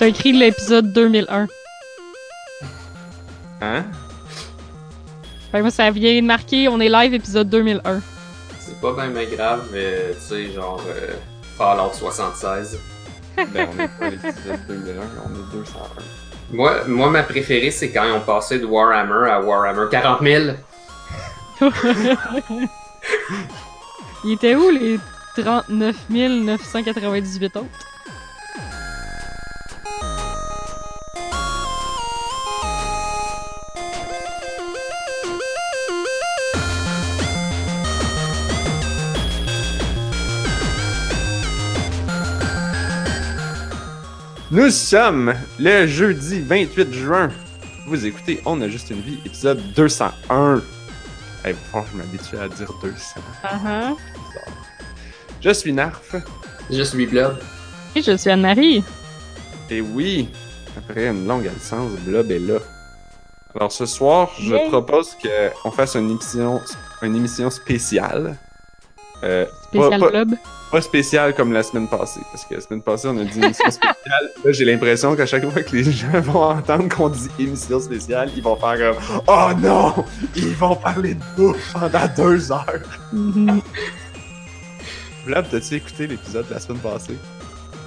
T'as écrit l'épisode 2001. Hein? Fait que moi, ça vient de marquer, on est live épisode 2001. C'est pas bien grave, mais tu sais, genre euh, Fallout 76. Ben, on est pas l'épisode 2001, on est 201. Moi, moi ma préférée, c'est quand ils ont passé de Warhammer à Warhammer 40 000. Il était où les 39 998 autres? Nous sommes le jeudi 28 juin. Vous écoutez On a juste une vie, épisode 201. Hey, franchement, je m'habitue à dire 200. Uh-huh. Je suis Narf. Je suis Blob. Et je suis Anne-Marie. Et oui, après une longue absence, Blob est là. Alors ce soir, je Yay! propose qu'on fasse une émission, une émission spéciale. Euh, Spécial pas, club? pas spéciale comme la semaine passée, parce que la semaine passée, on a dit émission spéciale. Là, j'ai l'impression qu'à chaque fois que les gens vont entendre qu'on dit émission spéciale, ils vont faire comme Oh non! Ils vont parler de bouffe pendant deux heures! Mhm. Blob, t'as-tu écouté l'épisode de la semaine passée?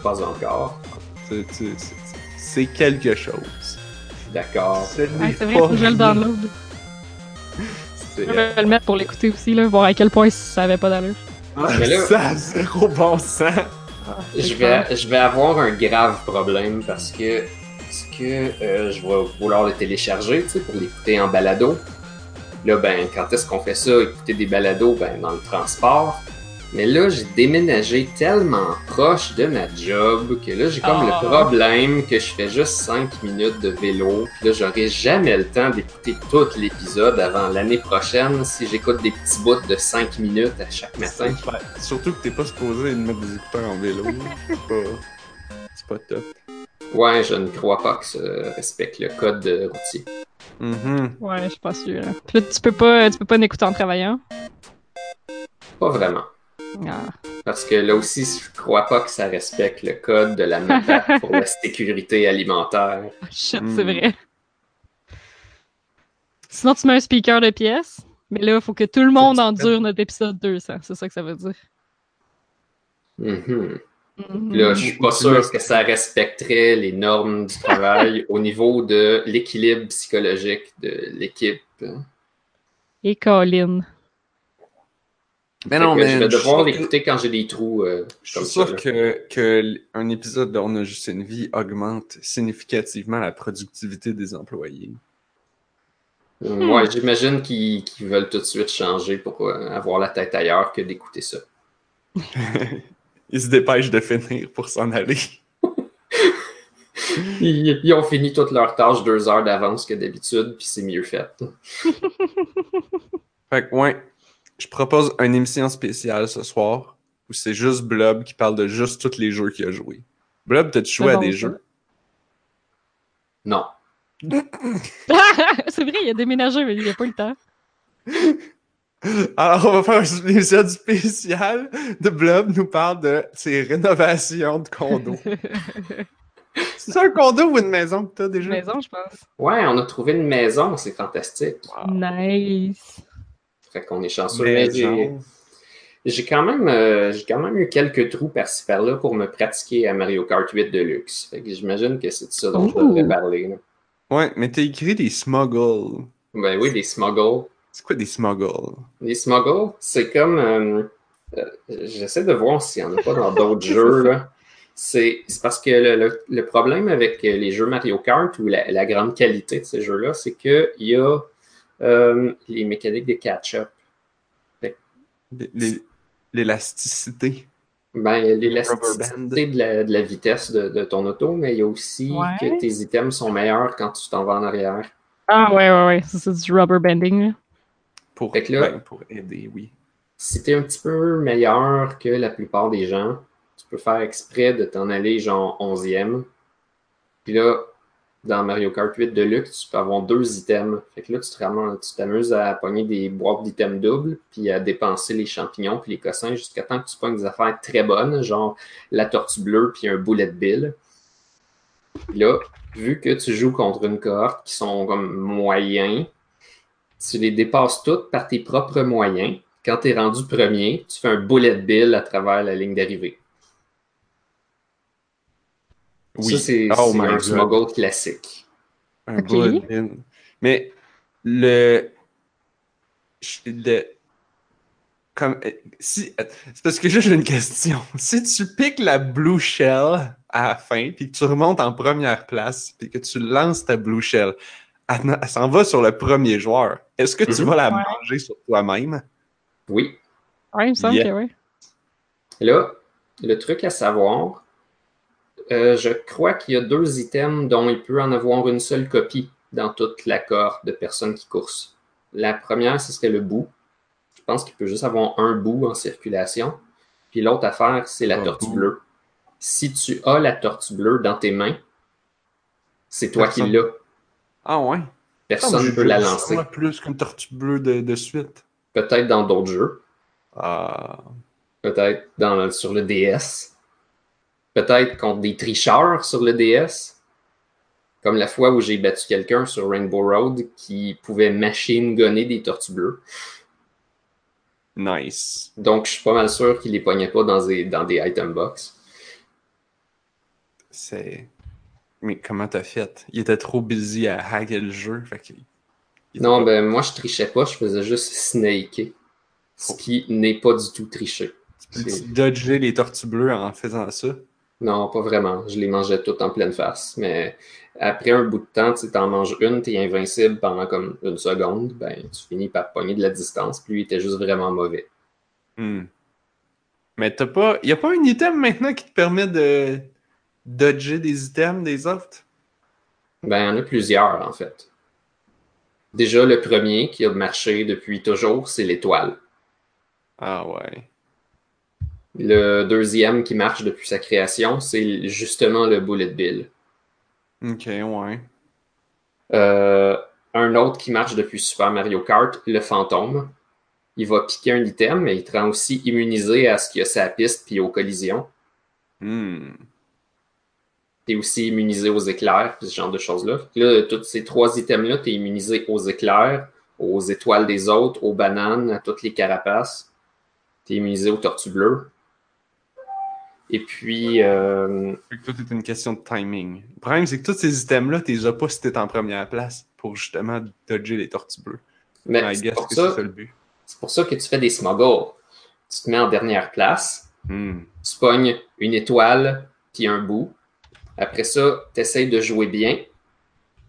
Pas encore. C'est- c'est- c'est- C'est quelque chose. D'accord. Ce Ouais, n'est c'est vrai, faut que je le download. C'est- Je vais le mettre pour l'écouter aussi, là, voir à quel point ça avait pas d'allure. Mais là- Ça a zéro bon sens. Je vais, je vais avoir un grave problème parce que, parce que euh, je vais vouloir le télécharger tu sais, pour l'écouter en balado. Là, ben, quand est-ce qu'on fait ça? Écouter des balados ben, dans le transport. Mais là, j'ai déménagé tellement proche de ma job que là, j'ai comme Ah. le problème que je fais juste 5 minutes de vélo. Puis là, j'aurai jamais le temps d'écouter tout l'épisode avant l'année prochaine si j'écoute des petits bouts de 5 minutes à chaque matin. Surtout que t'es pas supposé de mettre des écouteurs en vélo. C'est pas... C'est pas top. Ouais, je ne crois pas que ça respecte le code routier. Mhm. Ouais, je suis pas sûre. Puis là, tu peux pas, tu peux pas n'écouter en travaillant? Pas vraiment. Ah. Parce que là aussi, je crois pas que ça respecte le code de la MAPAC pour la sécurité alimentaire. Shit, Hmm. c'est vrai. Sinon, tu mets un speaker de pièce. Mais là, il faut que tout le monde endure notre épisode 200. C'est ça que ça veut dire. Mhm. Mhm. Là, je suis pas sûr que ça respecterait les normes du travail au niveau de l'équilibre psychologique de l'équipe. Et Colin. Mais non, mais je vais devoir l'écouter quand j'ai des trous euh, Je suis sûr là. que, que un épisode de On a juste une vie augmente significativement la productivité des employés. Euh, Ouais, j'imagine qu'ils qu'ils veulent tout de suite changer pour euh, avoir la tête ailleurs que d'écouter ça. Ils se dépêchent de finir pour s'en aller. Ils, ils ont fini toutes leurs tâches deux heures d'avance que d'habitude, puis c'est mieux fait. Fait que, ouais, je propose une émission spéciale ce soir où c'est juste Blob qui parle de juste tous les jeux qu'il a joués. Blob, t'as-tu joué à bon, des ça. jeux? Non. c'est vrai, il a déménagé, mais il a pas eu le temps. Alors, on va faire une épisode spéciale de Blob nous parle de ses rénovations de condo. c'est un condo ou une maison que t'as déjà? Maison, je pense. Ouais, on a trouvé une maison, c'est fantastique. Wow. Nice. Fait qu'on est chanceux. mais j'ai- quand même euh, j'ai quand même eu quelques trous par-ci par-là pour me pratiquer à Mario Kart 8 Deluxe. Fait que j'imagine que c'est de ça dont je devrais parler. là. Ouais, mais t'as écrit des smuggles. Ben oui, des smuggles. C'est quoi des smuggles? Les smuggles, c'est comme. euh, euh, J'essaie de voir s'il n'y en a pas dans d'autres jeux. là. C'est c'est parce que le, le- le problème avec les jeux Mario Kart ou la, la grande qualité de ces jeux-là, c'est qu'il y a euh, les mécaniques de catch-up. L'élasticité. Ben, il y a Rubber l'élasticité de la, de la vitesse de, de ton auto, mais il y a aussi Ouais. que tes items sont meilleurs quand tu t'en vas en arrière. Ah ouais, ouais, ouais. Ça, c'est du rubber bending. là. Pour, Fait que là- ben, pour aider, oui. Si tu es un petit peu meilleur que la plupart des gens, tu peux faire exprès de t'en aller genre 11e. Puis là, dans Mario Kart 8 Deluxe, tu peux avoir deux items. Fait que là, tu t'amuses à pogner des boîtes d'items doubles, puis à dépenser les champignons puis les cossins jusqu'à temps que tu pognes des affaires très bonnes, genre la tortue bleue puis un bullet bill. là, vu que tu joues contre une cohorte qui sont comme moyens, tu les dépasses toutes par tes propres moyens. Quand tu es rendu premier, tu fais un bullet bill à travers la ligne d'arrivée. Oui. Ça, c'est Oh un God. smuggle classique. Un. Mais le. le- Comme. euh, Si. C'est parce que là, j'ai une question. Si tu piques la blue shell à la fin, puis que tu remontes en première place, puis que tu lances ta blue shell, elle, elle s'en va sur le premier joueur. Est-ce que tu Mhm. vas la Ouais. manger sur toi-même? Oui. Ouais, il me semble Yeah. que oui. Là, le truc à savoir, euh, je crois qu'il y a deux items dont il peut en avoir une seule copie dans toute la cohorte de personnes qui coursent. La première, ce serait le bout. Je pense qu'il peut juste avoir un bout en circulation. Puis l'autre affaire, c'est la Un tortue bout. bleue. Si tu as la tortue bleue dans tes mains, c'est toi Personne. qui l'as. Ah ouais? Personne ne peut la lancer. Plus qu'une tortue bleue de, de suite. Peut-être dans d'autres jeux. Ah. Peut-être dans, sur le DS. Peut-être contre des tricheurs sur le DS. Comme la fois où j'ai battu quelqu'un sur Rainbow Road qui pouvait machine gonner des tortues bleues. Nice. Donc, je suis pas mal sûr qu'il les pognait pas dans des, dans des item box. C'est. Mais comment t'as fait? Il était trop busy à hacker le jeu. Fait Non, pas- ben moi, je trichais pas, je faisais juste snaker. Ce qui n'est pas du tout tricher. Tu dodger les tortues bleues en faisant ça? Non, pas vraiment. Je les mangeais toutes en pleine face. Mais après un bout de temps, tu t'en manges une, t'es invincible pendant comme une seconde, ben tu finis par pogner de la distance. Puis lui, il était juste vraiment mauvais. Hmm. Mais t'as pas. Y a pas un item maintenant qui te permet de dodger des items des autres? Ben, il y en a plusieurs, en fait. Déjà, le premier qui a marché depuis toujours, c'est l'étoile. Ah ouais. Le deuxième qui marche depuis sa création, c'est justement le Bullet Bill. Ok, ouais. Euh, un autre qui marche depuis Super Mario Kart, le fantôme. Il va piquer un item, mais il te rend aussi immunisé à ce qu'il y a sa piste puis aux collisions. Hmm. Tu es aussi immunisé aux éclairs, puis ce genre de choses-là. Là, tous ces trois items-là, tu es immunisé aux éclairs, aux étoiles des autres, aux bananes, à toutes les carapaces. Tu es immunisé aux tortues bleues. Et puis, euh, tout est une question de timing. Le problème, c'est que tous ces items-là, t'es déjà pas si t'es en première place pour justement dodger les tortues bleues. mais I c'est guess pour que ça- c'est ça le but. c'est pour ça que tu fais des smuggles. Tu te mets en dernière place, Hmm. tu pognes une étoile puis un bout. Après ça, tu essayes de jouer bien.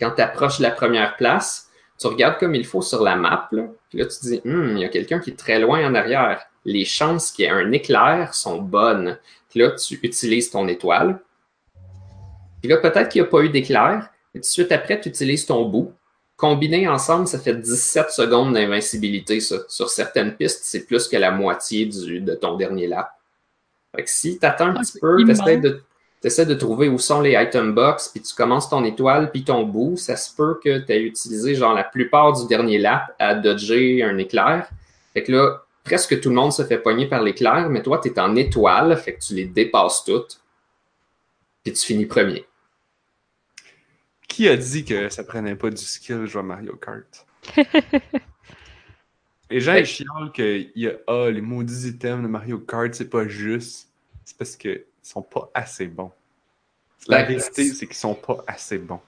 Quand tu approches la première place, tu regardes comme il faut sur la map. Là, puis là, tu te dis, Hum, il y a quelqu'un qui est très loin en arrière. Les chances qu'il y ait un éclair sont bonnes. Puis là, tu utilises ton étoile. Puis là, peut-être qu'il n'y a pas eu d'éclair. Et tout de suite après, tu utilises ton bout. Combiné ensemble, ça fait 17 secondes d'invincibilité. ça. Sur certaines pistes, c'est plus que la moitié du, de ton dernier lap. Fait que si tu attends un Ah, petit peu, tu de, t'essaies de trouver où sont les item box, puis tu commences ton étoile, puis ton bout, ça se peut que tu aies utilisé genre la plupart du dernier lap à dodger un éclair. Fait que là, presque tout le monde se fait pogner par l'éclair, mais toi, tu es en étoile, fait que tu les dépasses toutes, puis tu finis premier. Qui a dit que ça prenait pas du skill jouer à Mario Kart? Les gens, ils chialent qu'il y a ah, les maudits items de Mario Kart, c'est pas juste. C'est parce qu'ils sont pas assez bons. La Ben, vérité, c'est- c'est qu'ils sont pas assez bons.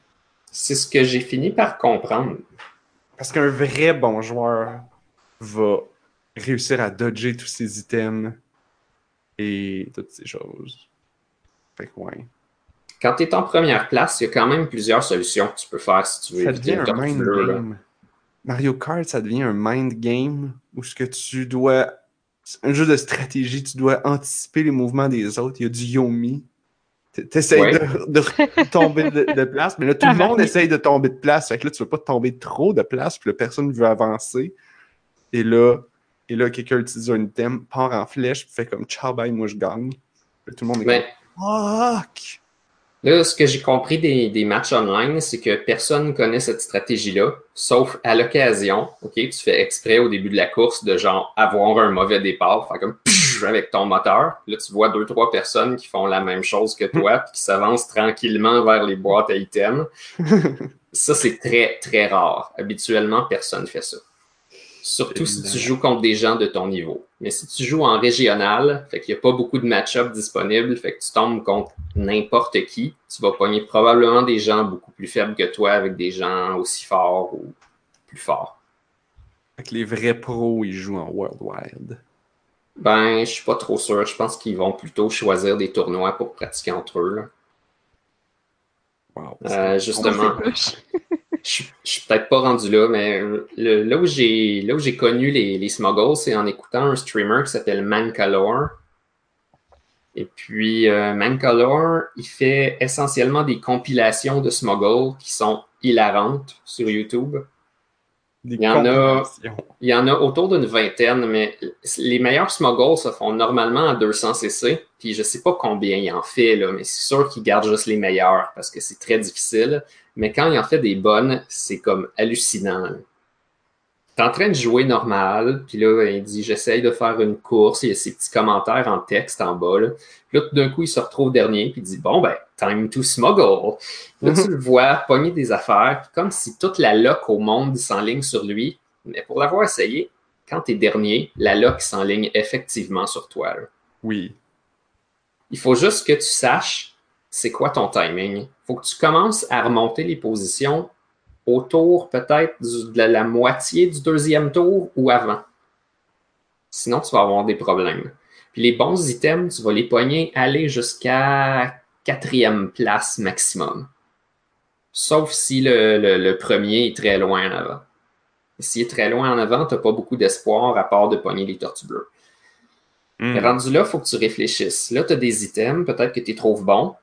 C'est ce que j'ai fini par comprendre. Parce qu'un vrai bon joueur va réussir à dodger tous ces items et toutes ces choses. Fait que ouais. Quand tu es en première place, il y a quand même plusieurs solutions que tu peux faire si tu veux Ça devient un mind là. game. Mario Kart, ça devient un mind game où ce que tu dois. C'est un jeu de stratégie, tu dois anticiper les mouvements des autres. Il y a du Yomi. T'essayes Ouais. de, de tomber de, de place, mais là, tout le monde essaye de tomber de place. Fait que là, tu veux pas tomber trop de place, puis là, personne veut avancer. Et là, et là quelqu'un utilise un item, part en flèche, fait comme ciao, bye, moi je gagne. Là, tout le monde est Mais comme fuck! Là, ce que j'ai compris des, des matchs online, c'est que personne connaît cette stratégie-là, sauf à l'occasion. OK, tu fais exprès au début de la course de genre avoir un mauvais départ, faire comme avec ton moteur. Là, tu vois deux, trois personnes qui font la même chose que toi, puis qui s'avancent tranquillement vers les boîtes à items. ça, c'est très, très rare. Habituellement, personne ne fait ça. Surtout si tu joues contre des gens de ton niveau. Mais si tu joues en régional, fait qu'il n'y a pas beaucoup de match-up disponibles, fait que tu tombes contre n'importe qui, tu vas pogner probablement des gens beaucoup plus faibles que toi avec des gens aussi forts ou plus forts. Fait que les vrais pros, ils jouent en Worldwide. Ben, je suis pas trop sûr. Je pense qu'ils vont plutôt choisir des tournois pour pratiquer entre eux. Là. Wow. Euh, justement, je, je suis peut-être pas rendu là, mais le- là où j'ai là où j'ai connu les, les smuggles, c'est en écoutant un streamer qui s'appelle Mancolor. Et puis euh, il fait essentiellement des compilations de smuggles qui sont hilarantes sur YouTube. Des il y en a- compilations. Il y en a autour d'une vingtaine, mais les meilleurs smuggles se font normalement à 200 cc. Puis je sais pas combien il en fait, là, mais c'est sûr qu'il garde juste les meilleurs parce que c'est très difficile. Mais quand il en fait des bonnes, c'est comme hallucinant. T'es en train de jouer normal, puis là, il dit J'essaye de faire une course. Il y a ses petits commentaires en texte en bas. Là, Puis là tout d'un coup, il se retrouve dernier, puis il dit Bon, ben, time to smuggle. Là, tu le vois pogner des affaires, puis comme si toute la loc au monde s'enligne sur lui. Mais pour l'avoir essayé, quand tu es dernier, la lock s'enligne effectivement sur toi. là. Oui. Il faut juste que tu saches c'est quoi ton timing? Il faut que tu commences à remonter les positions autour peut-être de la, la moitié du deuxième tour ou avant. Sinon, tu vas avoir des problèmes. Puis les bons items, tu vas les pogner aller jusqu'à quatrième place maximum. Sauf si le, le- le premier est très loin en avant. S'il est très loin en avant, tu n'as pas beaucoup d'espoir à part de pogner les tortues bleues. Hmm. Rendu là, il faut que tu réfléchisses. Là, tu as des items, peut-être que tu les trouves bons,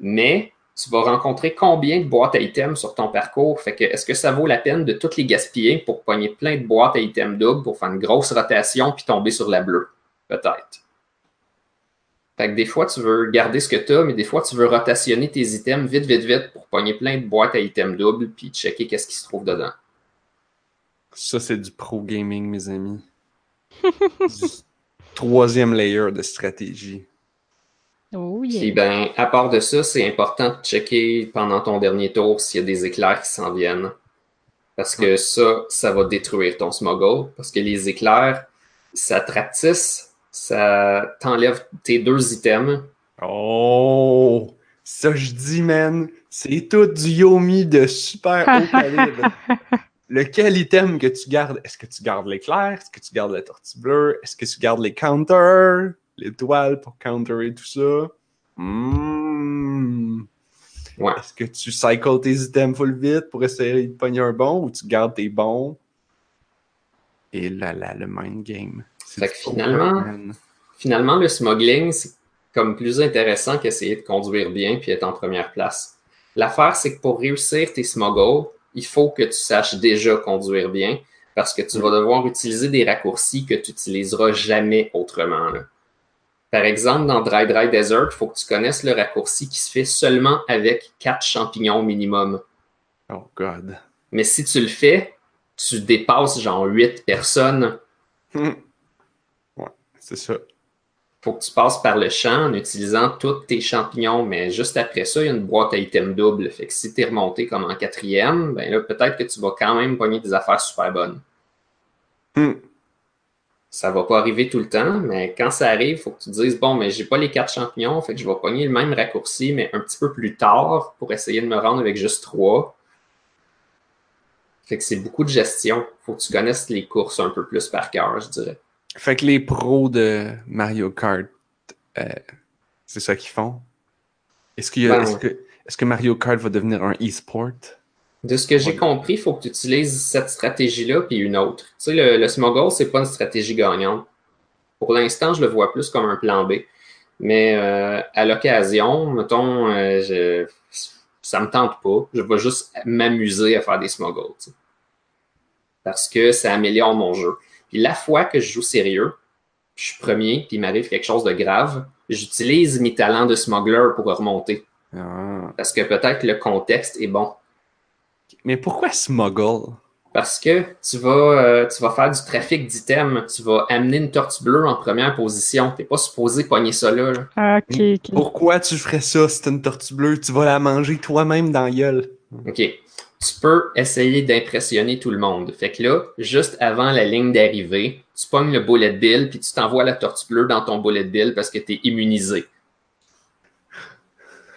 mais tu vas rencontrer combien de boîtes à items sur ton parcours? Fait que est-ce que ça vaut la peine de toutes les gaspiller pour pogner plein de boîtes à items doubles pour faire une grosse rotation puis tomber sur la bleue? Peut-être. Fait que des fois, tu veux garder ce que tu as, mais des fois, tu veux rotationner tes items vite, vite, vite pour pogner plein de boîtes à items doubles puis checker qu'est-ce qui se trouve dedans. Ça, c'est du pro gaming, mes amis. Troisième layer de stratégie. Oh Puis ben, à part de ça, c'est important de checker pendant ton dernier tour s'il y a des éclairs qui s'en viennent. Parce que ça, ça va détruire ton smuggle. Parce que les éclairs, ça te rapetisse, ça t'enlève tes deux items. Oh! Ça, je dis, man, c'est tout du Yomi de super haut calibre. Lequel item que tu gardes? Est-ce que tu gardes l'éclair? Est-ce que tu gardes la tortue bleue? Est-ce que tu gardes les counters? L'étoile pour counterer tout ça? Hmm. Ouais. Est-ce que tu cycles tes items full vite pour essayer de pogner un bon ou tu gardes tes bons? Et là là, le mind game. C'est Fait que finalement-. Finalement, le smuggling, c'est comme plus intéressant qu'essayer de conduire bien puis être en première place. L'affaire, c'est que pour réussir tes smuggles, il faut que tu saches déjà conduire bien parce que tu vas devoir utiliser des raccourcis que tu n'utiliseras jamais autrement. là. Par exemple, dans Dry Dry Desert, il faut que tu connaisses le raccourci qui se fait seulement avec quatre champignons minimum. Oh god. Mais si tu le fais, tu dépasses genre huit personnes Hmm. Ouais, c'est ça. faut que tu passes par le champ en utilisant tous tes champignons, mais juste après ça, il y a une boîte à items double. Fait que si tu es remonté comme en quatrième, ben là, peut-être que tu vas quand même pogner des affaires super bonnes. Hmm. Ça va pas arriver tout le temps, mais quand ça arrive, il faut que tu te dises bon, mais j'ai pas les quatre champignons, fait que je vais pogner le même raccourci, mais un petit peu plus tard pour essayer de me rendre avec juste trois. Fait que c'est beaucoup de gestion. Faut que tu connaisses les courses un peu plus par cœur, je dirais. Fait que les pros de Mario Kart, euh, c'est ça qu'ils font? Est-ce Ben, que, est-ce que Mario Kart va devenir un e-sport? De ce que j'ai compris, il faut que tu utilises cette stratégie-là puis une autre. Tu sais, le, le smuggle, c'est pas une stratégie gagnante. Pour l'instant, je le vois plus comme un plan B. Mais euh, à l'occasion, mettons, euh, je, ça me tente pas. Je vais juste m'amuser à faire des smuggles. tu sais. Parce que ça améliore mon jeu. Puis la fois que je joue sérieux, je suis premier, puis il m'arrive quelque chose de grave, j'utilise mes talents de smuggler pour remonter. Ah. Parce que peut-être le contexte est bon. Mais pourquoi smuggle? Parce que tu vas, euh, tu vas faire du trafic d'items. Tu vas amener une tortue bleue en première position. T'es pas supposé pogner ça là. là. Ah, ok, ok. Pourquoi tu ferais ça si t'as une tortue bleue? Tu vas la manger toi-même dans la gueule. OK. Tu peux essayer d'impressionner tout le monde. Fait que là, juste avant la ligne d'arrivée, tu pognes le bullet bill puis tu t'envoies la tortue bleue dans ton bullet bill parce que t'es immunisé.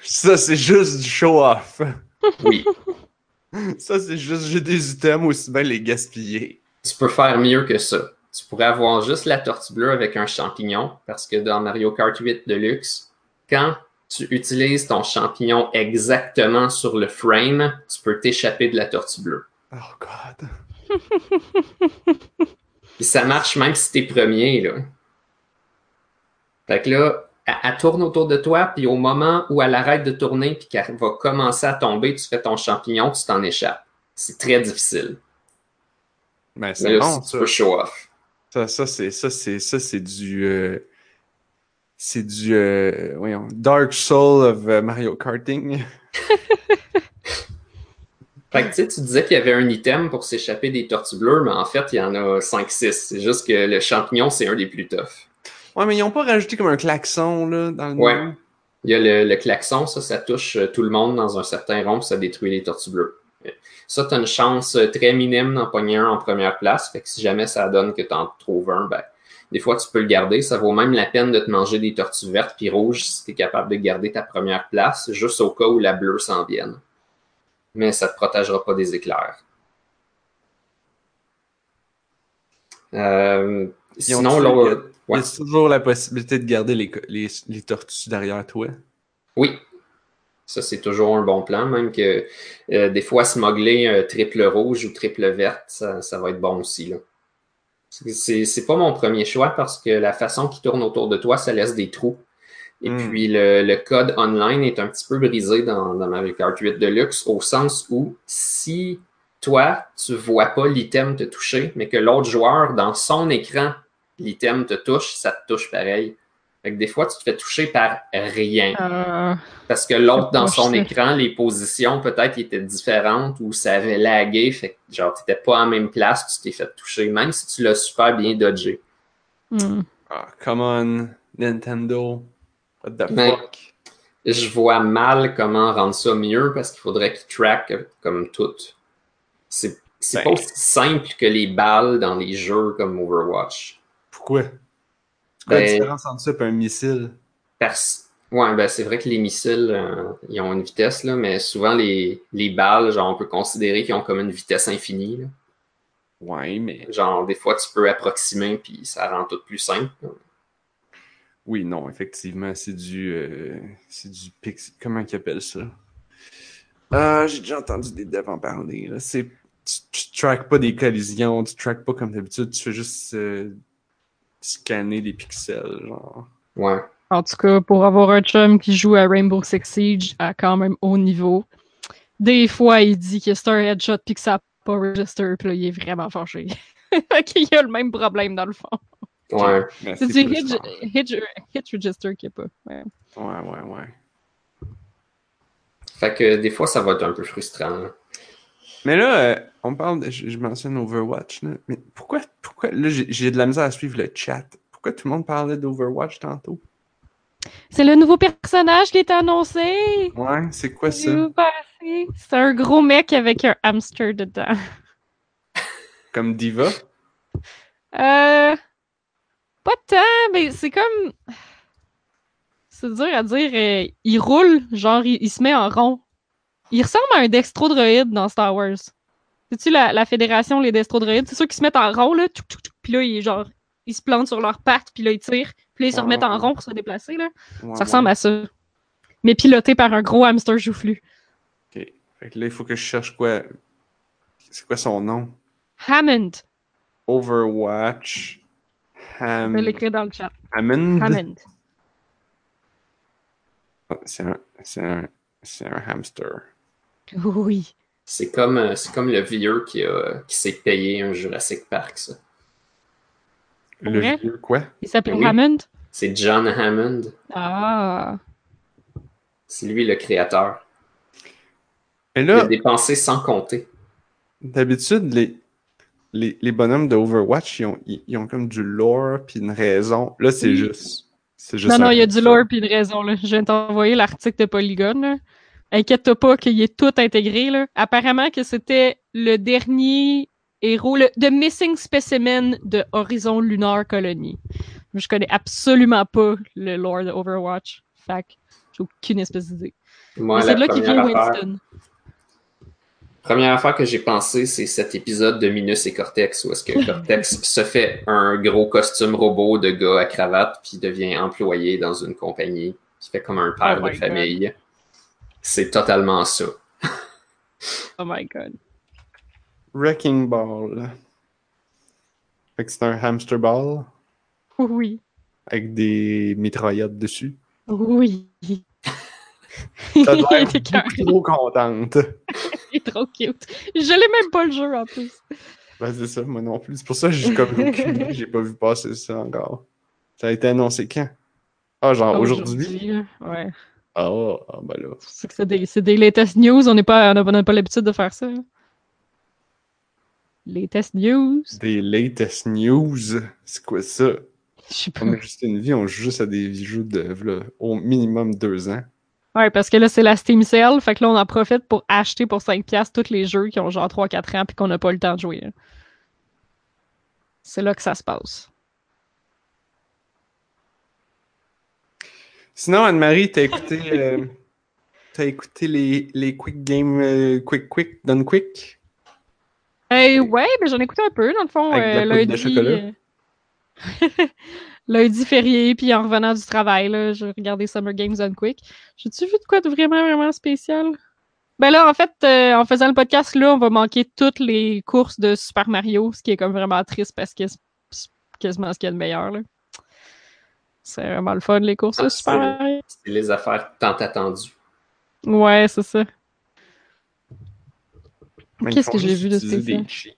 Ça, c'est juste du show-off. Oui. Ça, c'est juste j'ai des items aussi bien les gaspiller. tu peux faire mieux que ça. Tu pourrais avoir juste la tortue bleue avec un champignon, parce que dans Mario Kart 8 Deluxe, quand tu utilises ton champignon exactement sur le frame, tu peux t'échapper de la tortue bleue. Oh god. Puis ça marche même si t'es premier, là. Fait que là, elle, elle tourne autour de toi, puis au moment où elle arrête de tourner, puis qu'elle va commencer à tomber, tu fais ton champignon, tu t'en échappes. C'est très difficile. Ben, Mais c'est là, bon, ça. show off. Ça, ça c'est ça, c'est ça, c'est du. euh, c'est du. euh, voyons, Dark Soul of euh, Mario Karting. Fait que tu sais, tu disais qu'il y avait un item pour s'échapper des tortues bleues, mais en fait, il y en a 5-6. C'est juste que le champignon, c'est un des plus toughs. Ouais, mais ils ont pas rajouté comme un klaxon, là, dans le Ouais. nom. Il y a le, le klaxon, ça, ça touche euh, tout le monde dans un certain rond, puis ça détruit les tortues bleues. Ça, tu as une chance euh, très minime d'en pogner un en première place. Fait que si jamais ça donne que tu en trouves un, ben, des fois, tu peux le garder. Ça vaut même la peine de te manger des tortues vertes puis rouges si tu es capable de garder ta première place, juste au cas où la bleue s'en vienne. Mais ça te protégera pas des éclairs. Euh, sinon, tué- Il y Ouais. a toujours la possibilité de garder les, les, les tortues derrière toi? Oui. Ça, c'est toujours un bon plan, même que euh, des fois, smuggler un triple rouge ou triple verte, ça, ça va être bon aussi. Là. C'est, pas mon premier choix parce que la façon qui tourne autour de toi, ça laisse des trous. Et Mm. puis, le, le code online est un petit peu brisé dans, dans Mario Kart 8 Deluxe au sens où si toi, tu vois pas l'item te toucher, mais que l'autre joueur, dans son écran, l'item te touche, ça te touche pareil. Fait que des fois, tu te fais toucher par rien. Euh, Parce que l'autre, dans son écran, les positions peut-être étaient différentes ou ça avait lagué. Fait que genre, t'étais pas en même place, tu t'es fait toucher, même si tu l'as super bien dodgé. hmm. Ah, come on, Nintendo. What the Mais- fuck? Je vois mal comment rendre ça mieux parce qu'il faudrait qu'il track comme tout. C'est c'est Ben. pas aussi simple que les balles dans les jeux comme Overwatch. Pourquoi? C'est quoi la Ben- différence entre ça et un missile? Parce... Ouais, ben c'est vrai que les missiles, euh, ils ont une vitesse, là, mais souvent les, les balles, genre, on peut considérer qu'ils ont comme une vitesse infinie. là. Ouais, mais. Genre, des fois, tu peux approximer, puis ça rend tout plus simple. là. Oui, non, effectivement, c'est du. euh, c'est du pix. Comment ils appellent ça? Euh, J'ai déjà entendu des devs en parler. Là. Tu, tu traques pas des collisions, tu traques pas comme d'habitude, tu fais juste euh, scanner des pixels, genre. Ouais. En tout cas, pour avoir un chum qui joue à Rainbow Six Siege à quand même haut niveau, des fois, il dit que c'est un headshot puis que ça n'a pas register, puis là, il est vraiment fâché. Qu'il y a le même problème dans le fond. Ouais. Mais C'est du hit register qu'il n'y a pas. Ouais. Ouais, ouais, ouais. Fait que des fois, ça va être un peu frustrant. Mais là, euh, on parle de. Je, je mentionne Overwatch, là. Mais pourquoi. pourquoi là, j'ai de la misère à suivre le chat. Pourquoi tout le monde parlait d'Overwatch tantôt? C'est le nouveau personnage qui est annoncé! Ouais, c'est quoi ça? C'est un gros mec avec un hamster dedans. Comme Diva? Euh. Pas tant, mais c'est comme. C'est dur à dire. euh, il roule, genre, il, il se met en rond. Il ressemble à un dextrodroïde dans Star Wars. C'est-tu la, la fédération, les dextrodroïdes? C'est ceux qui se mettent en rond, là. tchouk, tchouk, tchouk, Puis là, ils, genre, ils se plantent sur leurs pattes, puis là, ils tirent. Puis là, ils se remettent en rond pour se déplacer, là. Ouais, Ça ressemble à ça. Mais piloté par un gros hamster joufflu. Ok. Fait que là, il faut que je cherche quoi? C'est quoi son nom? Hammond. Overwatch. Je Ham... vais l'écrire dans le chat. Hammond? Hammond. Ah, C'est un... C'est un... C'est un hamster. Oui. C'est comme, euh, c'est comme le vieux qui, a, qui s'est payé un Jurassic Park, ça. Le vieux quoi? Il s'appelle Oui. Hammond? C'est John Hammond. Ah. C'est lui le créateur. Et Il a là, dépensé sans compter. d'habitude, les... les, les bonhommes de Overwatch, ils ont, ils, ils ont comme du lore puis une raison. Là, c'est Oui. juste. C'est juste Non, non, un il y a du lore puis une raison. Là. Je viens de t'envoyer l'article de Polygon. là. Inquiète-toi pas qu'il est tout intégré. Là. Apparemment que c'était le dernier héros, le The Missing Specimen de Horizon Lunar Colony. Je connais absolument pas le lore de Overwatch. Fait j'ai aucune espèce d'idée. Moi, c'est de là qu'il vient affaire- Winston. Première affaire que j'ai pensé, c'est cet épisode de Minus et Cortex, où est-ce que Cortex se fait un gros costume robot de gars à cravate, puis devient employé dans une compagnie, qui fait comme un père Oh de famille. C'est totalement ça. Oh my god. Wrecking Ball. Fait que c'est un hamster ball Oui. avec des mitraillettes dessus. Oui. Écœurant. beaucoup trop contente. Il est trop cute. Je l'ai même pas le jeu en plus. Ben, c'est ça, moi non plus. C'est pour ça que j'ai comme aucune idée, j'ai pas vu passer ça encore. Ça a été annoncé quand? Ah, genre aujourd'hui? là. Ouais. Ah, ah, ben là. C'est des, des latest news. On pas, n'a- n'a pas l'habitude de faire ça. Latest news? Des latest news? C'est quoi ça? Je sais pas. On a juste une vie, on joue juste à des jeux de v'là, au minimum deux ans. Ouais, parce que là, c'est la Steam Sale. Fait que là, on en profite pour acheter pour 5$ tous les jeux qui ont genre 3-4 ans puis qu'on n'a pas le temps de jouer. là. C'est là que ça se passe. Sinon, Anne-Marie, t'as écouté, euh, écouté les, les Quick Games euh, Quick Quick Done Quick? Hey, ouais, mais j'en ai écouté un peu, dans le fond, Avec de la euh, de lundi. euh, lundi férié, puis en revenant du travail, là, j'ai regardé Summer Games on Quick. J'ai-tu vu de quoi de vraiment, vraiment spécial? Ben là, en fait, euh, en faisant le podcast, là, on va manquer toutes les courses de Super Mario, ce qui est comme vraiment triste parce que c'est c'est quasiment ce qu'il y a de meilleur, là. C'est vraiment le fun, les courses de Ah, Super c'est- Mario. C'est les affaires tant attendues. Ouais, c'est ça. Qu'est-ce que j'ai vu de spécial? des cheats.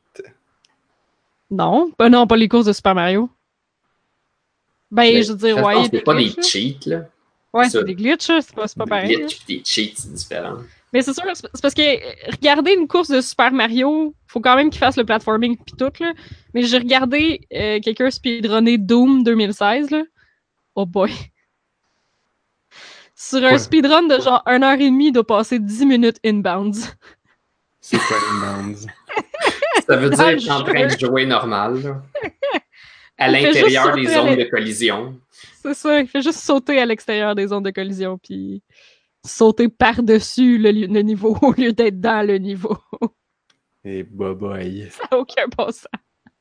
Non, ben non, pas les courses de Super Mario. Ben, Mais, je veux dire, ouais, c'est pas des glitches, cheats, là. Ouais, c'est des glitches, c'est pas, c'est pas Des pareil. glitches des cheats, c'est différent. Mais c'est sûr, c'est parce que regarder une course de Super Mario, faut quand même qu'il fasse le platforming pis tout, là. Mais j'ai regardé euh, quelqu'un speedrunner Doom 2016, là. Oh boy. Sur un speedrun de genre 1 heure et demie, il doit passer 10 minutes inbounds. C'est quoi Inbounds? Ça veut dire le que t'es en train de jouer normal, là. À l'intérieur des zones de collision. C'est ça, il fait juste sauter à l'extérieur des zones de collision, puis sauter par-dessus le, niveau au lieu d'être dans le niveau. Et boy. Ça n'a aucun bon sens.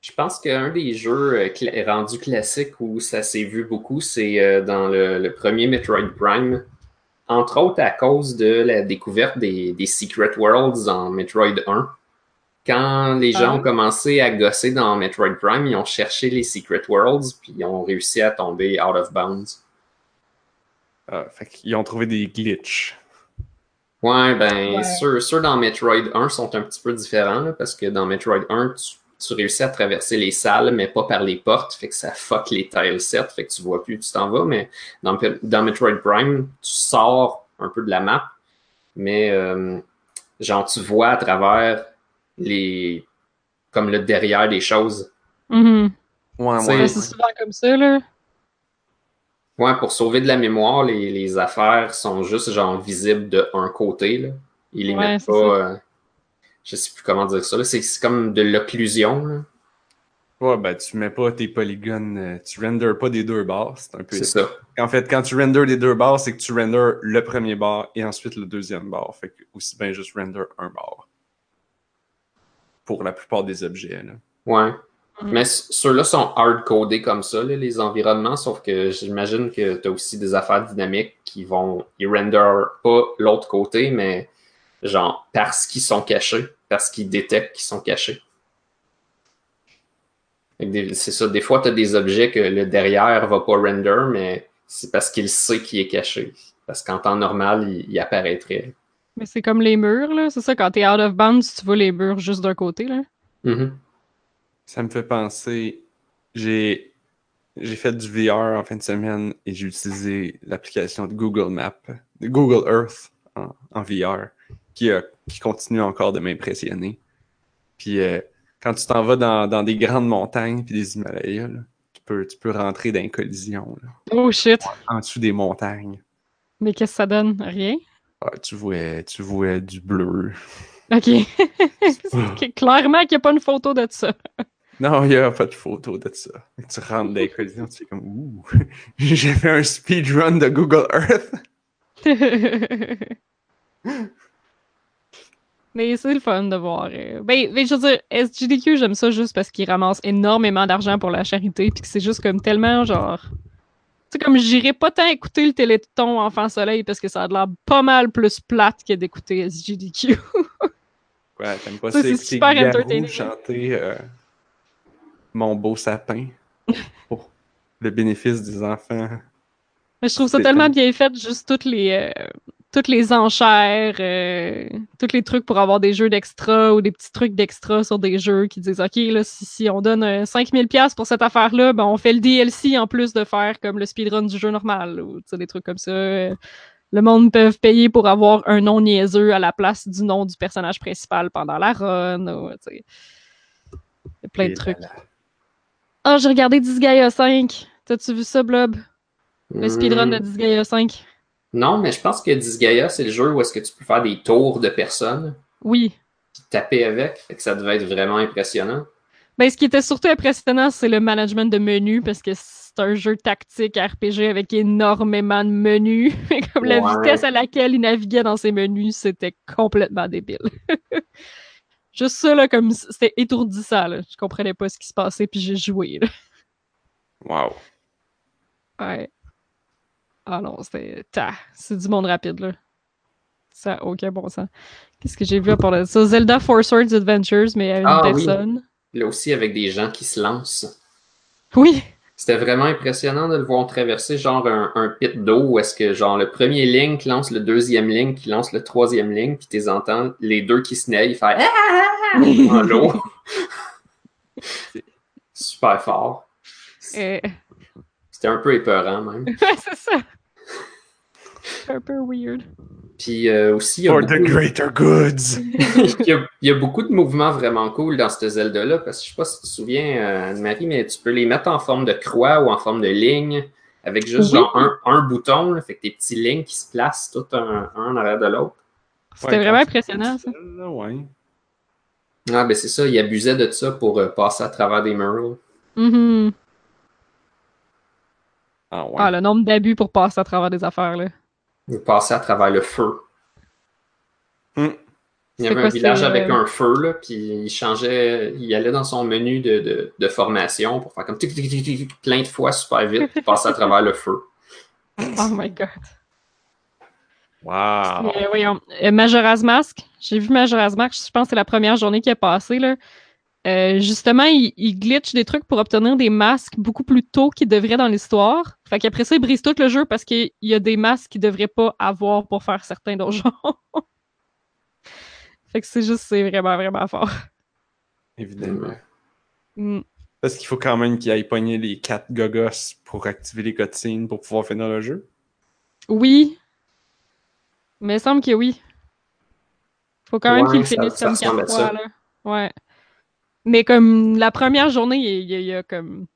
Je pense qu'un des jeux euh, rendus classiques où ça s'est vu beaucoup, c'est euh, dans le, le premier Metroid Prime. Entre autres à cause de la découverte des, des Secret Worlds en Metroid 1. Quand les gens Ah. ont commencé à gosser dans Metroid Prime, ils ont cherché les Secret Worlds, puis ils ont réussi à tomber out of bounds. Ah, fait qu'ils ont trouvé des glitches. Ouais, ben, Ouais. Ceux, ceux dans Metroid 1 sont un petit peu différents, là, parce que dans Metroid 1, tu, tu réussis à traverser les salles, mais pas par les portes, fait que ça fuck les tilesets, fait que tu vois plus, tu t'en vas, mais dans, dans Metroid Prime, tu sors un peu de la map, mais euh, genre, tu vois à travers les... comme le derrière des choses. Mhm. Ouais, C'est- Ouais, C'est souvent comme ça, là. Ouais, pour sauver de la mémoire, les, les affaires sont juste genre visibles de un côté, là. Ils les Ouais, mettent pas... je sais plus comment dire ça, là. C'est comme de l'occlusion, là. Ouais, ben tu mets pas tes polygones, euh, tu renders pas des deux barres, c'est un peu C'est ça. En fait, quand tu renders des deux barres, c'est que tu renders le premier bar et ensuite le deuxième bar. Fait que aussi bien juste render un bar. Pour la plupart des objets, là. Ouais. Mhm. Mais ceux-là sont hard-codés comme ça, là, les environnements, sauf que j'imagine que tu as aussi des affaires dynamiques qui vont. Ils render pas l'autre côté, mais genre parce qu'ils sont cachés, parce qu'ils détectent qu'ils sont cachés. C'est ça, des fois, tu as des objets que le derrière va pas render, mais c'est parce qu'il sait qu'il est caché. Parce qu'en temps normal, il, il apparaîtrait. Mais c'est comme les murs, là. C'est ça, quand t'es out of bounds, tu vois les murs juste d'un côté, là. Mhm. Ça me fait penser. J'ai j'ai fait du VR en fin de semaine et j'ai utilisé l'application de Google Maps, de Google Earth en, en VR, qui, a- qui continue encore de m'impressionner. Puis euh, quand tu t'en vas dans, dans des grandes montagnes puis des Himalayas, là, tu, peux, tu peux rentrer dans une collision là, Oh shit. en dessous des montagnes. Mais qu'est-ce que ça donne? Rien? Ah, tu, vois, tu vois du bleu. Ok. Ok, Clairement qu'il n'y a pas une photo de ça. Non, il n'y a pas de photo de ça. Tu rentres dans les collisions, tu fais comme Ouh, j'ai fait un speedrun de Google Earth. Mais c'est le fun de voir. euh, Ben, ben, je veux dire, SGDQ, j'aime ça juste parce qu'ils ramassent énormément d'argent pour la charité, puis que c'est juste comme tellement genre. Tu sais, comme j'irais pas tant écouter le Téléthon Enfant Soleil parce que ça a l'air pas mal plus plate que d'écouter SGDQ. Ouais, t'aimes pas Ça, c'est super entertaining. chanter euh, Mon beau sapin pour le bénéfice des enfants. Mais je trouve ça C'est tellement bien fait, juste toutes les, euh, toutes les enchères, euh, tous les trucs pour avoir des jeux d'extra ou des petits trucs d'extra sur des jeux qui disent OK, là, si, si on donne euh, 5000$ pour cette affaire-là, ben on fait le DLC en plus de faire comme le speedrun du jeu normal ou des trucs comme ça. Euh, Le monde peut payer pour avoir un nom niaiseux à la place du nom du personnage principal pendant la run. Ou. Il y a plein de trucs. Ah, j'ai regardé Disgaea 5. T'as-tu vu ça, Blob? Le speedrun de. Disgaea 5. Non, mais je pense que Disgaea, c'est le jeu où est-ce que tu peux faire des tours de personnes, Oui. puis taper avec. Fait que ça devait être vraiment impressionnant. Ben, ce qui était surtout impressionnant, c'est le management de menus, parce que c'est un jeu tactique RPG avec énormément de menus. Comme la vitesse à laquelle il naviguait dans ces menus, c'était complètement débile. Juste ça, là, comme c'était étourdissant, là. Je comprenais pas ce qui se passait, puis j'ai joué, là. Wow. Ouais. Ah non, c'était. ta, C'est du monde rapide, là. Ça a aucun bon sens. Qu'est-ce que j'ai vu à part de ça? Zelda Four Swords Adventures, mais à une Ah oui. personne. Là aussi, avec des gens qui se lancent. Oui. C'était vraiment impressionnant de le voir traverser genre un, un pit d'eau où est-ce que genre le premier link lance le deuxième link qui lance le troisième link puis t'es entends les deux qui se naillent faire Ah! en l'eau. Super fort. Euh, C'était un peu épeurant même. Ouais, c'est ça. C'est un peu weird. Puis euh, aussi, il y, a For beaucoup, the greater goods. il, y a, il y a beaucoup de mouvements vraiment cool dans cette Zelda-là parce que je sais pas si tu te souviens, euh, Anne-Marie, mais tu peux les mettre en forme de croix ou en forme de ligne avec juste Oui. genre un, un bouton. Là, fait que tes petits lignes qui se placent tout un, un en arrière de l'autre. C'était Ouais, vraiment impressionnant, ça. Là, ouais. Ah, ben c'est ça, il abusait de ça pour euh, passer à travers des murs. Mhm. Ah ouais. Ah, le nombre d'abus pour passer à travers des affaires, là. Ou passer à travers le feu. Hmm. Il y avait quoi, un village avec euh, un feu, là, puis il changeait, il allait dans son menu de, de, de formation pour faire comme tic, tic, tic, tic, tic, plein de fois super vite, puis passer à travers le feu. Oh my god. Wow. Euh, voyons. Euh, Majora's Mask. J'ai vu Majora's Mask, je pense que c'est la première journée qui est passée, là. Euh, justement, il, il glitch des trucs pour obtenir des masques beaucoup plus tôt qu'ils devraient dans l'histoire. Fait qu'après ça, il brise tout le jeu parce qu'il y a des masques qu'il devrait pas avoir pour faire certains donjons. fait que c'est juste, c'est vraiment, vraiment fort. Évidemment. Mm. Parce qu'il faut quand même qu'il aille pogner les quatre gogos pour activer les cutscenes pour pouvoir finir le jeu. Oui. Mais il semble que oui. Faut quand même Ouais, qu'il finisse ça comme quatre fois, ça. là. Ouais. Mais comme la première journée, il y a, il y comme.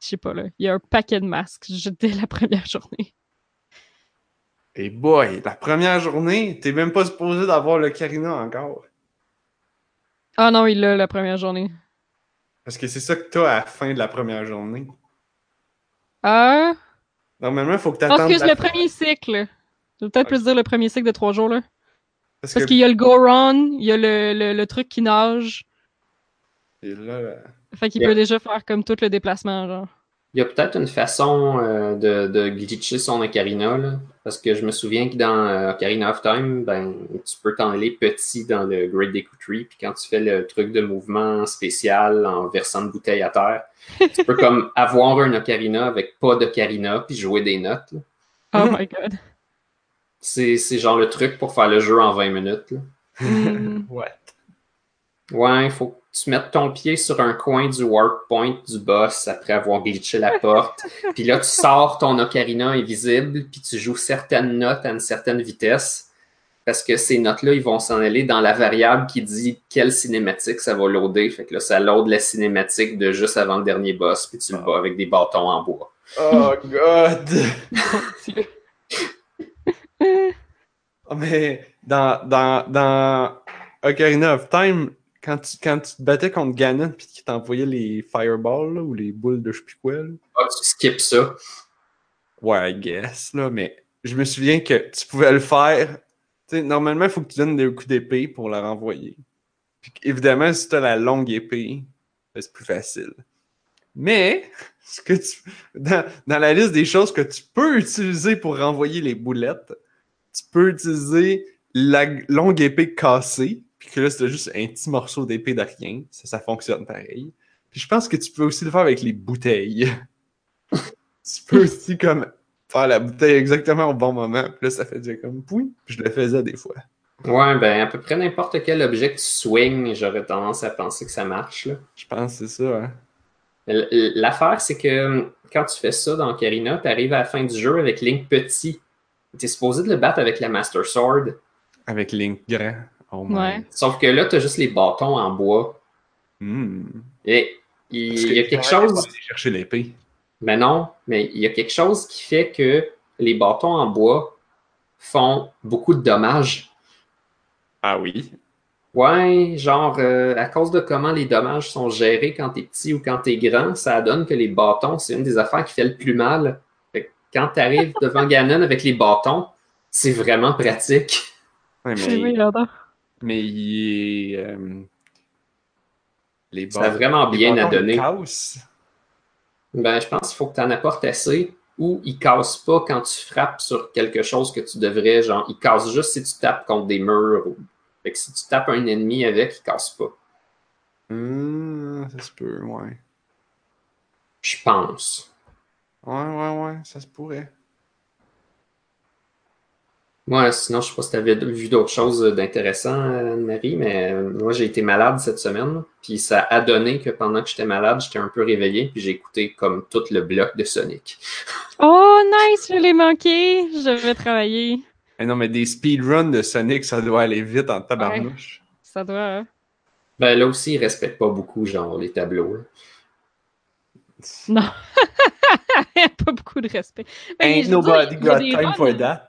Je sais pas, là. Il y a un paquet de masques dès la première journée. Et boy, la première journée, t'es même pas supposé d'avoir le Karina encore. Ah non, il l'a la première journée. Parce que c'est ça que t'as à la fin de la première journée. Ah? Normalement, il faut que t'attendes. excuse, la- le premier cycle. Je vais peut-être plus dire le premier cycle de trois jours, là. Parce, qu'il y a le go-run, il y a le, le, le truc qui nage. Et là, là, Fait qu'il Yeah. peut déjà faire comme tout le déplacement, genre. Il y a peut-être une façon euh, de, de glitcher son Ocarina, là, parce que je me souviens que dans euh, Ocarina of Time, ben, tu peux t'en aller petit dans le Great Deku Tree, puis quand tu fais le truc de mouvement spécial en versant de bouteille à terre, tu peux comme avoir un Ocarina avec pas d'Ocarina, puis jouer des notes. là. Oh my god. C'est c'est genre le truc pour faire le jeu en 20 minutes. là. Mm. What? Ouais, il faut que tu mettes ton pied sur un coin du warp point du boss après avoir glitché la porte. puis là, tu sors ton ocarina invisible, puis tu joues certaines notes à une certaine vitesse. parce que ces notes-là, ils vont s'en aller dans la variable qui dit quelle cinématique ça va loader. Fait que là, ça load la cinématique de juste avant le dernier boss, puis tu le bats avec des bâtons en bois. Oh god! Oh, mais dans, dans, dans Ocarina of Time, quand tu, quand tu te battais contre Ganon puis qu'il t'envoyait les fireballs là, ou les boules de je. Ah, tu skips ça. Ouais, I guess, là, mais je me souviens que tu pouvais le faire. Normalement, il faut que tu donnes des coups d'épée pour la renvoyer. Puis, évidemment, si tu as la longue épée, ben, c'est plus facile. Mais, ce que tu, dans, dans la liste des choses que tu peux utiliser pour renvoyer les boulettes, tu peux utiliser la longue épée cassée, puis que là, c'est juste un petit morceau d'épée de rien. Ça, ça fonctionne pareil. Puis je pense que tu peux aussi le faire avec les bouteilles. tu peux aussi comme faire la bouteille exactement au bon moment. Puis là, ça fait dire comme oui. Puis je le faisais des fois. Ouais, ben à peu près n'importe quel objet que tu swings, j'aurais tendance à penser que ça marche. Là. Je pense que c'est ça. Hein. L'affaire, c'est que hum, quand tu fais ça dans Karina, tu arrives à la fin du jeu avec Link petit. Tu es supposé de le battre avec la Master Sword. Avec Link grand. Oh my. Ouais. Sauf que là, tu as juste les bâtons en bois. Hmm. Et il, y a que- quelque chose. faut aller chercher l'épée. Mais non, mais il y a quelque chose qui fait que les bâtons en bois font beaucoup de dommages. Ah oui? Ouais, genre, euh, à cause de comment les dommages sont gérés quand t'es petit ou quand t'es grand, ça donne que les bâtons, c'est une des affaires qui fait le plus mal. Fait que quand t'arrives devant Ganon avec les bâtons, c'est vraiment pratique. Ouais, mais. Mais il est. euh, les Ça a vraiment les bien à donner. Ben, je pense qu'il faut que t'en apportes assez ou ils cassent pas quand tu frappes sur quelque chose que tu devrais, genre, ils cassent juste si tu tapes contre des murs. ou- Fait que si tu tapes un ennemi avec, il casse pas. Hmm, ça se peut, ouais. Je pense. Ouais, ouais, ouais, ça se pourrait. Moi, sinon, je sais pas si tu avais vu d'autres choses d'intéressant, Marie, mais euh, moi, j'ai été malade cette semaine. Puis ça a donné que pendant que j'étais malade, j'étais un peu réveillé. Puis j'ai écouté comme tout le bloc de Sonic. Oh, nice, je l'ai manqué. Je vais travailler. Eh non, mais des speedruns de Sonic, ça doit aller vite en tabarnouche. Ça doit. hein. Ben là aussi, ils respectent pas beaucoup, genre, les tableaux. là. Non. pas beaucoup de respect. Ben, Ain't dire, nobody il y a got time for that.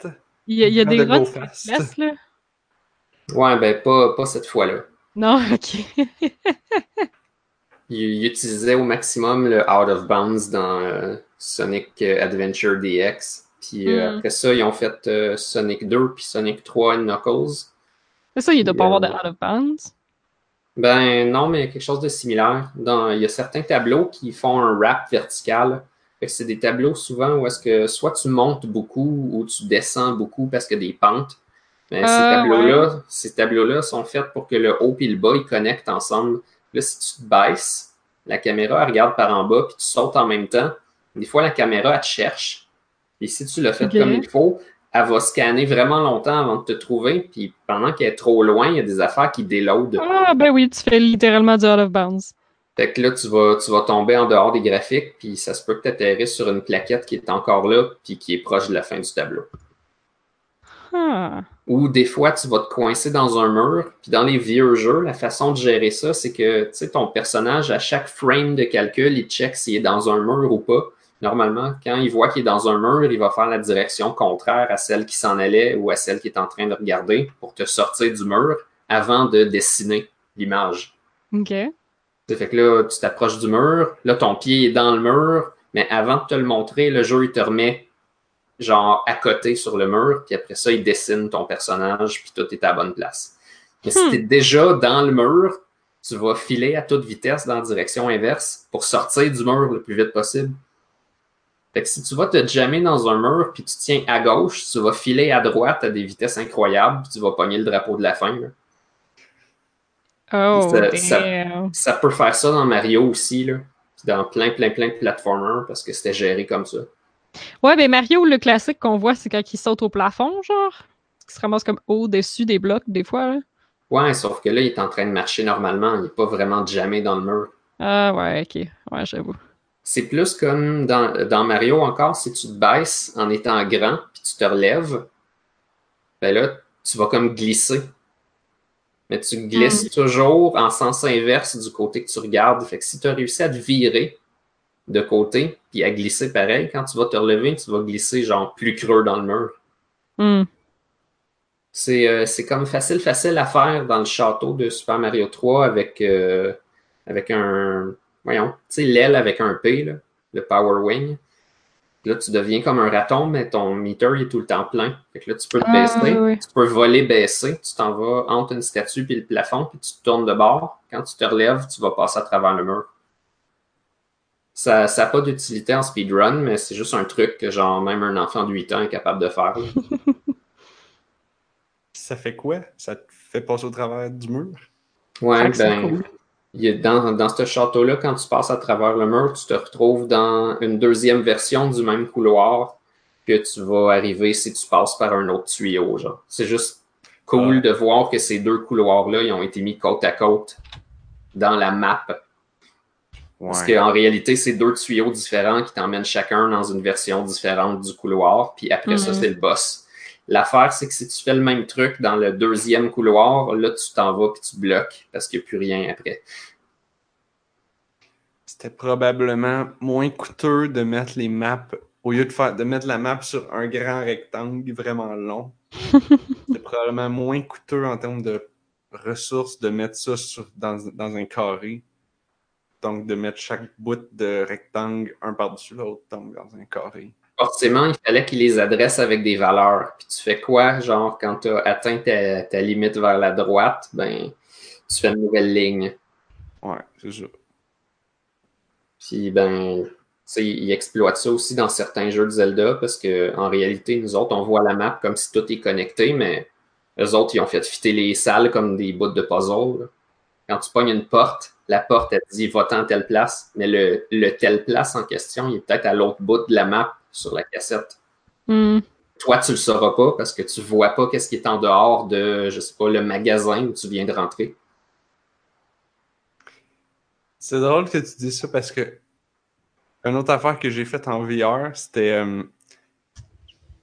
Il y a, il y a des faceless, là. Ouais, ben pas, pas cette fois-là. Non, ok. Ils, ils utilisaient au maximum le out of bounds dans euh, Sonic Adventure DX. Puis euh, Hmm. après ça, ils ont fait euh, Sonic 2 puis Sonic 3 et Knuckles. C'est ça, il doit pas avoir de out of bounds. Ben non, mais quelque chose de similaire. Dans, il y a certains tableaux qui font un wrap vertical. Que c'est des tableaux souvent où est-ce que soit tu montes beaucoup ou tu descends beaucoup parce qu'il y a des pentes. Mais ces Euh, tableaux-là, ces tableaux-là sont faits pour que le haut et le bas ils connectent ensemble. Là, si tu te baisses, la caméra elle regarde par en bas puis tu sautes en même temps. Des fois, la caméra elle te cherche. Et si tu l'as fait Ok. comme il faut, elle va scanner vraiment longtemps avant de te trouver. Puis pendant qu'elle est trop loin, il y a des affaires qui déloadent. Ah, ben oui, tu fais littéralement du out of bounds. Fait que là, tu vas, tu vas tomber en dehors des graphiques, puis ça se peut que tu atterrisses sur une plaquette qui est encore là, puis qui est proche de la fin du tableau. Ou des fois, tu vas te coincer dans un mur, puis dans les vieux jeux, la façon de gérer ça, c'est que tu sais, ton personnage, à chaque frame de calcul, il check s'il est dans un mur ou pas. Normalement, quand il voit qu'il est dans un mur, il va faire la direction contraire à celle qui s'en allait ou à celle qui est en train de regarder pour te sortir du mur avant de dessiner l'image. Ok. Ça fait que là, tu t'approches du mur, là, ton pied est dans le mur, mais avant de te le montrer, le jeu, il te remet genre à côté sur le mur, puis après ça, il dessine ton personnage, puis tout est à la bonne place. Mais si Hmm. t'es déjà dans le mur, tu vas filer à toute vitesse dans la direction inverse pour sortir du mur le plus vite possible. Fait que si tu vas te jammer dans un mur, puis tu tiens à gauche, tu vas filer à droite à des vitesses incroyables, puis tu vas pogner le drapeau de la fin. là. Oh, Ça- ça- peut faire ça dans Mario aussi, là. Dans plein, plein, plein de platformers parce que c'était géré comme ça. Ouais, ben Mario, le classique qu'on voit, c'est quand il saute au plafond, genre. Qui se ramasse comme au-dessus des blocs, des fois, là. Ouais, sauf que là, il est en train de marcher normalement. Il n'est pas vraiment jamais dans le mur. Ah, ouais, ok. Ouais, j'avoue. C'est plus comme dans, dans Mario encore, si tu te baisses en étant grand puis tu te relèves, ben là, tu vas comme glisser. Mais tu glisses toujours en sens inverse du côté que tu regardes. Fait que si tu as réussi à te virer de côté, puis à glisser pareil, quand tu vas te relever, tu vas glisser genre plus creux dans le mur. Hmm. C'est c'est comme facile, facile à faire dans le château de Super Mario 3 avec, euh, avec un. Voyons, tu sais, l'aile avec un P, là, le Power Wing. Là, tu deviens comme un raton, mais ton meter il est tout le temps plein. Fait que là, tu peux te Ah, baisser, oui. tu peux voler baisser, tu t'en vas entre une statue puis le plafond, puis tu te tournes de bord. Quand tu te relèves, tu vas passer à travers le mur. Ça n'a pas d'utilité en speedrun, mais c'est juste un truc que genre même un enfant de 8 ans est capable de faire. Ça fait quoi? Ça te fait passer au travers du mur? Ouais, ben, cool. Il a dans, dans ce château-là, quand tu passes à travers le mur, tu te retrouves dans une deuxième version du même couloir que tu vas arriver si tu passes par un autre tuyau. Genre. C'est juste cool Ouais. de voir que ces deux couloirs-là, ils ont été mis côte à côte dans la map. Parce qu'en réalité, c'est deux tuyaux différents qui t'emmènent chacun dans une version différente du couloir. Puis après ça, Mhm. c'est le boss. L'affaire, c'est que si tu fais le même truc dans le deuxième couloir, là, tu t'en vas puis tu bloques parce qu'il n'y a plus rien après. C'était probablement moins coûteux de mettre les maps au lieu de faire de mettre la map sur un grand rectangle vraiment long. C'est probablement moins coûteux en termes de ressources de mettre ça sur, dans, dans un carré. Donc de mettre chaque bout de rectangle un par-dessus l'autre donc dans un carré. Forcément, il fallait qu'ils les adressent avec des valeurs. Puis tu fais quoi, genre, quand tu as atteint ta, ta limite vers la droite, ben, tu fais une nouvelle ligne. Ouais, c'est ça. Puis, ben, tu sais, ils exploitent ça aussi dans certains jeux de Zelda parce que en réalité, nous autres, on voit la map comme si tout est connecté, mais eux autres, ils ont fait fitter les salles comme des bouts de puzzle. là. Quand tu pognes une porte, la porte, elle te dit va-t'en à telle place, mais le, le telle place en question, il est peut-être à l'autre bout de la map sur la cassette. Hmm. Toi, tu le sauras pas parce que tu vois pas qu'est-ce qui est en dehors de, je sais pas, le magasin où tu viens de rentrer. C'est drôle que tu dis ça parce que une autre affaire que j'ai faite en VR, c'était euh,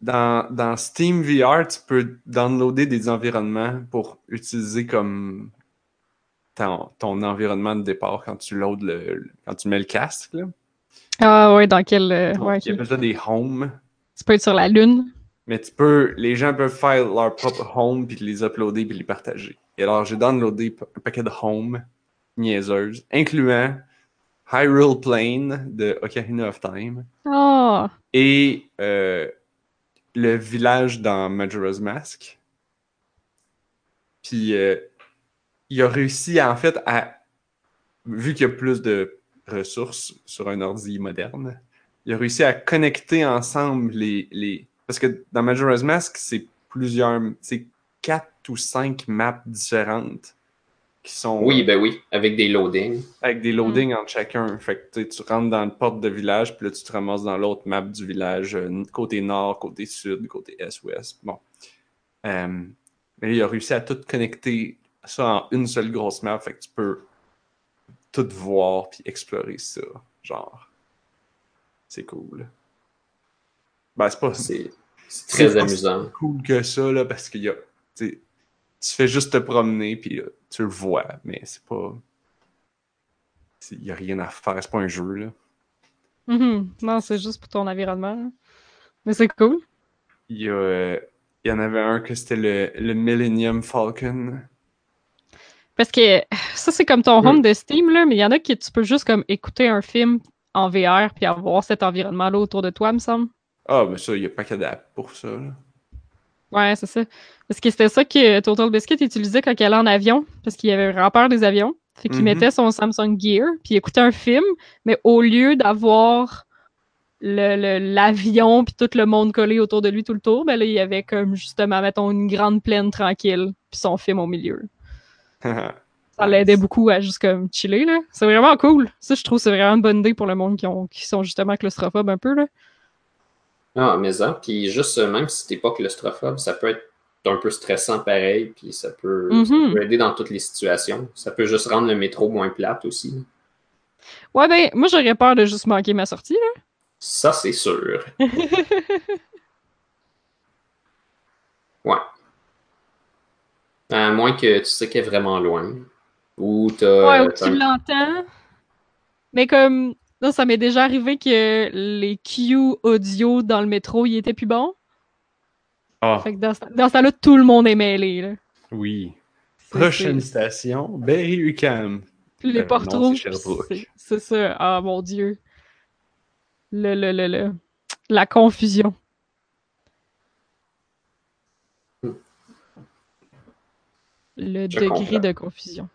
dans, dans Steam VR, tu peux downloader des environnements pour utiliser comme ton, ton environnement de départ quand tu loads le, le- quand tu mets le casque. Là. Ah ouais, dans quel. euh, ouais, Ils appellent ça des homes. Tu peux être sur la Lune. Mais tu peux, les gens peuvent faire leur propre home puis les uploader puis les partager. Et alors, j'ai downloadé un paquet de home niaiseuses, incluant Hyrule Plane de Ocarina of Time Ah! et euh, le village dans Majora's Mask. Puis, euh, il a réussi, en fait, à. Vu qu'il y a plus de ressources sur un ordi moderne, il a réussi à connecter ensemble les. les... Parce que dans Majora's Mask, c'est plusieurs. C'est quatre ou cinq maps différentes qui sont Oui, ben oui, avec des loadings. avec des loadings entre chacun. Fait que tu sais, tu rentres dans une porte de village, puis là, tu te ramasses dans l'autre map du village, euh, côté nord, côté sud, côté est-ouest. Bon. Euh, mais il a réussi à tout connecter ça en une seule grosse map, fait que tu peux tout voir puis explorer ça. Genre. C'est cool. Ben, c'est pas C'est très amusant. cool que ça, là, parce qu'il y a. tu fais juste te promener, puis là, tu le vois, mais c'est pas. Il n'y a rien à faire, c'est pas un jeu, là. Mhm. Non, c'est juste pour ton environnement. là. Mais c'est cool. Il y, a, euh, il y en avait un que c'était le, le Millennium Falcon. Parce que ça, c'est comme ton home de Steam, là, mais il y en a qui tu peux juste comme écouter un film en VR puis avoir cet environnement-là autour de toi, me semble. Ah, mais ça, il n'y a pas qu'à d'app pour ça, là. Ouais, c'est ça. Parce que c'était ça que Total Biscuit utilisait quand il allait en avion, parce qu'il avait vraiment peur des avions. Fait qu'il Mhm. mettait son Samsung Gear, puis il écoutait un film, mais au lieu d'avoir le- le- l'avion puis tout le monde collé autour de lui tout le tour, ben là, il y avait comme justement, mettons, une grande plaine tranquille, puis son film au milieu. Ça l'aidait beaucoup à juste comme chiller, là. C'est vraiment cool. Ça, je trouve que c'est vraiment une bonne idée pour le monde qui, ont, qui sont justement claustrophobes un peu, là. Ah, mais ça. Puis juste, euh, même si t'es pas claustrophobe, ça peut être un peu stressant pareil, puis ça peut, ça Mhm. peut aider dans toutes les situations. Ça peut juste rendre le métro moins plate aussi. Ouais, ben, moi, j'aurais peur de juste manquer ma sortie, là. Ça, c'est sûr. À moins que tu sais qu'elle est vraiment loin. Ou t'as. Ouais, ou t'as tu l'entends. Mais comme. Non, ça m'est déjà arrivé que les cues audio dans le métro, ils étaient plus bons. Ah, Fait que dans, ce- dans ce temps-là, tout le monde est mêlé. Là. oui. C'est- Prochaine c'est- station, Berry-UQAM. Puis les Euh, portes non, rouges, c'est Sherbrooke. c'est- C'est ça. Ah mon dieu. Le, le, le, le. La confusion. Le Je degré comprends. de confusion.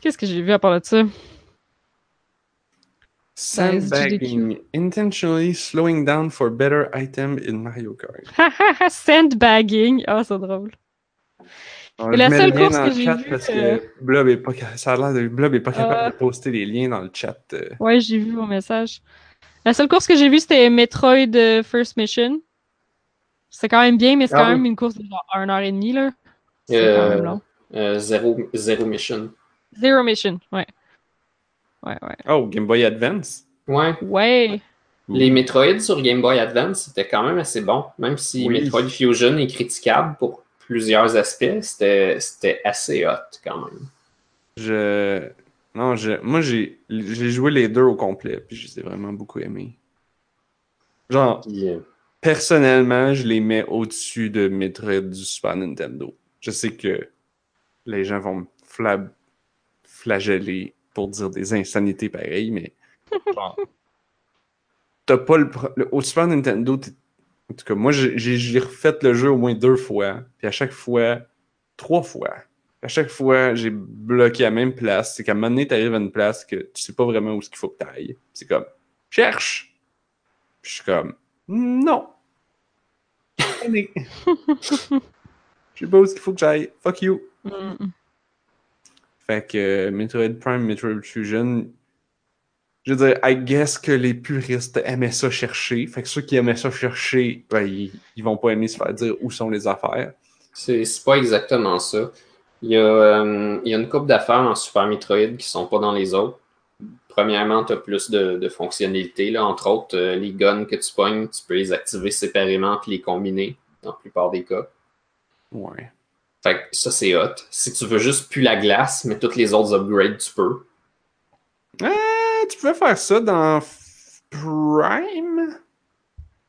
Qu'est-ce que j'ai vu à part de ça? Sandbagging, intentionally slowing down for better item in Mario Kart. Sandbagging. Ah, c'est drôle. Alors, Et la seule le lien course dans que j'ai vue, parce que Blob est pas, ça a l'air de Blob est pas capable Euh. de poster les liens dans le chat. euh. Ouais, j'ai vu vos messages. La seule course que j'ai vue, c'était Metroid euh, First Mission. C'est quand même bien, mais c'est Ah quand oui. même une course de genre 1 heure et demie, là. Euh, euh, zéro, zéro mission. Zero Mission, ouais. Ouais, ouais. Oh, Game Boy Advance? Ouais. Ouais. Les Metroid sur Game Boy Advance, c'était quand même assez bon. Même si Oui. Metroid Fusion est critiquable pour plusieurs aspects, c'était c'était assez hot quand même. Je non, je moi j'ai j'ai joué les deux au complet puis je les ai vraiment beaucoup aimés. Genre euh, personnellement, je les mets au-dessus de Metroid du Super Nintendo. Je sais que les gens vont me flab- flageller pour dire des insanités pareilles, mais genre, t'as pas le, pro- le- au Super Nintendo. En tout cas, moi j'ai refait le jeu au moins deux fois, puis à chaque fois, trois fois. À chaque fois, j'ai bloqué à la même place. C'est qu'à un moment donné, t'arrives à une place que tu sais pas vraiment où ce qu'il faut que t'ailles. C'est comme, cherche! Puis je suis comme, non! Je sais pas où il faut que j'aille. Fuck you. Mm. Fait que euh, Metroid Prime, Metroid Fusion, je veux dire, I guess que les puristes aimaient ça chercher. Fait que ceux qui aimaient ça chercher, ben, ils, ils vont pas aimer se faire dire où sont les affaires. C'est pas exactement ça. Il y a, euh, il y a une couple d'affaires en Super Metroid qui sont pas dans les autres. Premièrement, tu as plus de, de fonctionnalités. Là. Entre autres, euh, les guns que tu pognes, tu peux les activer séparément puis les combiner dans la plupart des cas. Ouais. Fait que ça, c'est hot. Si tu veux juste plus la glace, mais toutes les autres upgrades, tu peux. Ah, tu pouvais faire ça dans Prime?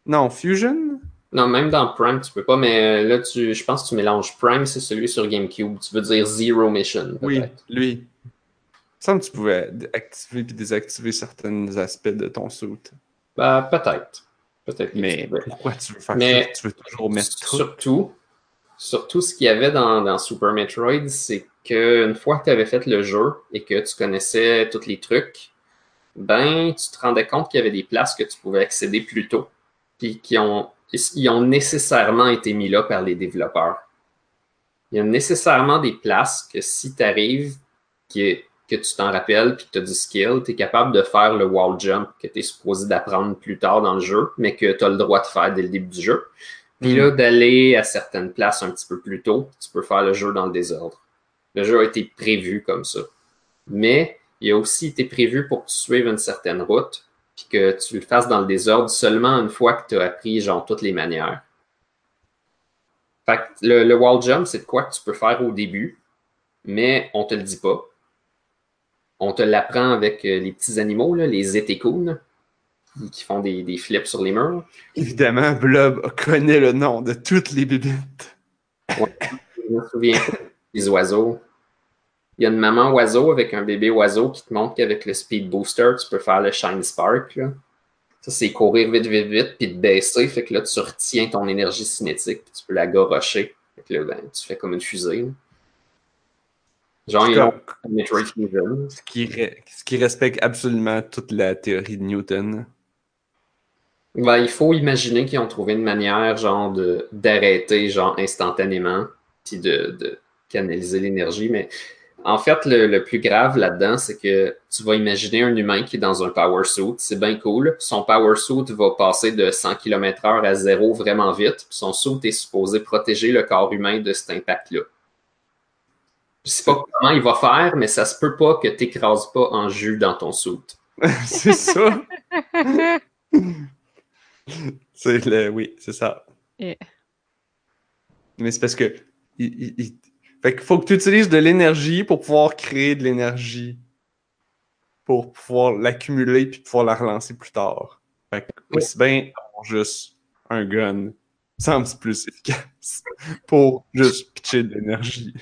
Non, Fusion? Non, même dans Prime, tu peux pas, mais euh, là, tu, je pense que tu mélanges Prime, c'est celui sur GameCube. Tu veux dire Zero Mission, Oui, lui. Il me semble que tu pouvais activer puis désactiver certains aspects de ton suit. Bah, peut-être. Peut-être. Mais tu pourquoi tu veux faire Mais- ça? Tu veux toujours mettre tout? Surtout, ce qu'il y avait dans, Super Metroid, c'est qu'une fois que tu avais fait le jeu et que tu connaissais tous les trucs, ben, tu te rendais compte qu'il y avait des places que tu pouvais accéder plus tôt, puis qui ont nécessairement été mis là par les développeurs. Il y a nécessairement des places que si tu arrives, que, que tu t'en rappelles, puis que tu as du skill, tu es capable de faire le wall jump que tu es supposé d'apprendre plus tard dans le jeu, mais que tu as le droit de faire dès le début du jeu. Puis là, d'aller à certaines places un petit peu plus tôt, tu peux faire le jeu dans le désordre. Le jeu a été prévu comme ça. Mais il a aussi été prévu pour que tu suives une certaine route, puis que tu le fasses dans le désordre seulement une fois que tu as appris genre toutes les manières. Fait que le, le wall jump, c'est quoi que tu peux faire au début, mais on te le dit pas. On te l'apprend avec euh, les petits animaux, là, les étécounes, qui- font des, des flips sur les murs. Évidemment, Blob connaît le nom de toutes les bibites. Je me souviens des oiseaux. Il y a une maman oiseau avec un bébé oiseau qui te montre qu'avec le speed booster, tu peux faire le shine spark. là. Ça, c'est courir vite, vite, vite, puis te baisser. Fait que là, tu retiens ton énergie cinétique, puis tu peux la gorocher. Fait que là, ben, tu fais comme une fusée. là. Genre, ils ont qui ce qui respecte absolument toute la théorie de Newton. Ben, il faut imaginer qu'ils ont trouvé une manière, genre, de, d'arrêter, genre, instantanément, puis de, de canaliser l'énergie. Mais en fait, le, le plus grave là-dedans, c'est que tu vas imaginer un humain qui est dans un power suit. C'est bien cool. Son power suit va passer de 100 km/h à zéro vraiment vite. Puis son suit est supposé protéger le corps humain de cet impact-là. Je sais pas comment il va faire, mais ça se peut pas que t'écrases pas en jus dans ton suit. c'est ça. c'est le. Oui, c'est ça. Mais c'est parce que il, il- il- Fait qu'il faut que tu utilises de l'énergie pour pouvoir créer de l'énergie. Pour pouvoir l'accumuler puis pouvoir la relancer plus tard. Fait que aussi bien avoir juste un gun semble plus efficace pour juste pitcher de l'énergie.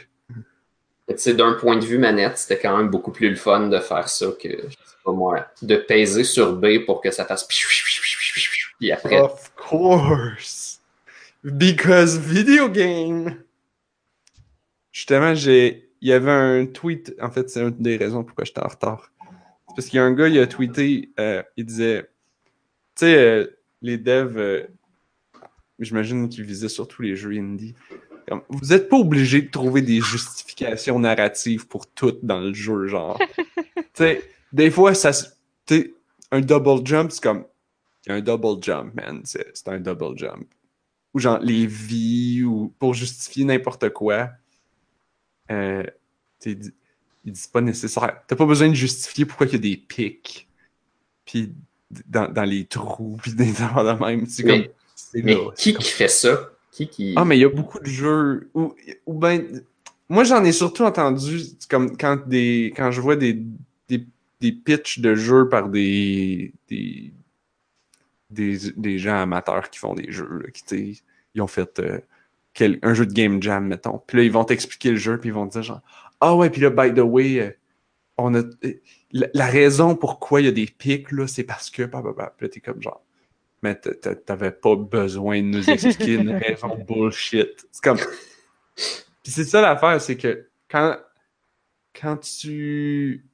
Tu sais, d'un point de vue manette, c'était quand même beaucoup plus le fun de faire ça que, je sais pas moi, de peser sur B pour que ça fasse puis après, Of course! Because video game! Justement, j'ai. Il y avait un tweet. En fait, c'est une des raisons pourquoi j'étais en retard. C'est parce qu'il y a un gars, il a tweeté. euh, il disait. Tu sais, euh, les devs. euh, J'imagine qu'ils visaient surtout les jeux indie. Comme, vous n'êtes pas obligé de trouver des justifications narratives pour tout dans le jeu, genre. tu sais, des fois, ça. Tu un double jump, c'est comme. Il y a un double jump, man. C'est un double jump. Ou genre les vies, ou pour justifier n'importe quoi. Euh, tu sais, il dit c'est pas nécessaire. T'as pas besoin de justifier pourquoi il y a des pics. Puis dans, dans les trous, puis des affaires de même. C'est Mais- comme. mais là, qui comme- qui fait ça? Qui qui... ah, mais il y a beaucoup de jeux où, où ben, moi j'en ai surtout entendu comme quand des quand je vois des, des, des pitchs de jeux par des des, des, des gens amateurs qui font des jeux, là, qui ils ont fait euh, quel- un jeu de game jam, mettons. Puis là, ils vont t'expliquer le jeu, puis ils vont te dire genre Ah ouais, puis là, by the way, euh, on a euh, la, la raison pourquoi il y a des pics, là, c'est parce que bah, bah, bah. Puis là, t'es comme genre mais t'avais pas besoin de nous expliquer une raison bullshit. C'est comme. Puis c'est ça l'affaire, c'est que quand, quand tu.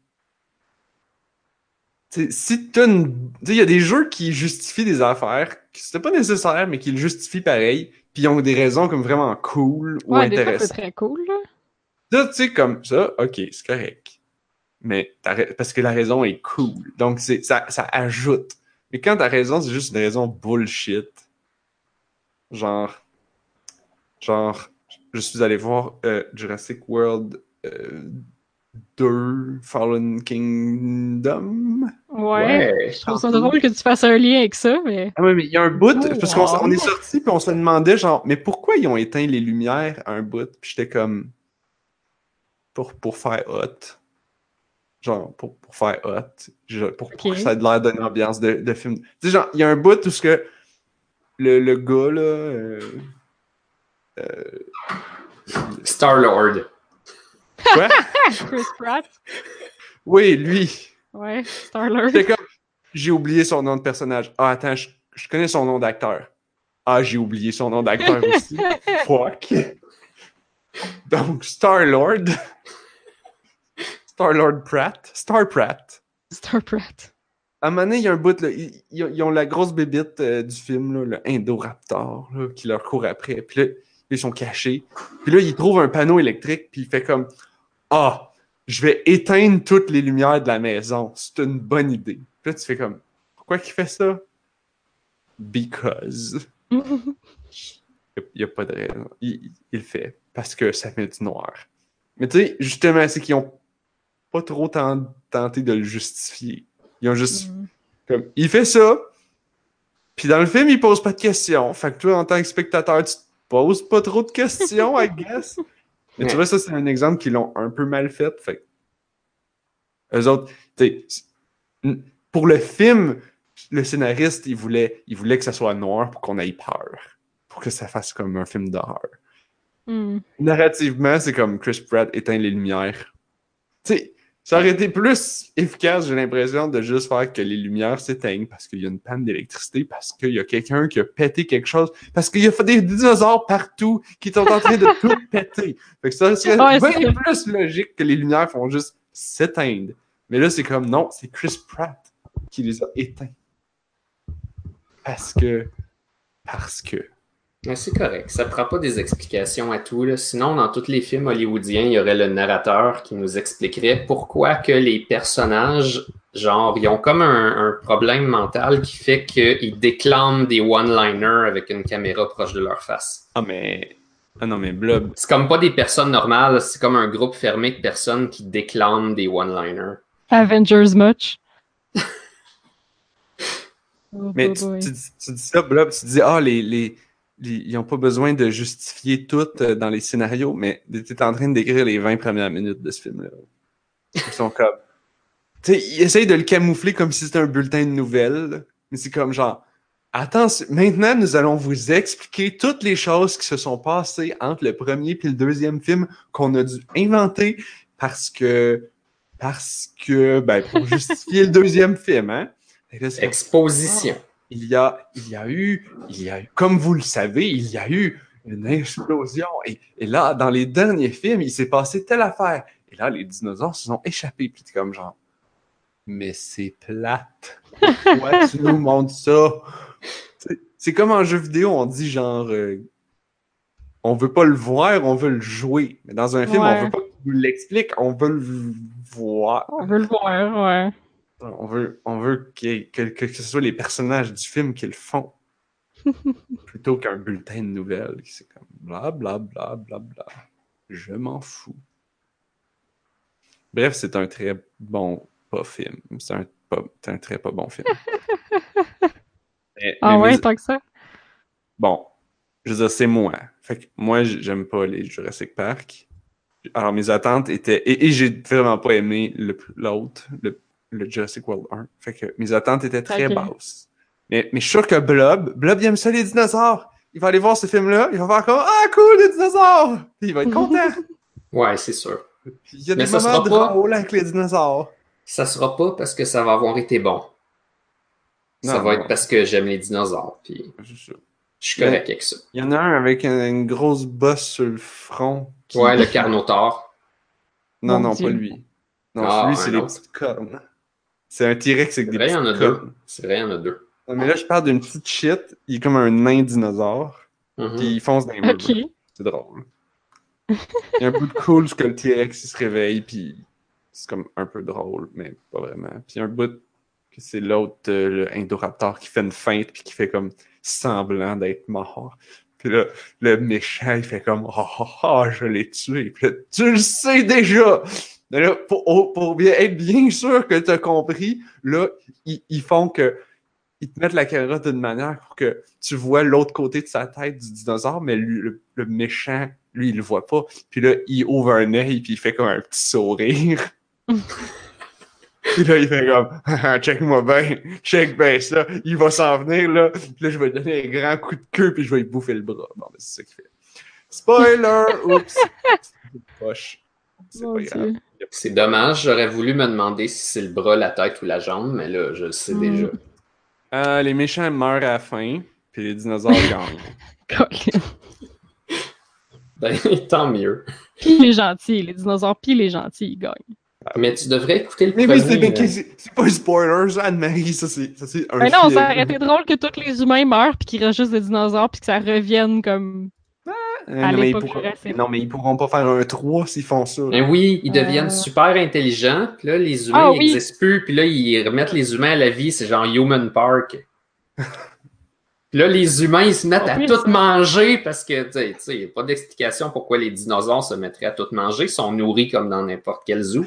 T'sais, si t'as une. Il y a des jeux qui justifient des affaires, qui c'était pas nécessaire, mais qui le justifient pareil, puis ils ont des raisons comme vraiment cool ou Ouais, fois, c'est intéressantes. très cool, là. Tu sais, comme ça, ok, c'est correct. Mais parce que la raison est cool. Donc, c'est, ça, ça ajoute. Mais quand ta raison, c'est juste une raison bullshit. Genre. Genre, je suis allé voir euh, Jurassic World euh, 2 Fallen Kingdom. Ouais. Je trouve ça drôle que tu fasses un lien avec ça, mais. Ah ouais, mais il y a un bout, Oh, parce qu'on on est sorti puis on se demandait genre, mais pourquoi ils ont éteint les lumières à un bout? Puis j'étais comme, pour, pour faire hot. Genre, pour, pour faire hot. Je- pour, que ça ait l'air d'une ambiance de, de film. Tu sais, genre, il y a un bout où ce que le, le gars, là, euh, Star-Lord. Quoi? Chris Pratt? oui, lui. Ouais, Star-Lord. J'étais comme, j'ai oublié son nom de personnage. Ah, attends, je, je connais son nom d'acteur. Ah, j'ai oublié son nom d'acteur aussi. Fuck. Donc, Star-Lord. Star-Lord Pratt. Star Pratt. Star Pratt. À un moment donné, il y a un bout, là, ils, ils ont- ils la grosse bébite euh, du film, là, le Indoraptor, là, qui leur court après. Puis là, ils sont cachés. Puis là, il trouve un panneau électrique, puis il fait comme Ah, je vais éteindre toutes les lumières de la maison. C'est une bonne idée. Puis là, tu fais comme Pourquoi qu'il fait ça? Because. Il n'y a, pas de raison. Il, le fait parce que ça met du noir. Mais tu sais, justement, c'est qu'ils ont pas trop ten- tenté de le justifier. Ils ont juste Mm. comme, il fait ça, puis dans le film, il pose pas de questions. Fait que toi, en tant que spectateur, tu te poses pas trop de questions, I guess. Mais tu vois, ça, c'est un exemple qu'ils l'ont un peu mal fait. Fait eux autres, tu sais, n- pour le film, le scénariste, il voulait, il voulait que ça soit noir pour qu'on ait peur. Pour que ça fasse comme un film d'horreur. Mm. Narrativement, c'est comme Chris Pratt éteint les lumières. Tu sais, ça aurait été plus efficace, j'ai l'impression, de juste faire que les lumières s'éteignent parce qu'il y a une panne d'électricité, parce qu'il y a quelqu'un qui a pété quelque chose, parce qu'il y a fait des dinosaures partout qui sont en train de tout péter. Fait que ça serait Ouais, bien plus logique que les lumières font juste s'éteindre. Mais là, c'est comme non, c'est Chris Pratt qui les a éteints. Parce que. Parce que. Mais c'est correct. Ça prend pas des explications à tout. Là. Sinon, dans tous les films hollywoodiens, il y aurait le narrateur qui nous expliquerait pourquoi que les personnages, genre, ils ont comme un, un problème mental qui fait qu'ils déclament des one-liners avec une caméra proche de leur face. Ah, mais. Ah non, mais Blob. C'est comme pas des personnes normales, c'est comme un groupe fermé de personnes qui déclament des one-liners. Avengers much. Oh, Mais boy, tu, boy. tu dis- tu dis ça, Blob, tu dis, ah, les, les, ils n'ont pas besoin de justifier tout euh, dans les scénarios, mais tu es en train de décrire les 20 premières minutes de ce film-là. Ils sont comme. Tu sais, ils essayent de le camoufler comme si c'était un bulletin de nouvelles, mais c'est comme genre. Attention, maintenant nous allons vous expliquer toutes les choses qui se sont passées entre le premier et le deuxième film qu'on a dû inventer parce que parce que ben pour justifier le deuxième film, hein. Exposition. Il y a il y a eu il y a eu comme vous le savez, il y a eu une explosion et, et là dans les derniers films, il s'est passé telle affaire et là les dinosaures se sont échappés puis comme genre mais c'est plate. Pourquoi tu nous montres ça? C'est comme en jeu vidéo, on dit genre euh, on veut pas le voir, on veut le jouer. Mais dans un film, Ouais. on veut pas que tu nous l'expliques, on veut le voir. On veut le voir, ouais. On veut, on veut que, que, que ce soit les personnages du film qui le font. Plutôt qu'un bulletin de nouvelles qui c'est comme bla bla bla bla bla. Je m'en fous. Bref, c'est un très bon pas film. C'est un, un très pas bon film. Mais- Ah mais ouais, mes- tant que ça? Bon, je veux dire, c'est moi. Fait que moi, j'aime pas les Jurassic Park. Alors, mes attentes étaient... Et, et j'ai vraiment pas aimé le- l'autre, le, le Jurassic World 1. Fait que mes attentes étaient très basses. Mais, mais je suis sûr que Blob, Blob, il aime ça les dinosaures. Il va aller voir ce film-là, il va faire comme « Ah, cool, les dinosaures! » Puis il va être content. Ouais, c'est sûr. Puis il y a Mais des ça moments sera pas- avec les dinosaures. Ça sera pas parce que ça va avoir été bon. Ça Non, va non. être parce que j'aime les dinosaures. Puis ça. je suis correct avec ça. Il y en a un avec une, une grosse bosse sur le front. qui- Ouais, le Carnotaure. Non, Mon non, Dieu. pas lui. Non, Ah, lui, c'est les petites cornes. C'est un T-Rex avec C'est des vrai, il y en a deux. C'est vrai, il y en a deux. Non, mais là, je parle d'une petite shit. Il est comme un nain dinosaure. Mhm. Puis il fonce dans les murs. Ok. C'est drôle. Il y a un peu de cool parce que le T-Rex, il se réveille, puis c'est comme un peu drôle, mais pas vraiment. Puis il y a un bout que c'est l'autre, euh, le Indoraptor, qui fait une feinte, puis qui fait comme semblant d'être mort. Puis là, le méchant, il fait comme « Oh, oh, oh, je l'ai tué. » Puis là, tu le sais déjà! Mais là, pour, oh, pour bien, être bien sûr que tu as compris, là, ils, ils font que ils te mettent la caméra d'une manière pour que tu vois l'autre côté de sa tête du dinosaure, mais lui, le, le méchant, lui, il le voit pas. Puis là, il ouvre un œil, puis il fait comme un petit sourire. puis là, il fait comme check-moi bien, check bien ça, il va s'en venir, là. Puis là, je vais lui donner un grand coup de queue, puis je vais lui bouffer le bras. Bon, ben, c'est ça qu'il fait. Spoiler! Oups! Poche. C'est pas grave. C'est dommage, j'aurais voulu me demander si c'est le bras, la tête ou la jambe, mais là, je le sais Mm. déjà. Euh, les méchants meurent à la fin, puis les dinosaures gagnent. Ben, tant mieux. Puis les gentils, les dinosaures, puis les gentils, ils gagnent. Mais tu devrais écouter le Mais premier. oui, c'est euh, pas un spoiler, Anne-Marie, ça c'est ça, c'est un Mais non, film. ça aurait été drôle que tous les humains meurent, puis qu'il reste juste des dinosaures, puis que ça revienne comme. Euh, non, mais ils pourront- Jurassic. non, mais ils pourront pas faire un 3 s'ils font ça. Ben oui, ils deviennent Euh. super intelligents. Puis là, les humains Ah ils oui. n'existent plus. Puis là, ils remettent les humains à la vie. C'est genre Human Park. Puis là, les humains, ils se mettent En à plus, tout manger parce que, tu sais, il n'y a pas d'explication pourquoi les dinosaures se mettraient à tout manger. Ils sont nourris comme dans n'importe quel zoo.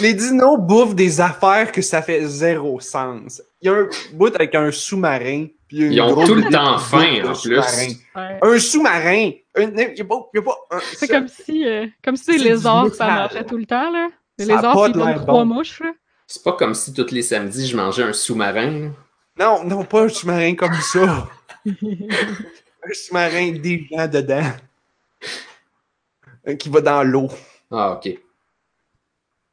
Les dinos bouffent des affaires que ça fait zéro sens. Il y a un bout avec un sous-marin. Puis une Ils ont tout le temps faim, en plus. Ouais. Un sous-marin! Un- Il n'y a pas, il y a pas un- C'est comme si, euh, comme si les lézards, ça marchait tout le temps, là. Les Ça lézards, l'air trois bon. mouches, là. C'est pas comme si tous les samedis, je mangeais un sous-marin. Non, non, pas un sous-marin comme ça. un sous-marin des gens dedans. Un qui va dans l'eau. Ah, ok.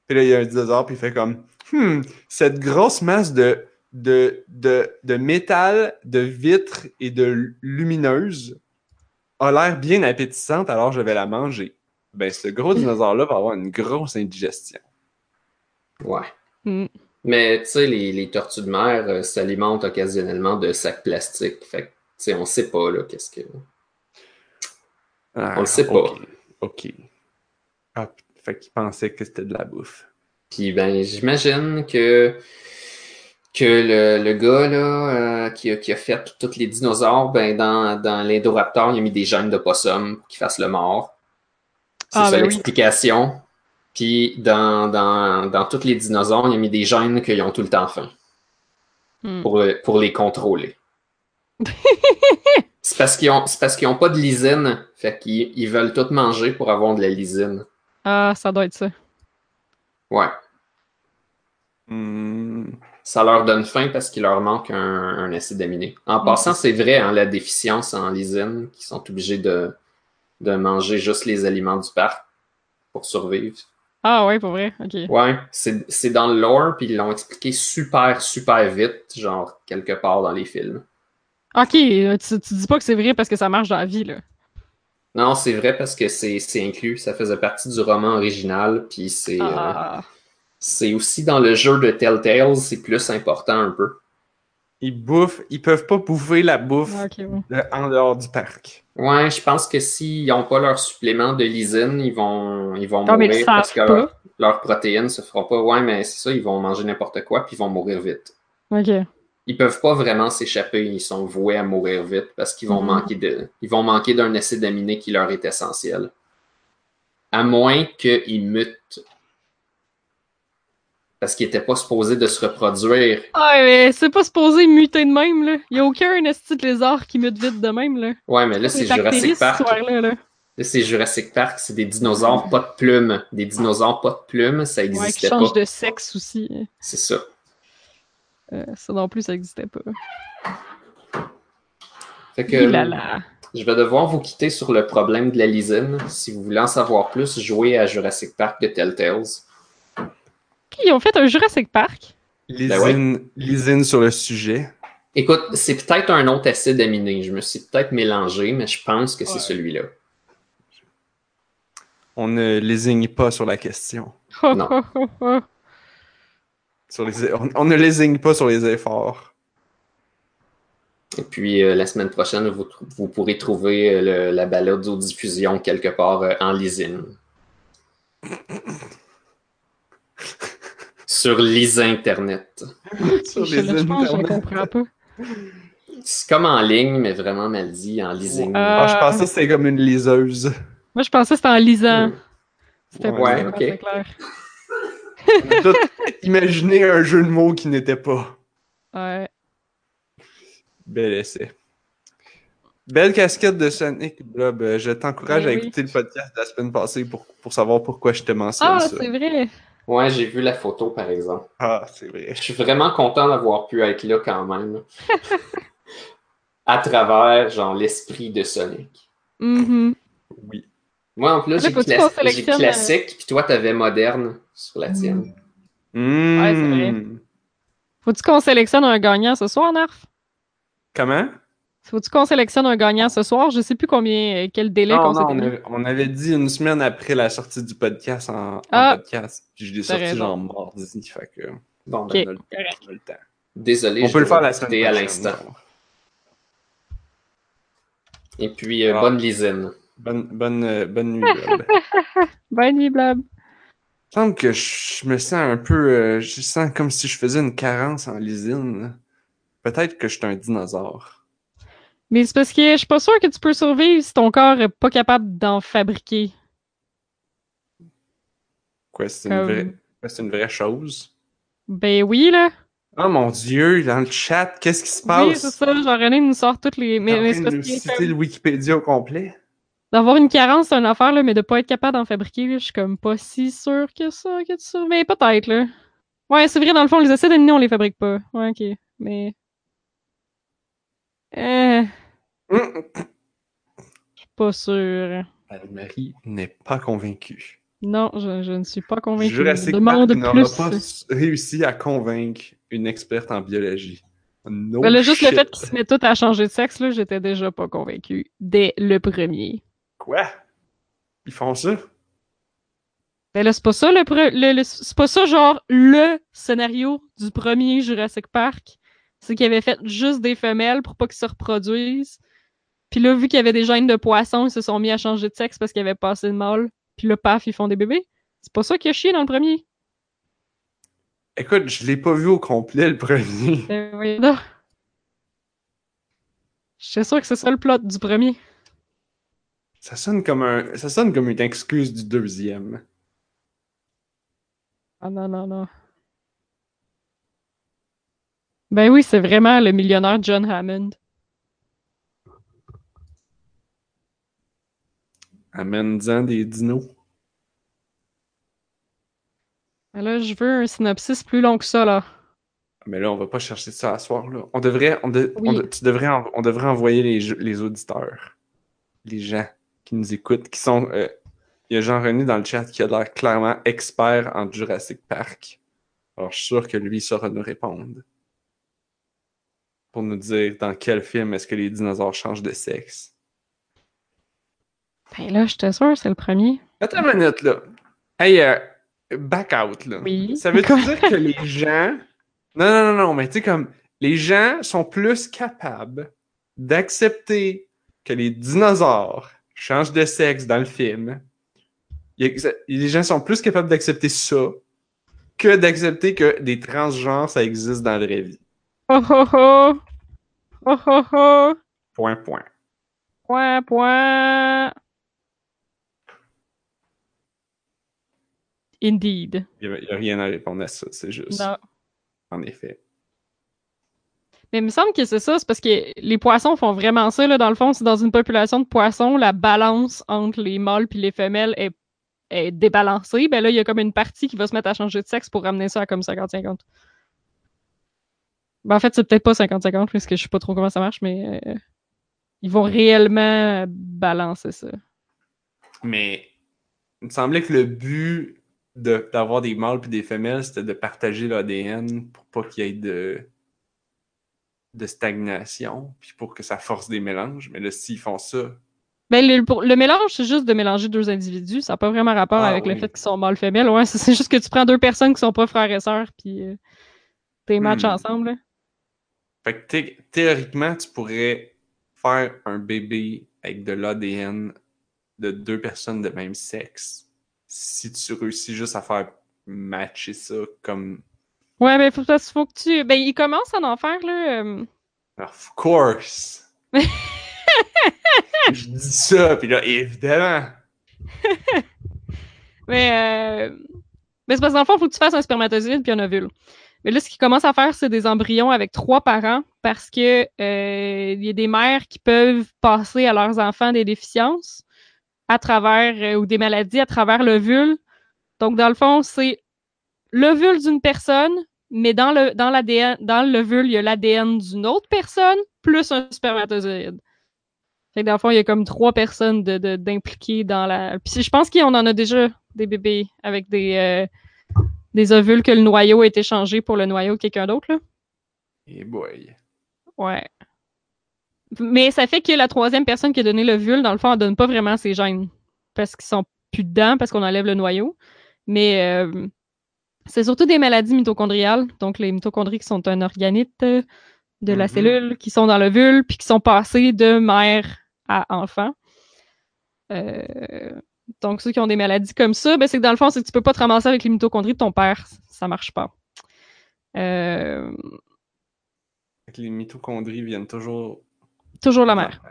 Puis là, il y a un dinosaure, puis il fait comme Hmm, cette grosse masse de, de, de, de métal, de vitre et de lumineuse a l'air bien appétissante, alors je vais la manger. Ben, ce gros dinosaure-là va avoir une grosse indigestion. Ouais. Mm. Mais tu sais, les, les tortues de mer euh, s'alimentent occasionnellement de sacs plastiques. Fait que, tu sais, on sait pas, là, qu'est-ce que. Ah, On le sait pas. Ok. Ah, fait qu'il pensait que c'était de la bouffe. Puis ben, j'imagine que, que le, le gars là, euh, qui, a, qui a fait tous les dinosaures, ben, dans, dans l'Indoraptor, il a mis des gènes de possum pour qu'il fasse le mort. C'est Ah, ça ben oui. l'explication. Puis dans, dans, dans tous les dinosaures, il a mis des gènes qu'ils ont tout le temps faim. Hmm. pour, le- pour les contrôler. c'est parce qu'ils ont, c'est parce qu'ils ont pas de lysine. Fait qu'ils ils veulent tout manger pour avoir de la lysine. Ah, ça doit être ça. Ouais. Hmm. Ça leur donne faim parce qu'il leur manque un, un acide aminé. En Mm. passant, c'est vrai, hein, la déficience en lysine, qui sont obligés de, de manger juste les aliments du parc pour survivre. Ah ouais, pour vrai, ok. Ouais, c'est dans le lore, puis ils l'ont expliqué super, super vite, genre quelque part dans les films. Ok, euh, tu, tu dis pas que c'est vrai parce que ça marche dans la vie, là. Non, c'est vrai parce que c'est c'est inclus, ça faisait partie du roman original, puis c'est euh, Ah, c'est aussi dans le jeu de Telltale, c'est plus important un peu. Ils bouffent, ils peuvent pas bouffer la bouffe ok, ouais. de- en dehors du parc. Ouais, je pense que s'ils n'ont pas leur supplément de lysine, ils vont, ils vont Non, mais ils mourir parce que pas. leur, leur protéine se fera pas. Ouais, mais c'est ça, ils vont manger n'importe quoi puis ils vont mourir vite. Ok. Ils peuvent pas vraiment s'échapper, ils sont voués à mourir vite parce qu'ils vont Mhm. manquer de, ils vont manquer d'un acide aminé qui leur est essentiel. À moins qu'ils mutent. Parce qu'ils étaient pas supposés de se reproduire. Ah, mais c'est pas supposé muter de même, là. Y a aucun esti de lézard qui mute vite de même, là. Ouais, mais là, c'est Jurassic Park. là. Là, c'est Jurassic Park, c'est des dinosaures pas de plumes. Des dinosaures pas de plumes, ça Ouais, existait pas. change de sexe aussi. C'est ça. Euh, ça non plus, ça existait pas. Fait que là. je vais devoir vous quitter sur le problème de la lysine. Si vous voulez en savoir plus, jouez à Jurassic Park de Telltales. Ils ont fait un Jurassic Park? Lysine, lysine sur le sujet. Écoute, c'est peut-être un autre acide aminé. Je me suis peut-être mélangé, mais je pense que c'est celui-là. On ne lésigne pas sur la question. Non. Sur les, on, on ne lésigne pas sur les efforts. Et puis euh, la semaine prochaine, vous, vous pourrez trouver euh, le- la balade aux diffusions quelque part euh, en lysine. Sur Lisa Internet. Sur je, les je pense que je internets. comprends pas. C'est comme en ligne, mais vraiment mal dit, en lysine. Euh, Ah, je pensais que c'était comme une liseuse. Moi, je pensais que c'était en lisant. C'était pas Ouais, ok. clair. Tout un jeu de mots qui n'était pas. Ouais. Bel essai. Belle casquette de Sonic, Blob. Euh, Je t'encourage Ben à oui. écouter le podcast de la semaine passée pour, pour savoir pourquoi je te mentionne Ah, ça. c'est vrai. Ouais, j'ai vu la photo, par exemple. Ah, c'est vrai. Je suis vraiment content d'avoir pu être là quand même. à travers, genre, l'esprit de Sonic. Mhm. Oui. Moi, en plus, j'ai cla- classique, puis toi, t'avais moderne sur la tienne. Ouais, c'est vrai. Faut-tu qu'on sélectionne un gagnant ce soir, Narf? Comment? Faut-tu qu'on sélectionne un gagnant ce soir? Je sais plus combien, euh, quel délai Non, qu'on non, s'est on avait, on avait dit une semaine après la sortie du podcast en, en Ah. podcast. Puis je l'ai sorti raison. genre mardi, fait que Bon, Ok. ben, on, a le, correct. on a le temps. désolé, On je peut le faire la semaine à l'instant. Et puis, euh, Ah. bonne lysine. Bonne, bonne, euh, bonne nuit, Blob. Bonne nuit, Blab. Il me semble que je me sens un peu. euh, je sens comme si je faisais une carence en lysine. Peut-être que je suis un dinosaure. Mais c'est parce que je suis pas sûre que tu peux survivre si ton corps est pas capable d'en fabriquer. Quoi, c'est une, Comme- vraie... c'est une vraie chose? Ben oui, là. Oh mon dieu, dans le chat, qu'est-ce qui se passe? Oui, c'est ça. Genre, René nous sort toutes les. Mais, mais c'est nous que citer comme, le Wikipédia au complet? d'avoir une carence, c'est une affaire, là, mais de pas être capable d'en fabriquer, là, je suis comme pas si sûre que ça, que tu survives. Mais peut-être, là. Ouais, c'est vrai, dans le fond, les acides aminés, on les fabrique pas. Ouais, ok. Mais. Euh, Je suis pas sûre. Anne-Marie n'est pas convaincue. Non, je, je ne suis pas convaincue. Jurassic Park n'aura pas réussi à convaincre une experte en biologie. No Ben là, juste le fait qu'ils se mettent tous à changer de sexe, là, j'étais déjà pas convaincue. Dès le premier. Quoi? Ils font ça? Ben là, c'est pas ça le, pre- le- le- c'est pas ça genre le scénario du premier Jurassic Park. C'est qu'ils avaient fait juste des femelles pour pas qu'ils se reproduisent. Puis là, vu qu'il y avait des gènes de poisson, ils se sont mis à changer de sexe parce qu'il y avait pas assez de mâles. Puis là, paf, ils font des bébés. C'est pas ça qui a chié dans le premier. Écoute, je l'ai pas vu au complet le premier. Ben oui, non. J'étais sûr que c'est ça le plot du premier. Ça sonne comme un. Ça sonne comme une excuse du deuxième. Ah non, non, non. Ben oui, c'est vraiment le millionnaire John Hammond. Amène-en des dinos. Là, je veux un synopsis plus long que ça, là. Mais là, on va pas chercher ça à soir, là. On devrait, on de- Oui. on de- tu devrais, en- on devrait envoyer les auditeurs, les gens qui nous écoutent, qui sont. euh, Il y a Jean-René dans le chat qui a l'air clairement expert en Jurassic Park. Alors, je suis sûr que lui saura nous répondre. Pour nous dire dans quel film est-ce que les dinosaures changent de sexe. Ben là, je te sûr, c'est le premier. Attends une minute, là. Hey, euh, back out, là. Oui. Ça veut dire que les gens. Non, non, non, non, mais tu sais, comme. Les gens sont plus capables d'accepter que les dinosaures changent de sexe dans le film. Les gens sont plus capables d'accepter ça que d'accepter que des transgenres, ça existe dans la vraie vie. Oh oh oh! Oh oh oh! Point, point. Point, point! Indeed. Il n'y a, rien à répondre à ça, c'est juste. Non. En effet. Mais il me semble que c'est ça, c'est parce que les poissons font vraiment ça, là. Dans le fond, c'est dans une population de poissons, la balance entre les mâles puis les femelles est, est débalancée. Ben là, il y a comme une partie qui va se mettre à changer de sexe pour ramener ça à comme 50-50. Ben en fait, c'est peut-être pas 50-50, parce que je sais pas trop comment ça marche, mais euh, ils vont réellement balancer ça. Mais il me semblait que le but de- d'avoir des mâles puis des femelles, c'était de partager l'ADN pour pas qu'il y ait de, de stagnation, puis pour que ça force des mélanges. Mais là, s'ils font ça, Ben, le, pour- le mélange, c'est juste de mélanger deux individus. Ça n'a pas vraiment rapport Ah, avec le fait qu'ils sont mâles-femelles. Ouais, c'est c'est juste que tu prends deux personnes qui sont pas frères et sœurs, puis euh, t'es match Hmm. ensemble. là. fait que thé- théoriquement, tu pourrais faire un bébé avec de l'ADN de deux personnes de même sexe si tu réussis juste à faire matcher ça comme. Ouais, ben, faut, faut que tu. Ben, ils commencent à en faire, là. euh, Of course! Je dis ça, puis là, évidemment! Mais, euh... mais c'est parce que dans le fond, il faut que tu fasses un spermatozoïde puis un ovule. Mais là, ce qu'ils commencent à faire, c'est des embryons avec trois parents parce que euh, il y a des mères qui peuvent passer à leurs enfants des déficiences à travers euh, ou des maladies à travers l'ovule. Donc, dans le fond, c'est l'ovule d'une personne, mais dans le dans l'ADN, dans l'ovule, il y a l'ADN d'une autre personne plus un spermatozoïde. Fait que dans le fond, il y a comme trois personnes de, de- d'impliquées dans la. Puis je pense qu'on en a déjà des bébés avec des, euh, des ovules que le noyau a été changé pour le noyau de quelqu'un d'autre, là. Et boy. Ouais. Mais ça fait que la troisième personne qui a donné l'ovule, dans le fond, elle donne pas vraiment ses gènes. Parce qu'ils sont plus dedans, parce qu'on enlève le noyau. Mais euh, c'est surtout des maladies mitochondriales. Donc, les mitochondries qui sont un organite de la Mhm. cellule, qui sont dans l'ovule, puis qui sont passées de mère à enfant. Euh, donc, ceux qui ont des maladies comme ça, ben, c'est que dans le fond, c'est que tu peux pas te ramasser avec les mitochondries de ton père. Ça marche pas. Euh, les mitochondries viennent toujours. Toujours la mère.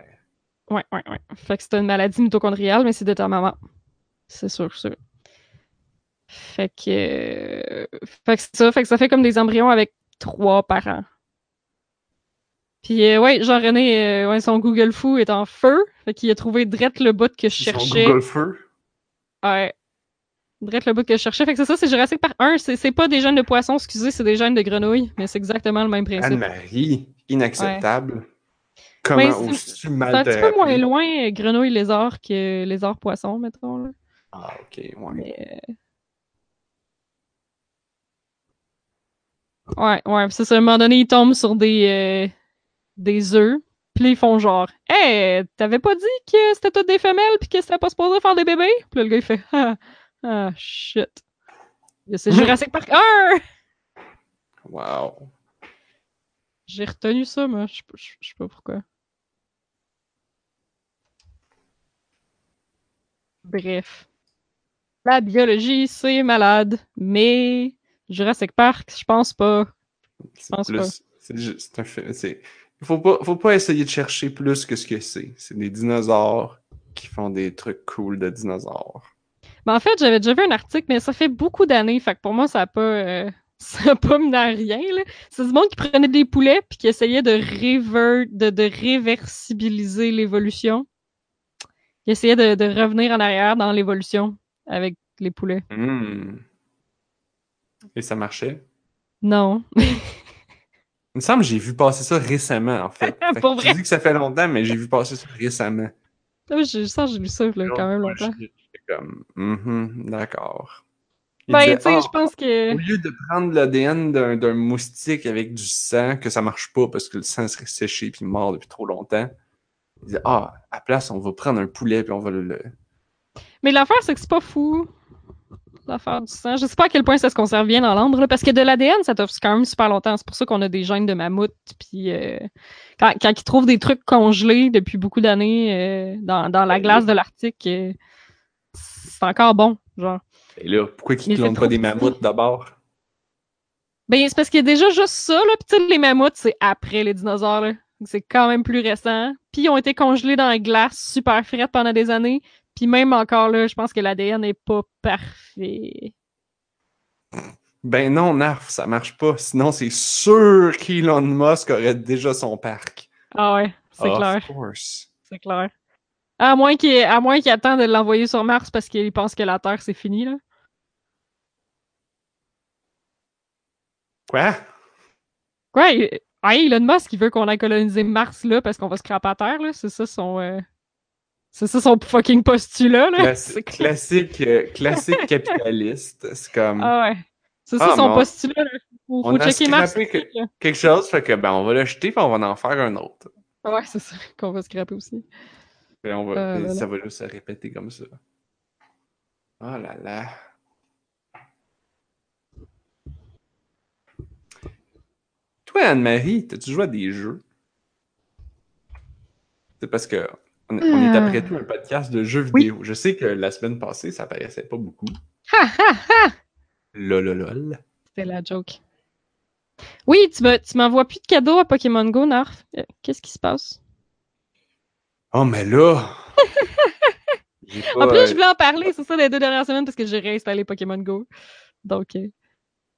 Ouais, ouais, ouais. Fait que c'est une maladie mitochondriale, mais c'est de ta maman. C'est sûr, sûr. Fait que. euh, Fait que c'est ça. Fait que ça fait comme des embryons avec trois parents. Puis, euh, ouais, Jean-René, euh, ouais, son Google Fou est en feu. Fait qu'il a trouvé drette le bout que je cherchais. Google Feu? Ouais. Drette le bout que je cherchais. Fait que c'est ça, c'est Jurassic Park 1. C'est c'est pas des gènes de poisson, excusez, c'est des gènes de grenouille. Mais c'est exactement le même principe. Anne-Marie, inacceptable. Comment Mais c'est- oses-tu C'est mal un petit peu moins loin euh, grenouille lézard que lézard poisson, mettons. Là. Ah, ok, ouais. Mais, euh, Ouais, ouais, puis c'est ça, à un moment donné, ils tombent sur des, euh, des œufs, puis ils font genre « Hey, t'avais pas dit que c'était toutes des femelles puis que c'était pas supposé faire des bébés? » Puis là, le gars, il fait « Ah, ah shit. » C'est Jurassic Park 1! Wow. J'ai retenu ça, moi, je sais pas pourquoi. Bref. La biologie, c'est malade, mais Jurassic Park, je pense pas. C'est pense plus. pas. C'est un Il faut pas, faut pas essayer de chercher plus que ce que c'est. C'est des dinosaures qui font des trucs cool de dinosaures. Ben, en fait, j'avais déjà vu un article, mais ça fait beaucoup d'années, fait que pour moi, ça a pas, euh, ça n'a pas mené à rien. C'est du monde qui prenait des poulets puis qui essayait de, réver... de, de réversibiliser l'évolution. Qui essayait de, de revenir en arrière dans l'évolution avec les poulets. Hmm. Et ça marchait? Non. Il me semble que j'ai vu passer ça récemment, en fait. Fait Pour vrai? Je dis que ça fait longtemps, mais j'ai vu passer ça récemment. Oui, je sens que j'ai lu ça là, quand même longtemps. j'étais comme, Mhm, d'accord. Il Ben, tu sais, je pense que. Au lieu de prendre l'ADN d'un d'un moustique avec du sang, que ça marche pas parce que le sang serait séché puis mort depuis trop longtemps, il disait Ah, à la place, on va prendre un poulet puis on va le. Mais l'affaire, c'est que c'est pas fou. L'affaire du sang. Je sais pas à quel point ça se conserve bien dans l'ambre, parce que de l'ADN, ça t'offre quand même super longtemps. C'est pour ça qu'on a des gènes de mammouth. Puis euh, quand, quand ils trouvent des trucs congelés depuis beaucoup d'années euh, dans, dans la glace de l'Arctique, euh, c'est encore bon. Genre. Et là, pourquoi ils clonent pas des mammouths d'abord? Ben, c'est parce qu'il y a déjà juste ça, là. Puis, tu sais, les mammouths, c'est après les dinosaures, là. C'est quand même plus récent. Puis, ils ont été congelés dans la glace super frette pendant des années. Puis, même encore là, je pense que l'ADN n'est pas parfait. Ben non, Narf, ça marche pas. Sinon, c'est sûr qu'Elon Musk aurait déjà son parc. Ah ouais, c'est clair. C'est clair. À moins qu'il qu'il attende de l'envoyer sur Mars parce qu'il pense que la Terre, c'est fini, là. Quoi? Il- hey, Elon Musk, il veut qu'on aille coloniser Mars, là, parce qu'on va se craper à Terre, là. C'est ça son... euh, C'est ça son fucking postulat, là. Classi- classique, euh, classique capitaliste. C'est comme. Ah ouais. C'est ça Ah, son postulat, là. Faut, faut on a checker Mars. que- quelque chose, fait que ben on va le jeter puis on va en faire un autre. Ouais, c'est ça qu'on va scraper aussi. Puis on va, Euh, voilà. ça va juste se répéter comme ça. Oh là là. Toi, Anne-Marie, t'as-tu joué à des jeux? C'est parce que on, on est après tout un podcast de jeux Oui. vidéo. Je sais que la semaine passée, ça paraissait pas beaucoup. Ha ha ha! Lololol. C'était la joke. Oui, tu me- tu m'envoies plus de cadeaux à Pokémon Go, Narf. Euh, Qu'est-ce qui se passe? Oh, mais là! En plus, euh, je voulais en parler, c'est ça, les deux dernières semaines, parce que j'ai réinstallé Pokémon Go. Donc, euh,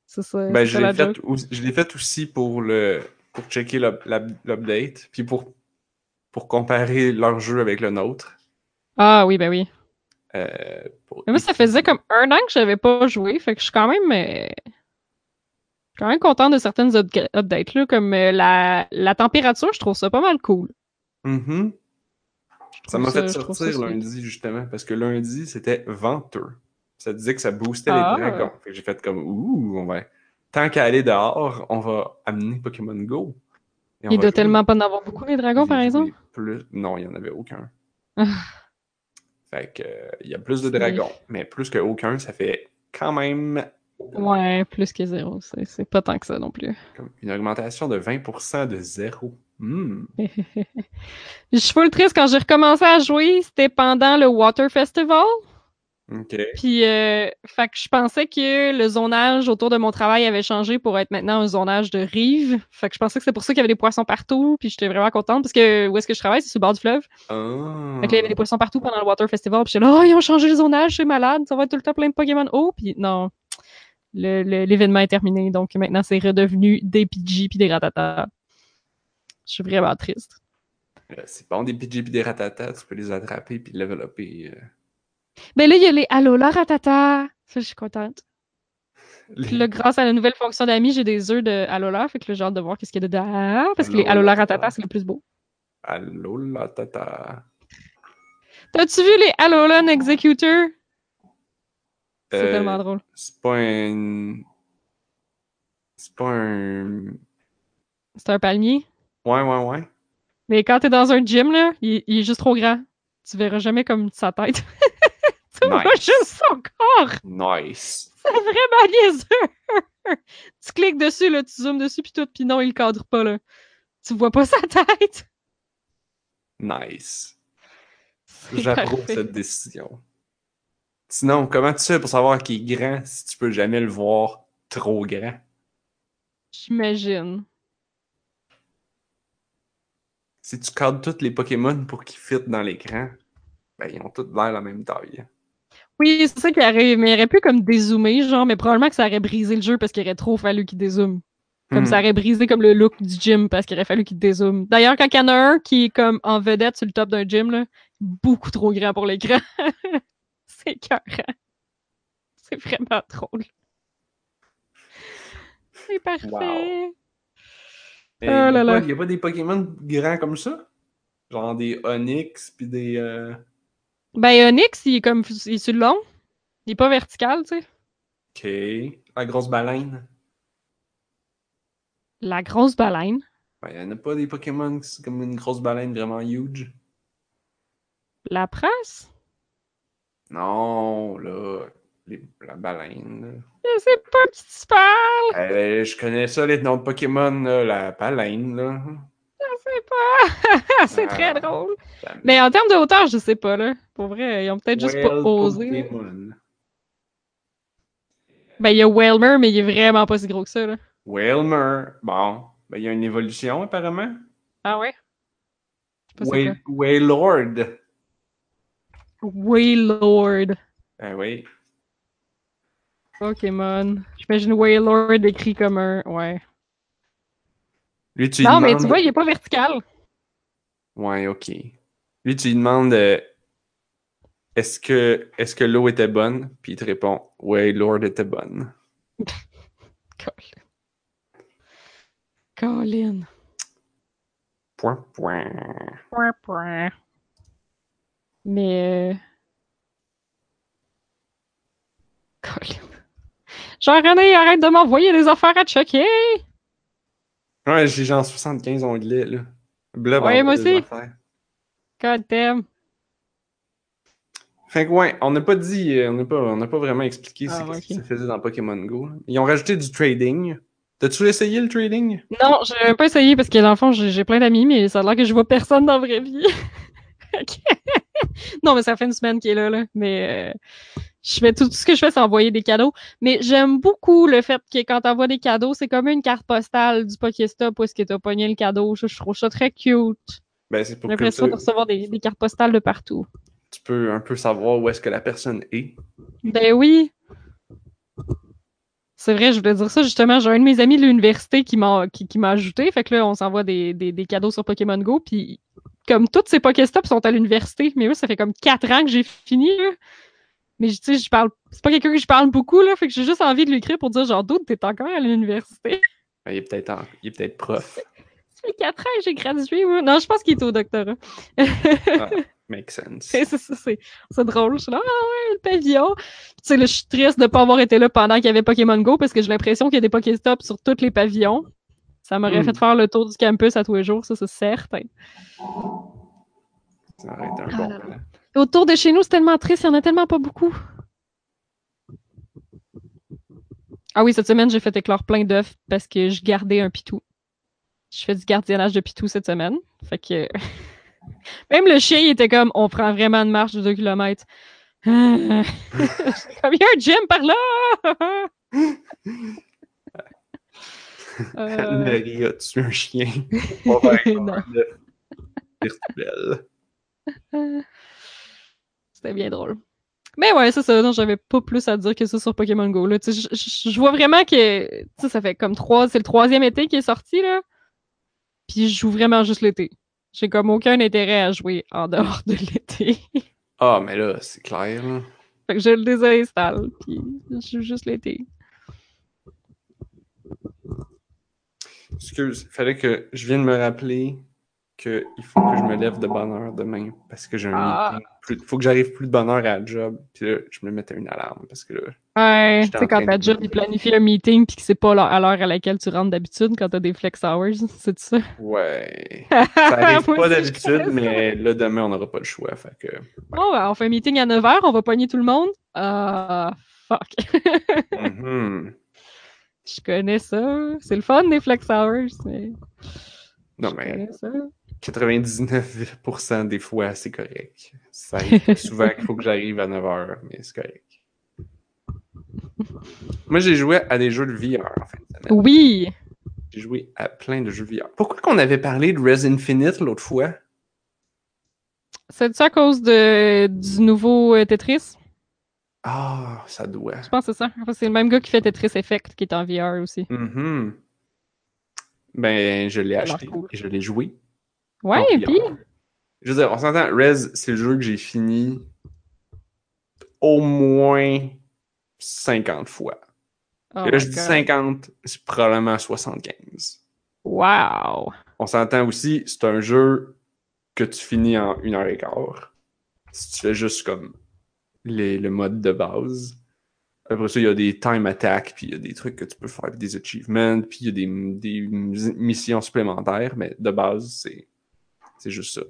c'est ça. Ben, je l'ai la fait, aussi- je l'ai fait aussi pour le pour checker l'up- l'up- l'update, puis pour, pour comparer leur jeu avec le nôtre. Ah oui, ben oui. Euh, pour- Mais moi, ça faisait comme un an que j'avais pas joué, fait que je suis quand même. euh, quand même contente de certaines updates, là, comme euh, la, la température, je trouve ça pas mal cool. Mhm. Je Ça m'a fait sortir lundi, justement, parce que lundi, c'était venteux. Ça disait que ça boostait Ah. les dragons. Que j'ai fait comme, ouh, on va... Tant qu'à aller dehors, on va amener Pokémon Go. Et Il doit jouer. tellement pas en avoir beaucoup, les dragons, par exemple. Plus... Non, il n'y en avait aucun. Ah. fait que, il y a plus de dragons. Mais plus qu'aucun, ça fait quand même Ouais, plus que zéro. C'est c'est pas tant que ça non plus. comme une augmentation de 20% de zéro. Hmm. Je suis full triste quand j'ai recommencé à jouer, c'était pendant le Water Festival. OK. Puis, euh, fait que je pensais que le zonage autour de mon travail avait changé pour être maintenant un zonage de rive. Fait que je pensais que c'est pour ça qu'il y avait des poissons partout. Puis j'étais vraiment contente parce que où est-ce que je travaille, c'est sur le bord du fleuve. Ah. Fait que là, il y avait des poissons partout pendant le Water Festival. Puis j'étais là, oh, ils ont changé le zonage, c'est malade, ça va être tout le temps plein de Pokémon. Oh, puis non. L'événement est terminé, donc maintenant c'est redevenu des Pidgey puis des Ratata. Je suis vraiment triste. Euh, C'est bon, des PG et des ratatas, tu peux les attraper puis développer. euh, Ben là, il y a les Alola Ratata. Ça, je suis contente. les- Puis là, grâce à la nouvelle fonction d'amis, j'ai des œufs de Alola. Fait que j'ai hâte de voir qu'est-ce qu'il y a dedans. Parce que les Alola Alola Ratata. C'est le plus beau. Allô, la tata. T'as-tu vu les Alolan Executor? C'est Euh, tellement drôle. C'est pas un. C'est pas un. C'est un palmier? Ouais, ouais, ouais. Mais quand t'es dans un gym, là, il, il est juste trop grand. Tu verras jamais comme sa tête. tu vois Nice. juste son corps. Nice. C'est vraiment niaiseux. tu cliques dessus, là, tu zoomes dessus, puis tout, puis non, il cadre pas, là. Tu vois pas sa tête. Nice. J'approuve cette décision. Sinon, comment tu fais pour savoir qu'il est grand si tu peux jamais le voir trop grand? J'imagine. Si tu cadres tous les Pokémon pour qu'ils fitent dans l'écran, ben ils ont tous l'air la même taille. Oui, c'est ça qui arrive. Mais il aurait pu comme dézoomer, genre, mais probablement que ça aurait brisé le jeu parce qu'il aurait trop fallu qu'il dézoome. Comme Hmm. ça aurait brisé comme le look du gym parce qu'il aurait fallu qu'il dézoome. D'ailleurs, quand il y en a un qui est comme en vedette sur le top d'un gym, là, beaucoup trop grand pour l'écran. c'est écœurant. C'est vraiment drôle. C'est parfait. Wow. Oh là là. Il n'y a pas des Pokémon grands comme ça? Genre des Onyx, puis des... euh, Ben, Onyx, il est comme il est sur le long. Il est pas vertical, tu sais. Ok. La grosse baleine. La grosse baleine. Ben, il n'y en a pas des Pokémon qui sont comme une grosse baleine vraiment huge. La presse? Non, là, les- la baleine. Je sais pas qui tu parles. Euh, je connais ça, les noms de Pokémon, là, la baleine, là. Je sais pas. c'est Ah. très drôle. Ça- Mais en termes de hauteur, je sais pas, là. Pour vrai, ils ont peut-être juste pas osé. Ben, il y a Whalmer, mais il est vraiment pas si gros que ça, là. Whalmer. Bon, ben, il y a une évolution, apparemment. Ah ouais? Whale- quoi. Wailord. Ben oui. Pokémon. J'imagine Wailord écrit comme un. Ouais. Lui, tu lui non, mais tu vois, il est pas vertical. Ouais, ok. Lui, tu lui demandes euh, est-ce que, est que l'eau était bonne? Puis il te répond Ouais, Lord était bonne. Colin. Colin. Point, point. Point, point. Mais. euh, Colin. Jean-René, arrête de m'envoyer des affaires à checker! Ouais, j'ai genre 75 onglets, là. Blob Ouais, moi aussi. God damn. Fait que ouais, on n'a pas dit, euh, on n'a pas, on pas vraiment expliqué Ah, c'est ouais, qu'est-ce que ok. ça faisait dans Pokémon Go. Ils ont rajouté du trading. T'as-tu essayé le trading? Non, j'ai même pas essayé parce que dans le fond, j'ai plein d'amis, mais ça a l'air que je vois personne dans la vraie vie. Non, mais ça fait une semaine qu'il est là, là. Mais euh, je fais tout, tout ce que je fais, c'est envoyer des cadeaux. Mais j'aime beaucoup le fait que quand t'envoies des cadeaux, c'est comme une carte postale du Pokéstop où est-ce que t'as pogné le cadeau. Je, je trouve ça très cute. Ben, c'est J'ai pour l'impression de recevoir des, des cartes postales de partout. tu peux un peu savoir où est-ce que la personne est. Ben oui. C'est vrai, je voulais dire ça justement. J'ai un de mes amis de l'université qui m'a qui, qui m'a ajouté. Fait que là, on s'envoie des, des, des cadeaux sur Pokémon Go. Puis comme toutes ces Pokéstops sont à l'université, mais moi, ça fait comme quatre ans que j'ai fini. Là. Mais tu sais, je parle. C'est pas quelqu'un que je parle beaucoup, là. Fait que j'ai juste envie de lui écrire pour dire genre d'autres, t'es encore à l'université. Ben, il est peut-être en- il est peut-être prof. Ça fait quatre ans que j'ai gradué, moi. Non, je pense qu'il est au doctorat. Ah, makes sense. C'est c'est- c'est- c'est- c'est drôle. Je suis là, ah ouais, le pavillon. Tu sais, là, je suis triste de pas avoir été là pendant qu'il y avait Pokémon Go parce que j'ai l'impression qu'il y a des Pokéstops sur tous les pavillons. Ça m'aurait Hmm. fait faire le tour du campus à tous les jours, ça, c'est certain. Ça aurait été un Ah bon là là. plan. Autour de chez nous, c'est tellement triste, il y en a tellement pas beaucoup. Ah oui, cette semaine, j'ai fait éclore plein d'œufs parce que je gardais un pitou. Je fais du gardiennage de pitou cette semaine. Fait que. Même le chien, il était comme on prend vraiment une marche de 2 km. comme il y a un gym par là! Euh, Anne-Marie a tué un chien? On va faire non. un œuf virtuel. C'était bien drôle. Mais ouais, c'est ça. Non, j'avais pas plus à dire que ça sur Pokémon Go. Là. Je, vois vraiment que ça fait comme trois. C'est le troisième été qui est sorti, là. Puis je joue vraiment juste l'été. J'ai comme aucun intérêt à jouer en dehors de l'été. Ah, mais là, c'est clair, là. fait que je le désinstalle. Puis je joue juste l'été. Excuse, fallait que je vienne me rappeler qu'il faut que je me lève de bonne heure demain parce que j'ai un Ah. meeting. Plus, faut que j'arrive plus de bonne heure à la job. Puis là, je me mettais une alarme parce que là, Ouais, tu sais, quand ta job, il planifie un meeting puis que c'est pas à l'heure à laquelle tu rentres d'habitude quand t'as des flex hours, c'est ça? ouais. Ça arrive pas je d'habitude, mais là, demain, on n'aura pas le choix. Fait que. Bon, ben, on fait un meeting à 9h, on va pogner tout le monde? Ah, fuck. Mhm. Je connais ça. C'est le fun des flex hours, mais. Non, je mais connais ça. 99% des fois, c'est correct. Ça souvent qu'il faut que j'arrive à 9h, mais c'est correct. Moi, j'ai joué à des jeux de VR en de semaine. Oui! J'ai joué à plein de jeux VR. Pourquoi qu'on avait parlé de Res Infinite l'autre fois? C'est à cause de, du nouveau euh, Tetris? Ah, ça doit. Je pense que c'est ça. C'est le même gars qui fait Tetris Effect qui est en VR aussi. Mhm. Ben, je l'ai acheté cool. et je l'ai joué. Ouais, et puis. Je veux dire, on s'entend, Rez, c'est le jeu que j'ai fini au moins 50 fois. Oh et là, je dis God. 50, c'est probablement 75. Wow! On s'entend aussi, c'est un jeu que tu finis en une heure et quart. Si tu fais juste comme les- le mode de base. Après ça, il y a des time attack, puis il y a des trucs que tu peux faire, puis des achievements, puis il y a des, des missions supplémentaires, mais de base, c'est c'est juste ça.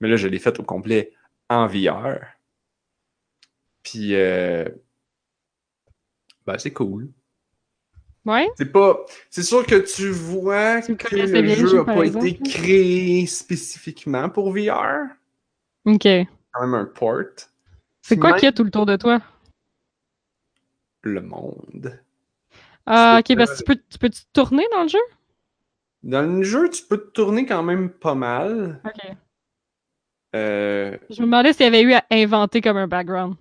Mais là, je l'ai fait au complet en VR. Puis, euh, ben, c'est cool. Ouais? C'est pas. C'est sûr que tu vois Tu que le bien jeu n'a pas exemple, été créé spécifiquement pour VR. Ok. Quand même un port. C'est quoi même qu'il y a tout le tour de toi? Le monde. Ah, ok, parce que tu peux, tu peux te tourner dans le jeu? Dans le jeu, tu peux te tourner quand même pas mal. Ok. Euh, Je me demandais s'il y avait eu à inventer comme un background.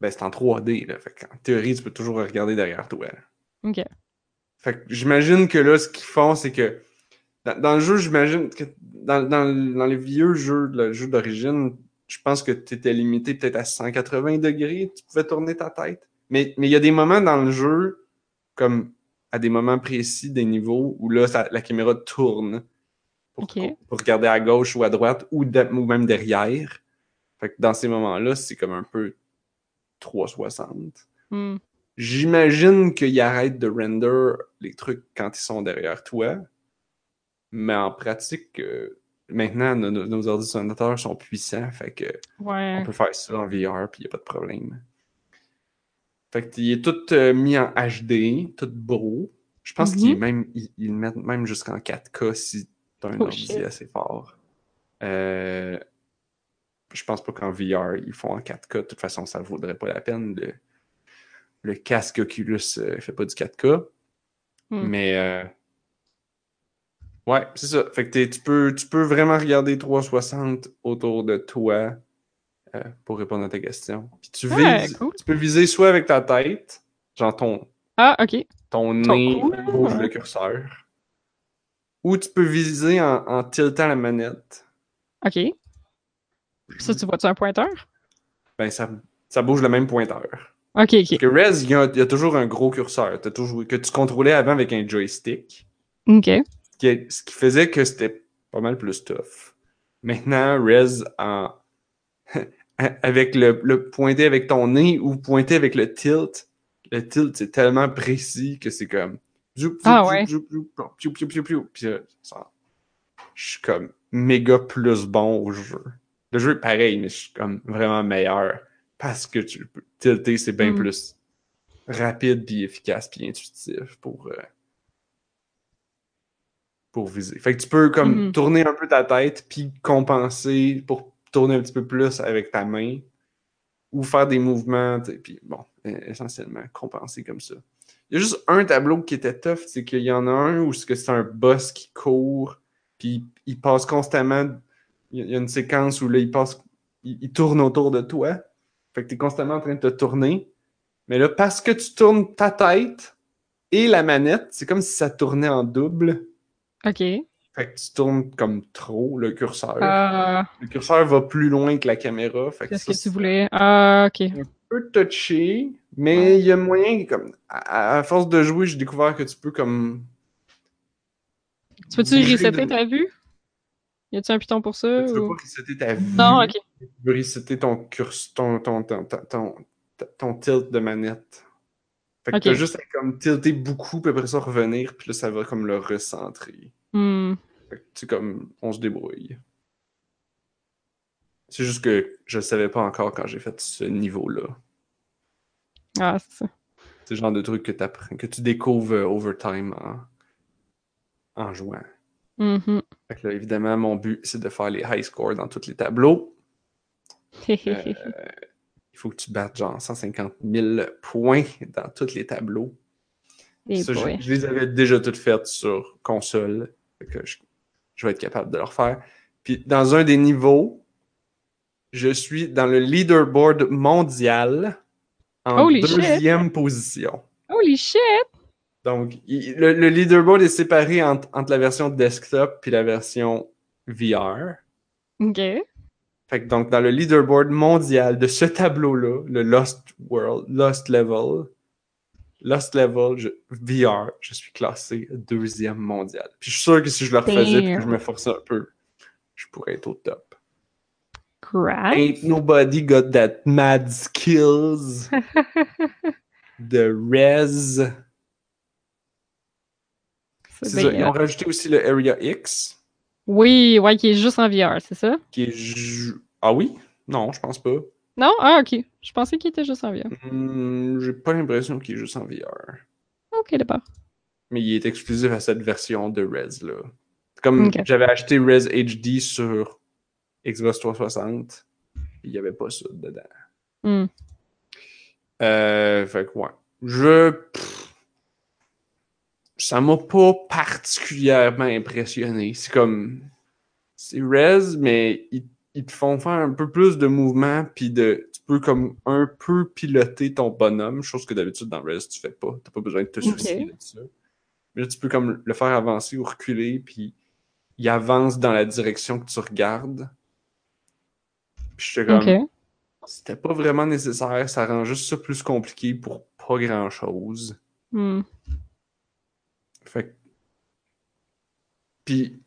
ben, c'est en 3D, là. Fait qu'en théorie, tu peux toujours regarder derrière toi. Ok. Fait que j'imagine que là, ce qu'ils font, c'est que dans, dans le jeu, j'imagine que dans, dans, dans les vieux jeux, le jeu d'origine, je pense que tu étais limité peut-être à 180 degrés, tu pouvais tourner ta tête. Mais mais il y a des moments dans le jeu, comme à des moments précis des niveaux, où là, ça- la caméra tourne pour, regarder à gauche ou à droite ou, de- ou même derrière. Fait que dans ces moments-là, c'est comme un peu 360. Hmm. J'imagine qu'ils arrêtent de render les trucs quand ils sont derrière toi. Mais en pratique, euh, maintenant, nos, ordinateurs sont puissants, fait que Ouais. on peut faire ça en VR, puis il a pas de problème. Fait qu'il est tout euh, mis en HD, tout beau. Je pense Mhm. qu'il est même, le mettent même jusqu'en 4K si t'as un Oh, ordi shit. assez fort. Euh, je pense pas qu'en VR, ils font en 4K. De toute façon, ça vaudrait pas la peine. Le, le casque Oculus euh, fait pas du 4K. Hmm. Mais euh, ouais, c'est ça. Fait que tu peux, tu peux vraiment regarder 360 autour de toi euh, pour répondre à ta question. Puis tu vises, cool. tu peux viser soit avec ta tête, genre ton, Ah, ok. ton nez cou, bouge le curseur, ou tu peux viser en, en tiltant la manette. Ok. Ça, tu vois-tu un pointeur? Ben ça, ça bouge le même pointeur. Ok, Parce ok. que Rez, il y, a, il y a toujours un gros curseur. Toujours, que tu contrôlais avant avec un joystick. Ok. qui est- ce qui faisait que c'était pas mal plus tough. Maintenant, Rez, en... avec le, le pointer avec ton nez ou pointer avec le tilt, le tilt c'est tellement précis que c'est comme. Ah ouais. Puis ça- je suis comme méga plus bon au jeu. Le jeu est pareil, mais je suis comme vraiment meilleur parce que tu peux tilter, c'est bien Mm. plus rapide puis efficace puis intuitif pour euh, pour viser. Fait que tu peux comme Mhm. tourner un peu ta tête puis compenser pour tourner un petit peu plus avec ta main ou faire des mouvements sais, puis bon, euh, essentiellement compenser comme ça. Il y a juste un tableau qui était tough, c'est qu'il y en a un où c'est un boss qui court puis il passe constamment il y a- il y a une séquence où là il passe il, il tourne autour de toi. Fait que tu es constamment en train de te tourner. Mais là, parce que tu tournes ta tête et la manette, c'est comme si ça tournait en double. Ok. Fait que tu tournes comme trop le curseur. Ah, Le curseur va plus loin que la caméra. Qu'est-ce ça, que tu c'est voulais? Ah, ok. un peu touché, mais il y a moyen, comme, à, à force de jouer, j'ai découvert que tu peux comme. Tu peux-tu resetter de- ta vue? Y a-tu un piton pour ça? Tu peux ou- pas resetter ta vue. Non, ok. Tu peux resetter ton curseur, ton, ton, ton, ton, ton, tilt de manette. Fait que Ok. t'as juste à comme tilter beaucoup, puis après ça revenir, puis là ça va comme le recentrer. Hmm. C'est comme, on se débrouille. C'est juste que je le savais pas encore quand j'ai fait ce niveau-là. Ah, c'est ça. C'est le genre de truc que, t'apprends- que tu découvres euh, over time en, en jouant. Mhm. Fait que là, évidemment, mon but, c'est de faire les high scores dans tous les tableaux. Euh, il faut que tu battes genre 150 000 points dans tous les tableaux. Ça, je, boy. je les avais déjà toutes faites sur console. Que je, je vais être capable de le refaire. Puis dans un des niveaux, je suis dans le leaderboard mondial en Holy shit. deuxième position. Holy shit! Donc, il- le, le leaderboard est séparé entre, entre la version desktop puis la version VR. Ok. Fait que donc, dans le leaderboard mondial de ce tableau-là, le Lost World, Lost Level, Lost Level je- VR, je suis classé deuxième mondial. Puis je suis sûr que si je le refaisais puis que je me forçais un peu, je pourrais être au top. Crap. Ain't nobody got that mad skills. de Rez. C'est ça. Ils ont rajouté aussi le Area X, Oui, ouais, qui est juste en VR, c'est ça? qui est. ju- Ah oui? Non, je pense pas. Non? Ah, ok. Je pensais qu'il était juste en VR. Hmm, J'ai pas l'impression qu'il est juste en VR. Ok, d'accord. Mais il est exclusif à cette version de Rez là. Comme j'avais acheté Rez HD sur Xbox 360, il y avait pas ça dedans. Hmm. Euh, fait que ouais. Je. pff, ça m'a pas particulièrement impressionné. C'est comme. C'est Rez, mais ils, ils te font faire un peu plus de mouvements, puis de. Tu peux comme un peu piloter ton bonhomme, chose que d'habitude dans Rez tu fais pas. T'as pas besoin de te soucier de ça. Mais là, tu peux comme le faire avancer ou reculer, puis il avance dans la direction que tu regardes. Puis j'étais comme. C'était pas vraiment nécessaire, ça rend juste ça plus compliqué pour pas grand chose. Hmm. Fait que- Puis,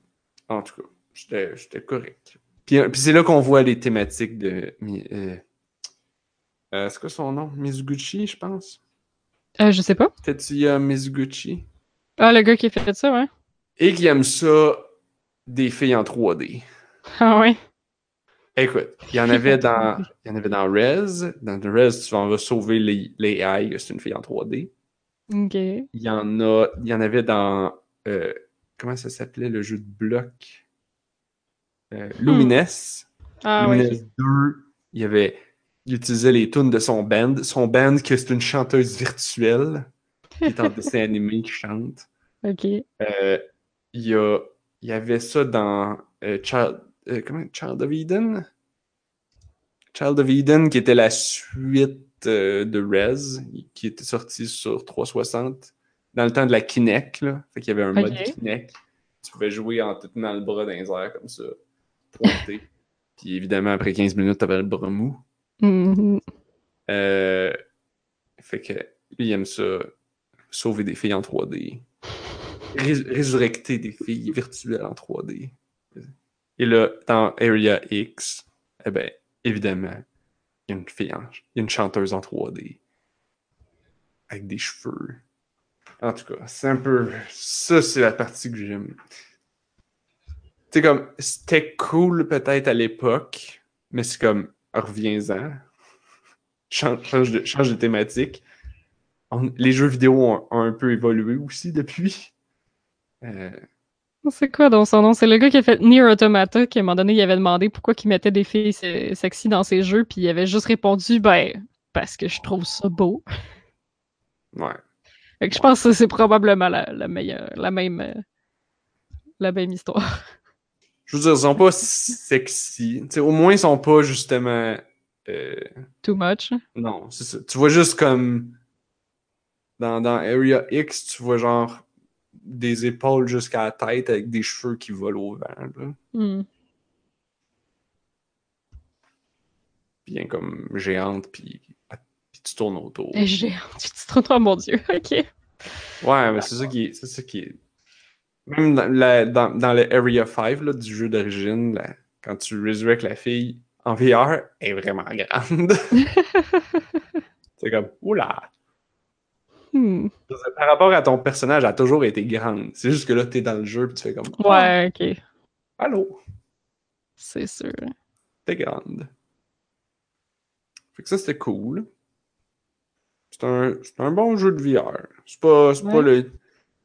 en tout cas, j'étais correct. Puis, euh, puis c'est là qu'on voit les thématiques de. Euh, euh, c'est quoi son nom? Mizuguchi, je pense. Euh, je sais pas. Tetsuya Mizuguchi? Ah, le gars qui a fait ça, ouais. Et qui aime ça des filles en 3D. Ah, ouais. Écoute, il y en avait dans, il y en avait dans Rez. Dans Rez, tu vas vas sauver les, les AI, c'est une fille en 3D. Ok. Il y en a, il y en avait dans, euh, comment ça s'appelait le jeu de bloc? Euh, Lumines. Ah, Lumines ouais. 2, il y avait, il utilisait les tunes de son band. Son band, que c'est une chanteuse virtuelle, qui est en dessin animé, qui chante. Ok. Euh, il y a, il y avait ça dans euh, Child, comment, Child of Eden? Child of Eden, qui était la suite de Rez, qui était sorti sur 360 dans le temps de la Kinect. Là. Fait qu'il y avait un mode. Kinect. Tu pouvais jouer en te tenant le bras dans les airs comme ça, pointé. Puis évidemment, après 15 minutes, t'avais le bras mou. Mhm. Euh, fait que lui, il aime ça, sauver des filles en 3D. Rés- résurrecter des filles virtuelles en 3D. Et là, dans Area X, eh ben, évidemment, il y a une fille, en- il y a une chanteuse en 3D. Avec des cheveux. En tout cas, c'est un peu. Ça, c'est la partie que j'aime. C'est comme. C'était cool peut-être à l'époque, mais c'est comme. Reviens-en. Change, change de, change de thématique. On- les jeux vidéo ont, ont un peu évolué aussi depuis. Euh, C'est quoi donc son nom? C'est le gars qui a fait Nier Automata, qui à un moment donné, il avait demandé pourquoi il mettait des filles se- sexy dans ses jeux, puis il avait juste répondu, ben, parce que je trouve ça beau. ouais. Fait que je pense que c'est probablement la, la meilleure, la même, euh, la même histoire. Je veux dire, ils sont pas sexy. Au moins, ils sont pas justement. euh, Too much. non, c'est ça. Tu vois juste comme. Dans, dans Area X, tu vois genre des épaules jusqu'à la tête avec des cheveux qui volent au vent. Là. Hmm. Bien comme géante, puis, puis tu tournes autour. Et j'ai tu te trompes, oh mon dieu, ok. Ouais, mais c'est ça qui est. C'est ça qui est. Même dans, la- dans, dans le Area 5 là, du jeu d'origine, quand tu resurrects la fille en VR, elle est vraiment grande. c'est comme, oula! Hmm. Par rapport à ton personnage, elle a toujours été grande. C'est juste que là, t'es dans le jeu, puis tu fais comme, Ouais, ok. Ah, allô, C'est sûr. t'es grande. Fait que ça, c'était cool. C'est un, c'est un bon jeu de VR. C'est pas, pas le.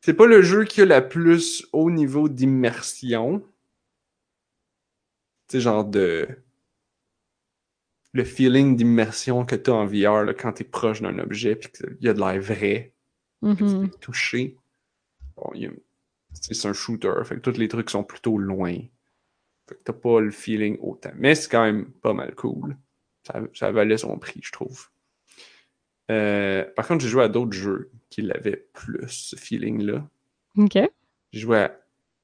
C'est pas le jeu qui a la plus haut niveau d'immersion. Tu sais, genre de. Le feeling d'immersion que t'as en VR là, quand t'es proche d'un objet puis qu'il y a de l'air vrai, que tu Mhm. peux toucher. Bon, a- tu c'est un shooter, fait que tous les trucs sont plutôt loin. Fait que t'as pas le feeling autant. Mais c'est quand même pas mal cool. Ça, ça valait son prix, je trouve. Euh, par contre, j'ai joué à d'autres jeux qui l'avaient plus, ce feeling-là. Ok. J'ai joué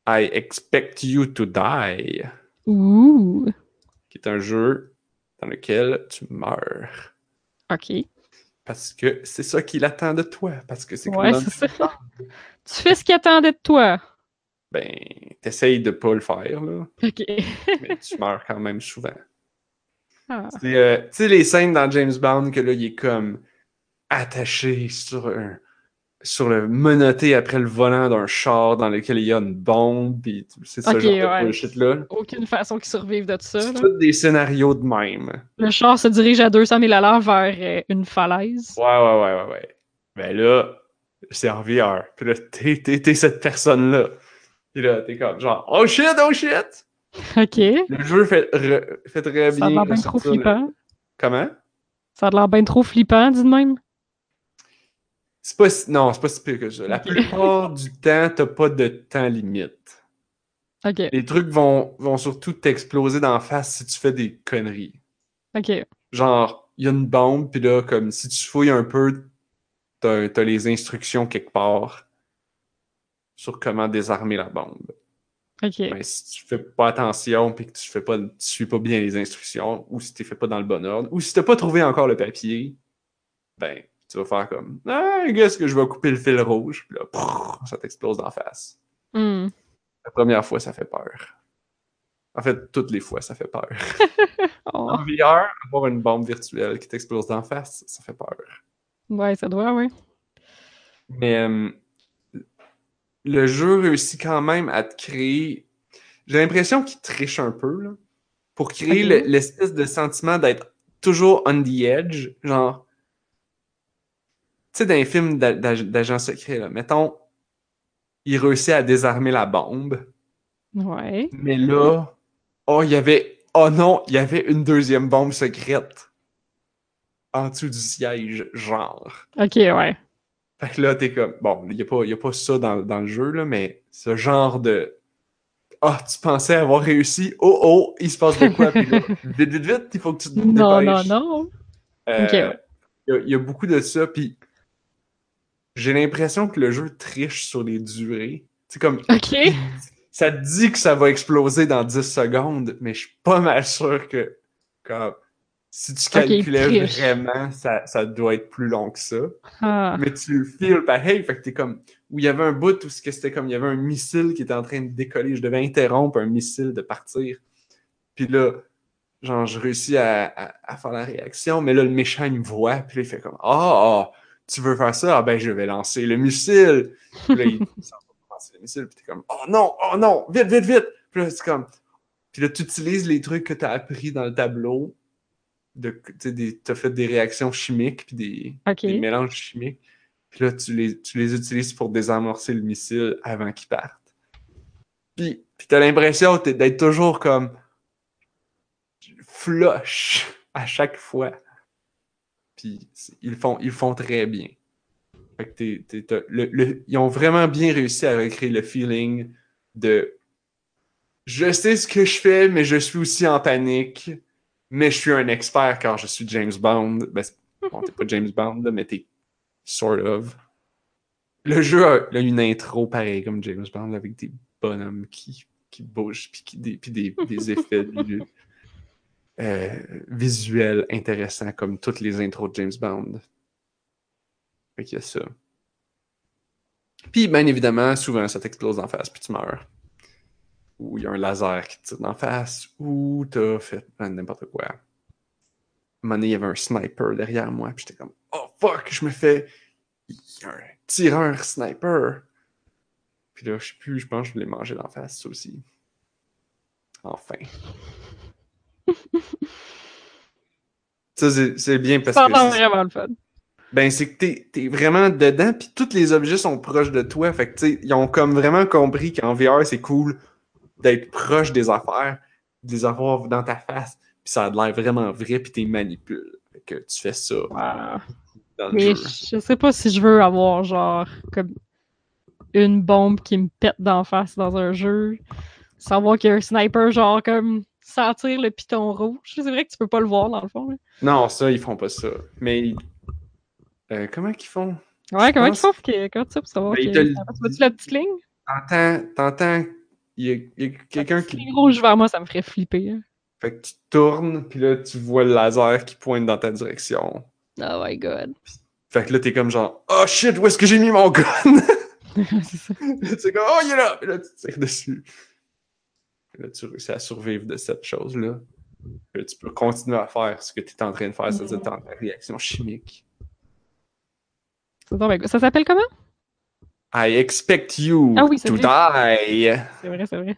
à I Expect You to Die, Ouh. qui est un jeu dans lequel tu meurs. Ok. Parce que c'est ça qu'il attend de toi. Parce que c'est comme Ouais, c'est ça. Tu fais ce qu'il attendait de toi. Ben, t'essayes de pas le faire, là, Ok. mais tu meurs quand même souvent. Ah. Euh, tu sais, les scènes dans James Bond que là, il est comme attaché sur un, sur le menotté après le volant d'un char dans lequel il y a une bombe, pis c'est ce Ok, genre de bullshit-là. Aucune façon qu'ils survivent de ça. C'est tous des scénarios de même. Le char se dirige à 200 000 à l'heure vers euh, une falaise. Ouais, ouais, ouais, ouais, ouais. Ben là, c'est en VR. Puis là, t'es, cette personne-là. Puis là, t'es comme genre, oh shit, oh shit! Ok. Le jeu fait, re- fait très Ça a bien. l'air bien trop flippant. Comment? Ça a l'air bien trop flippant, dis de même. C'est pas si- Non, c'est pas si pire que ça. La plupart du temps, t'as pas de temps limite. Ok. Les trucs vont, vont surtout t'exploser d'en face si tu fais des conneries. Ok. Genre, il y a une bombe, puis là, comme si tu fouilles un peu, t'as t'as les instructions quelque part sur comment désarmer la bombe. Ok. Mais si tu fais pas attention, puis que tu fais pas, tu suis pas bien les instructions, ou si tu fais pas dans le bon ordre, ou si t'as pas trouvé encore le papier, ben, tu vas faire comme, ah, qu'est-ce que je vais couper le fil rouge, puis là, prrr, ça t'explose d'en face. Hmm. La première fois, ça fait peur. En fait, toutes les fois, ça fait peur. Oh. En VR, avoir une bombe virtuelle qui t'explose d'en face, ça fait peur. Ouais, ça doit, ouais. Mais euh, le jeu réussit quand même à te créer. J'ai l'impression qu'il triche un peu, là, pour créer l'espèce de sentiment d'être toujours on the edge. Genre, sais, dans les films d'a- d'ag- d'agents secrets, là, mettons, il réussit à désarmer la bombe, Ouais. mais là, oh, il y avait. Oh non, il y avait une deuxième bombe secrète en dessous du siège, genre. Ok, ouais. Fait que là, t'es comme, bon, il n'y a, a pas ça dans, dans le jeu, là, mais ce genre de. Ah, tu pensais avoir réussi? Oh oh, il se passe de quoi? Puis là, vite, vite, vite, il faut que tu te Non, non, dépêches. non. Euh, Ok, ouais. Il y y, a beaucoup de ça, puis j'ai l'impression que le jeu triche sur les durées. C'est comme, Ok. ça te dit que ça va exploser dans 10 secondes, mais je suis pas mal sûr que, comme, si tu calculais vraiment, ça, ça doit être plus long que ça. Ah. Mais tu le feels pareil, fait que t'es comme, où il y avait un bout où c'était comme, il y avait un missile qui était en train de décoller, je devais interrompre un missile de partir. Puis là, genre, je réussis à, à- à faire la réaction, mais là, le méchant, il me voit, puis là, il fait comme, ah, ah, tu veux faire ça? Ah ben, je vais lancer le missile. Puis là, il lancer le missile, puis t'es comme, oh non, oh non, vite, vite, vite. Puis là, c'est comme, puis là, tu utilises les trucs que t'as appris dans le tableau, tu t'as fait des réactions chimiques, puis des, mélanges chimiques. Puis là, tu les, tu les utilises pour désamorcer le missile avant qu'il parte. Puis, puis t'as l'impression t'es- d'être toujours comme flush à chaque fois. Puis ils font, ils font très bien. Ils ont vraiment bien réussi à recréer le feeling de je sais ce que je fais, mais je suis aussi en panique. Mais je suis un expert car je suis James Bond. Ben, bon, t'es pas James Bond, mais t'es sort of. Le jeu a, une intro pareil comme James Bond avec des bonhommes qui, qui bougent puis, des, des, des effets de- euh, visuels intéressants comme toutes les intros de James Bond. Fait qu'il y a ça. Puis, bien évidemment, souvent ça t'explose en face puis tu meurs. Ou il y a un laser qui te tire en face, ou t'as fait n'importe quoi. À il y avait un sniper derrière moi, puis j'étais comme Oh fuck, je me fais. Un tireur sniper. Puis là, je sais plus, je pense que je voulais manger d'en face, ça aussi. Enfin. Ça, c'est bien parce Ça que. c'est- vraiment le fun. ben, c'est que t'es, t'es vraiment dedans, puis tous les objets sont proches de toi. Fait que, tu sais, ils ont comme vraiment compris qu'en VR, c'est cool d'être proche des affaires, de les avoir dans ta face, puis ça a l'air vraiment vrai, puis t'es manipules. Fait que tu fais ça Wow. dans le Mais jeu. je sais pas si je veux avoir genre comme une bombe qui me pète d'en face dans un jeu. Savoir qu'il y a un sniper genre comme sentir le piton rouge. C'est vrai que tu peux pas le voir dans le fond. là. Non, ça, ils font pas ça. Mais Euh, comment qu'ils font? Ouais, comment tu fais que- comment sais pour savoir Ben, que... le Tu vois-tu la petite ligne? T'entends, t'entends, il y a, a quelqu'un qui. ligne rouge vers moi, ça me ferait flipper. hein. Fait que tu tournes, puis là, tu vois le laser qui pointe dans ta direction. Oh my god. Fait que là, t'es comme genre, oh shit, où est-ce que j'ai mis mon gun? c'est ça. Là, tu comme, oh, il est là! Puis là, tu tires dessus. Là, tu réussis à survivre de cette chose-là. Tu peux continuer à faire ce que tu es en train de faire, c'est-à-dire ta réaction chimique. C'est donc bien cool. Ça s'appelle comment? I expect you Ah oui, c'est to vrai. die. C'est vrai, c'est vrai.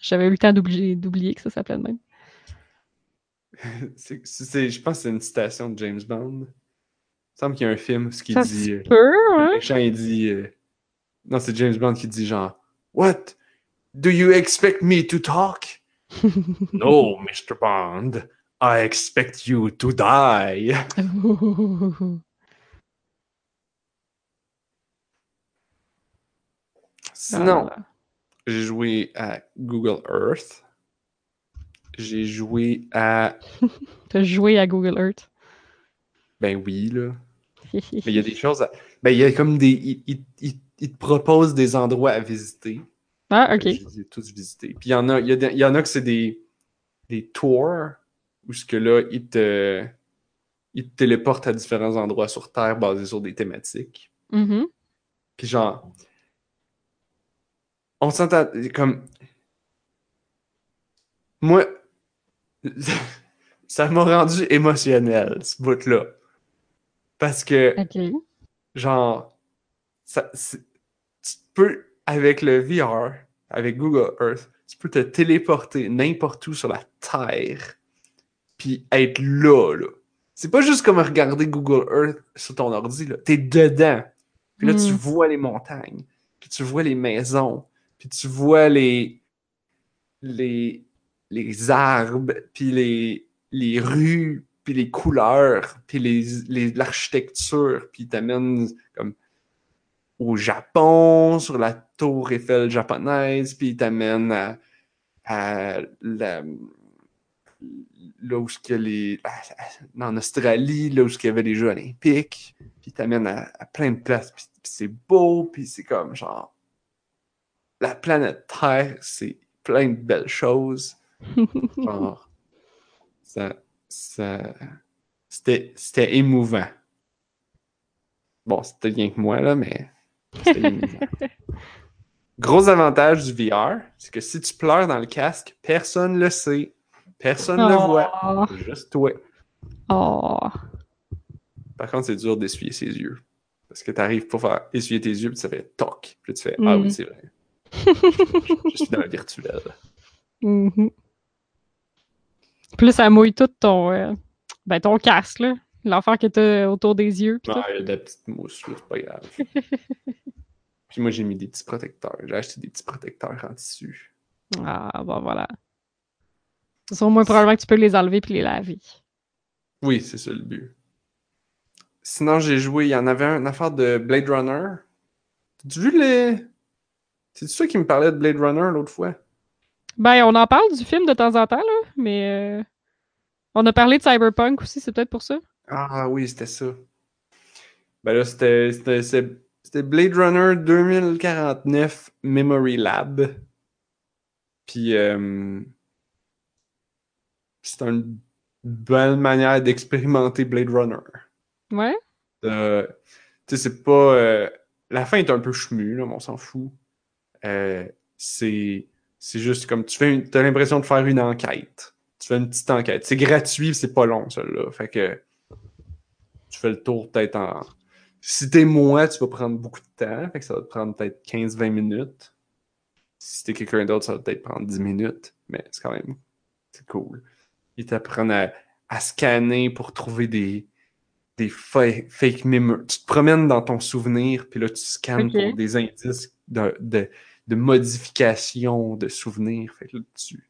J'avais eu le temps d'oublier que ça s'appelait de même. Je pense que c'est une citation de James Bond. Il me semble qu'il y a un film ce qui Ça dit. se euh, peut, le hein? méchant, il dit. euh, Non, c'est James Bond qui dit genre What? Do you expect me to talk? no, Mr. Bond. I expect you to die. Sinon, Ah, j'ai joué à Google Earth. J'ai joué à. T'as joué à Google Earth? Ben oui, là. Mais il y a des choses à... Ben, il y a comme des... Ils il, il- il te proposent des endroits à visiter. Ah, ok. Ai tous visités. Puis il y en a, il y a il y en a que c'est des, des tours où ce que là, ils te, ils te téléportent à différents endroits sur Terre basés sur des thématiques. Mhm. Puis genre, on s'entend comme... Moi, ça m'a rendu émotionnel, ce bout-là. Parce que... Genre, ça, tu peux, avec le VR, avec Google Earth, tu peux te téléporter n'importe où sur la Terre, puis être là, là. C'est pas juste comme regarder Google Earth sur ton ordi, là. T'es dedans. Puis là, tu Mm. vois les montagnes, puis tu vois les maisons, puis tu vois les, les, les arbres, puis les, les rues, puis les couleurs, puis les, les- l'architecture, puis t'amènes comme au Japon, sur la tour Eiffel japonaise, puis t'amène à, à la, là où il y a les, en Australie, là où il y avait les Jeux olympiques, puis t'amène à, à plein de places, puis, puis c'est beau, puis c'est comme genre la planète Terre, c'est plein de belles choses. Genre, ça, ça, c'était, c'était émouvant. Bon, c'était rien que moi, là, mais c'était émouvant. Gros avantage du VR, c'est que si tu pleures dans le casque, personne le sait. Personne le voit. Oh. Juste toi. Oh. Par contre, c'est dur d'essuyer ses yeux. Parce que tu arrives pour faire essuyer tes yeux, puis ça fait toc. Puis tu fais Ah Mm. oui, c'est vrai. je, je suis dans le virtuel. Mhm. Puis là, ça mouille tout ton, euh, ben, ton casque, là. L'enfer que t'as autour des yeux. tout. il y a de la petite mousse, c'est pas grave. puis moi, j'ai mis des petits protecteurs. J'ai acheté des petits protecteurs en tissu. Ah, bon, voilà. C'est sûr, moins probablement que tu peux les enlever puis les laver. Oui, c'est ça le but. Sinon, j'ai joué, il y en avait un, une affaire de Blade Runner. T'as vu les. C'est ça qui me parlait de Blade Runner l'autre fois? Ben, on en parle du film de temps en temps, là, mais euh, on a parlé de Cyberpunk aussi, c'est peut-être pour ça? Ah oui, c'était ça. Ben là, c'était c'était- Blade Runner 2049 Memory Lab. Puis, euh, c'est une belle manière d'expérimenter Blade Runner. Ouais. Euh, tu sais, c'est pas. euh, la fin est un peu chemue, là, mais on s'en fout. Euh, c'est c'est juste comme tu fais une- t'as l'impression de faire une enquête. Tu fais une petite enquête. C'est gratuit, c'est pas long, ça là. Fait que tu fais le tour peut-être en. Si t'es moi, tu vas prendre beaucoup de temps. Fait que ça va te prendre peut-être 15-20 minutes. Si t'es quelqu'un d'autre, ça va peut-être prendre 10 minutes. Mais c'est quand même. C'est cool. Ils t'apprennent à, à scanner pour trouver des, des fa- fake memories. Tu te promènes dans ton souvenir, puis là, tu scannes pour des indices de, de, de modification de souvenirs. Fait que là, tu,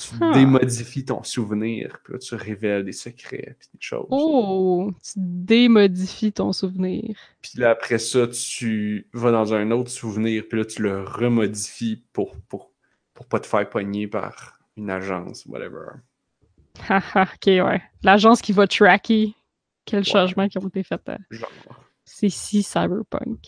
tu Ah. démodifies ton souvenir, puis là, tu révèles des secrets, puis des choses. Oh, tu démodifies ton souvenir. Puis là, après ça, tu vas dans un autre souvenir, puis là, tu le remodifies pour, pour, pour pas te faire pogner par une agence, whatever. Haha, ok, ouais. L'agence qui va tracker quels changements qui ont été faits. euh. C'est si cyberpunk.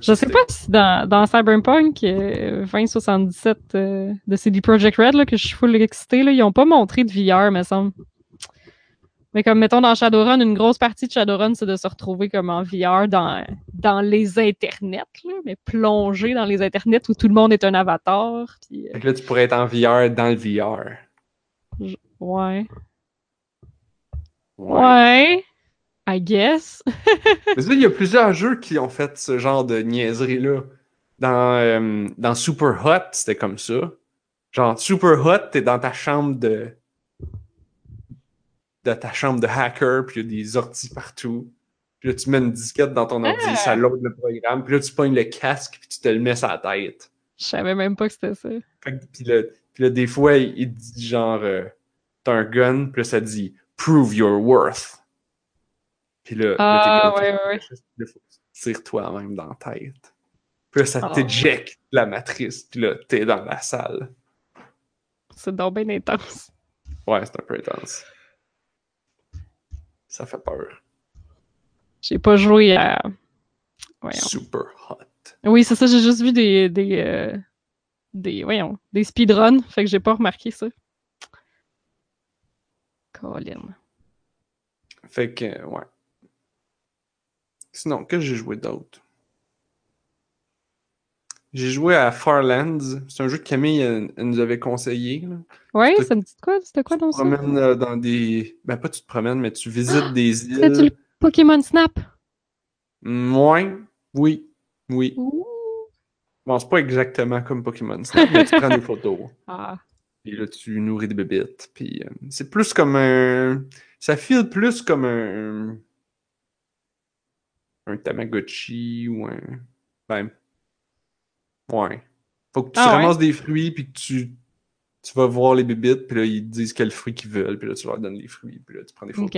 Je sais pas si dans, dans Cyberpunk euh, 2077 euh, de CD Projekt Red, là, que je suis full excitée, là, ils ont pas montré de VR, me semble. Mais comme, mettons, dans Shadowrun, une grosse partie de Shadowrun, c'est de se retrouver comme en VR dans, dans les internets, là, mais plongé dans les internets où tout le monde est un avatar. Puis, euh, Fait que là, tu pourrais être en VR dans le VR. ouais. Ouais. I guess. Mais il y a plusieurs jeux qui ont fait ce genre de niaiserie-là. Dans, euh, dans Super Hot, c'était comme ça. Genre, Super Hot, t'es dans ta chambre de. de ta chambre de hacker, puis il y a des orties partout. Puis là, tu mets une disquette dans ton ordi, Ah! ça load le programme, puis là, tu pognes le casque, puis tu te le mets sur la tête. Je savais même pas que c'était ça. Fait que- Puis là, puis là, des fois, il, il dit genre, euh, t'as un gun, puis là, ça dit Prove your worth. Puis là, Ah, ouais, ouais, tires toi-même dans la tête. Puis là, ça Ah. t'éjecte la matrice, puis là, t'es dans la salle. C'est donc bien intense. Ouais, c'est un peu intense. Ça fait peur. J'ai pas joué à. Voyons. Super hot. Oui, c'est ça, j'ai juste vu des. des, euh, des voyons, des speedruns, fait que j'ai pas remarqué ça. Colin. Fait que, ouais. Sinon, que j'ai joué d'autre? J'ai joué à Farlands. C'est un jeu que Camille elle, elle nous avait conseillé. Là. C'était- ça me dit quoi? C'était quoi Tu te dans ça? promènes euh, dans des. Ben, pas tu te promènes, mais tu visites des C'était-tu îles. le Pokémon Snap? Ouais, oui, oui. Ouh. Bon, c'est pas exactement comme Pokémon Snap, mais tu prends des photos. Ah. Puis là, tu nourris des bébites. Puis euh, c'est plus comme un. Ça file plus comme un. Un Tamagotchi ou un. Ben. Ouais. Faut que tu Ah ouais? ramasses des fruits, puis que tu. Tu vas voir les bébites, puis là, ils te disent quel fruit qu'ils veulent, puis là, tu leur donnes les fruits, puis là, tu prends des photos.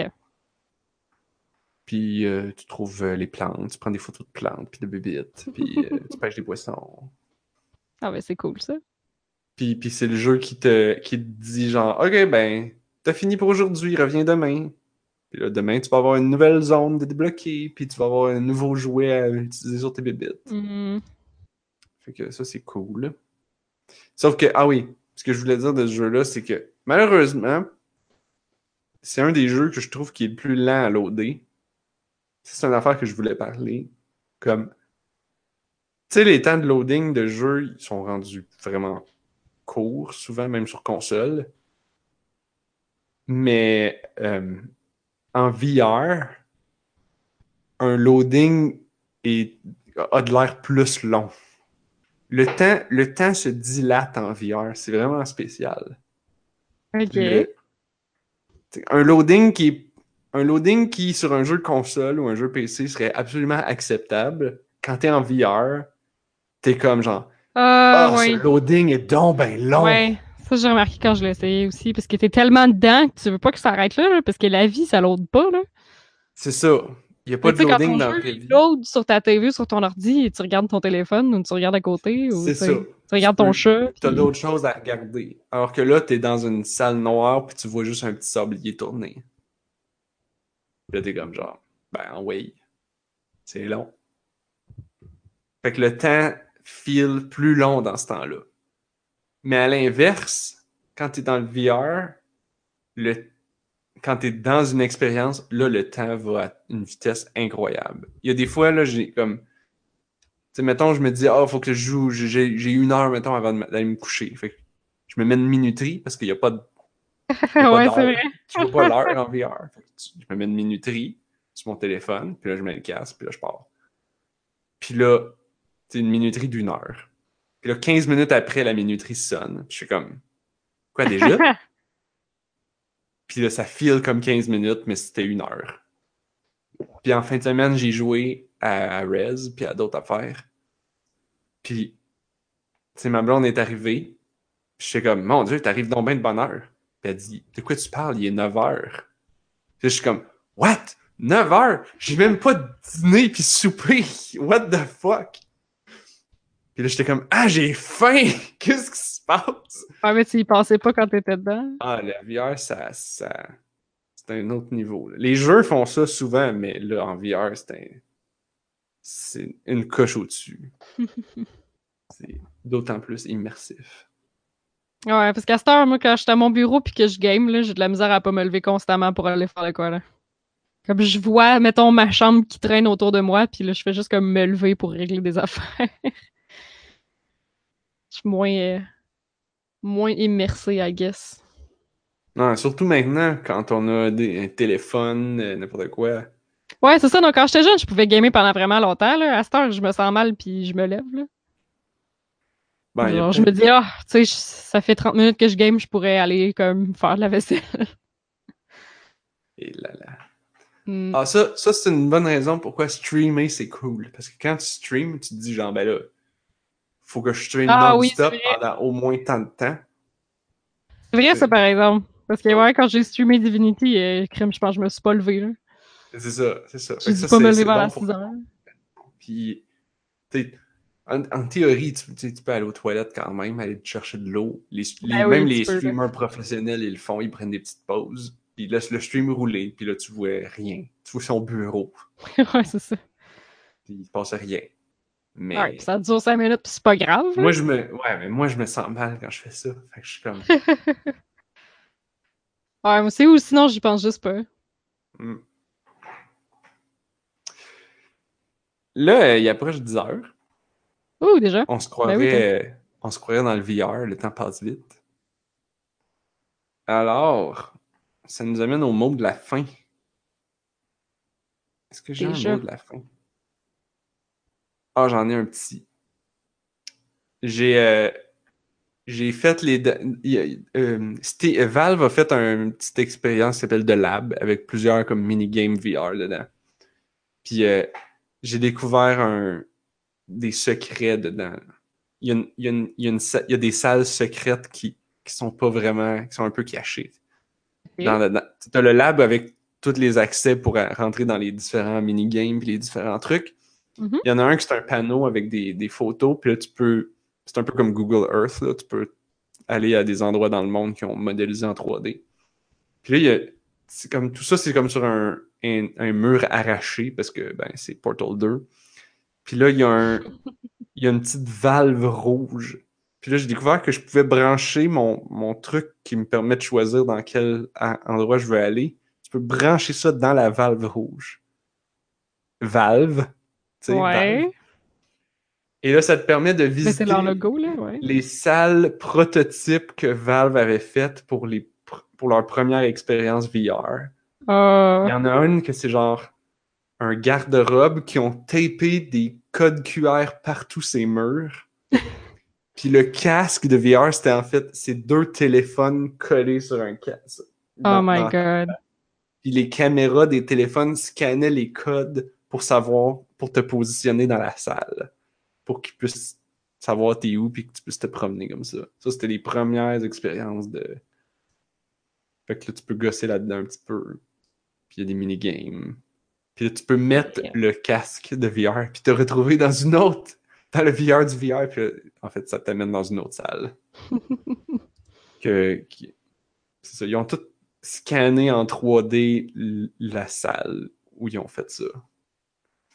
Puis euh, tu trouves euh, les plantes, tu prends des photos de plantes, puis de bébites, puis euh, tu pêches des poissons. Ah, ben c'est cool ça. Puis, puis c'est le jeu qui te, qui te dit genre, OK, ben, t'as fini pour aujourd'hui, reviens demain. Puis là, demain, tu vas avoir une nouvelle zone de débloquer, puis tu vas avoir un nouveau jouet à utiliser sur tes bébites. Mhm. Fait que ça, c'est cool. Sauf que, ah oui, ce que je voulais dire de ce jeu-là, c'est que malheureusement, c'est un des jeux que je trouve qui est le plus lent à loader. C'est une affaire que je voulais parler. Comme, tu sais, les temps de loading de jeux, ils sont rendus vraiment courts, souvent même sur console. Mais euh, en VR, un loading est, a de l'air plus long. Le temps, le temps se dilate en VR. C'est vraiment spécial. Ok. Le- t'sais, un loading qui est- un loading qui sur un jeu de console ou un jeu PC serait absolument acceptable. Quand t'es en VR, t'es comme genre Ah, ouais. ce loading est donc ben long. Ouais. Ça, j'ai remarqué quand je l'ai essayé aussi, parce que t'es tellement dedans que tu veux pas que ça arrête là, là, parce que la vie, ça load pas, là. C'est ça. Il n'y a pas de tu sais, quand loading ton dans jeu, la load sur ta TV, sur ton ordi, et tu regardes ton téléphone, ou tu regardes à côté, ou C'est tu ça. tu regardes Tu ton chat. T'as puis- d'autres choses à regarder. Alors que là, t'es dans une salle noire puis tu vois juste un petit sablier tourner. Là, t'es comme genre, ben oui, c'est long. Fait que le temps file plus long dans ce temps-là. Mais à l'inverse, quand t'es dans le VR, le... quand t'es dans une expérience, là, le temps va à une vitesse incroyable. Il y a des fois, là, j'ai comme tu sais, mettons, je me dis, ah, faut que je joue, j'ai j'ai une heure, mettons, avant d'aller me coucher. Fait que je me mets une minuterie parce qu'il n'y a pas de. a ouais, c'est vrai. Tu vois pas l'heure en VR. Fait que tu- je me mets une minuterie sur mon téléphone, puis là, je mets le casque, puis là, je pars. Puis là, c'est une minuterie d'une heure. Puis là, 15 minutes après, la minuterie sonne. Puis je suis comme, quoi déjà? Puis là, ça file comme 15 minutes, mais c'était une heure. Puis en fin de semaine, j'ai joué à, à Rez, puis à d'autres affaires. Puis, tu sais, ma blonde est arrivée. Puis j'étais comme, mon Dieu, t'arrives donc bien de bonne heure. Puis elle dit, de quoi tu parles? Il est 9 heures. Puis je suis comme, what? 9 heures? J'ai même pas dîné puis souper. What the fuck? Puis là, j'étais comme, ah, j'ai faim! Qu'est-ce qui se passe? Ah, mais tu y pensais pas quand t'étais dedans? Ah, la VR, ça, ça, c'est un autre niveau. là. Les jeux font ça souvent, mais là, en VR, c'est un, c'est une coche au-dessus. c'est d'autant plus immersif. Ouais, parce qu'à cette heure, moi, quand je suis à mon bureau puis que je game, là, j'ai de la misère à pas me lever constamment pour aller faire le quoi, là. Comme je vois, mettons, ma chambre qui traîne autour de moi, puis là, je fais juste comme me lever pour régler des affaires. Je suis moins, euh, moins immersé, I guess. Non, surtout maintenant, quand on a des, un téléphone, euh, n'importe quoi. Ouais, c'est ça. Donc, quand j'étais jeune, je pouvais gamer pendant vraiment longtemps. Là. À cette heure, je me sens mal puis je me lève. Là. Ben, a Genre, je me dis, ah, tu sais, ça fait 30 minutes que je game, je pourrais aller comme faire de la vaisselle. Et là, là. Hmm. Ah, ça, ça c'est une bonne raison pourquoi streamer, c'est cool. Parce que quand tu streams, tu te dis, genre, ben là, faut que je stream Ah non-stop pendant au moins tant de temps. C'est vrai, ça, par exemple. Parce que, ouais, quand j'ai streamé Divinity, euh, crème, je pense que je me suis pas levé. Là. C'est ça, c'est ça. Dû ça, pas me lever pour- 6 heures. Puis, tu sais, en, en théorie, tu, peux aller aux toilettes quand même, aller te chercher de l'eau. Les, les- Ben même les streamers professionnels, ils le font, ils prennent des petites pauses, puis ils laissent le stream rouler, puis là, tu vois rien. Tu vois son bureau, ouais, c'est ça. puis il se passe rien. Mais Ouais, puis ça dure 5 minutes, puis c'est pas grave. moi, je me, ouais, mais moi, je me sens mal quand je fais ça. Fait que je suis comme, Ouais, moi, c'est ou sinon, j'y pense juste pas. hmm. Là, euh, il approche 10 heures. Ouh, déjà. On se Ben croirait, oui, euh, on se croirait dans le VR, le temps passe vite. Alors, ça nous amène au mot de la fin. Est-ce que j'ai un mot de la fin? Ah, j'en ai un petit. J'ai euh, j'ai fait les. euh, c'était- Valve a fait une petite expérience qui s'appelle The Lab avec plusieurs comme mini-games VR dedans. Puis euh, j'ai découvert un, des secrets dedans. Il y a, une- il y a une- il y a une sa- il y a des salles secrètes qui, qui sont pas vraiment, qui sont un peu cachées. Dans le, dans- t'as le lab avec tous les accès pour euh, rentrer dans les différents minigames puis les différents trucs. Mhm. Il y en a un qui c'est un panneau avec des, des photos, puis là tu peux, c'est un peu comme Google Earth, là, tu peux aller à des endroits dans le monde qui ont modélisé en 3D. Puis là, il y a, c'est comme, tout ça, c'est comme sur un, un, un mur arraché, parce que ben, c'est Portal 2. Puis là, il y a un, il y a une petite valve rouge. Puis là, j'ai découvert que je pouvais brancher mon, mon truc qui me permet de choisir dans quel endroit je veux aller. Tu peux brancher ça dans la valve rouge. Valve. Ouais. Et là, ça te permet de visiter c'est leur logo, là, ouais. les salles prototypes que Valve avait faites pour, les, pr- pour leur première expérience VR. Euh, Il y en a une que c'est genre un garde-robe qui ont tapé des codes QR partout ces murs. Puis le casque de VR, c'était en fait ces deux téléphones collés sur un casque. Oh my god. Puis les caméras des téléphones scannaient les codes pour savoir, pour te positionner dans la salle. Pour qu'ils puissent savoir t'es où puis que tu puisses te promener comme ça. Ça, c'était les premières expériences de. Fait que là, tu peux gosser là-dedans un petit peu. Puis il y a des minigames. Puis là, tu peux mettre le casque de VR puis te retrouver dans une autre. Dans le VR du VR. Puis là, en fait, ça t'amène dans une autre salle. que, qui- c'est ça. Ils ont tout scanné en 3D l- la salle où ils ont fait ça.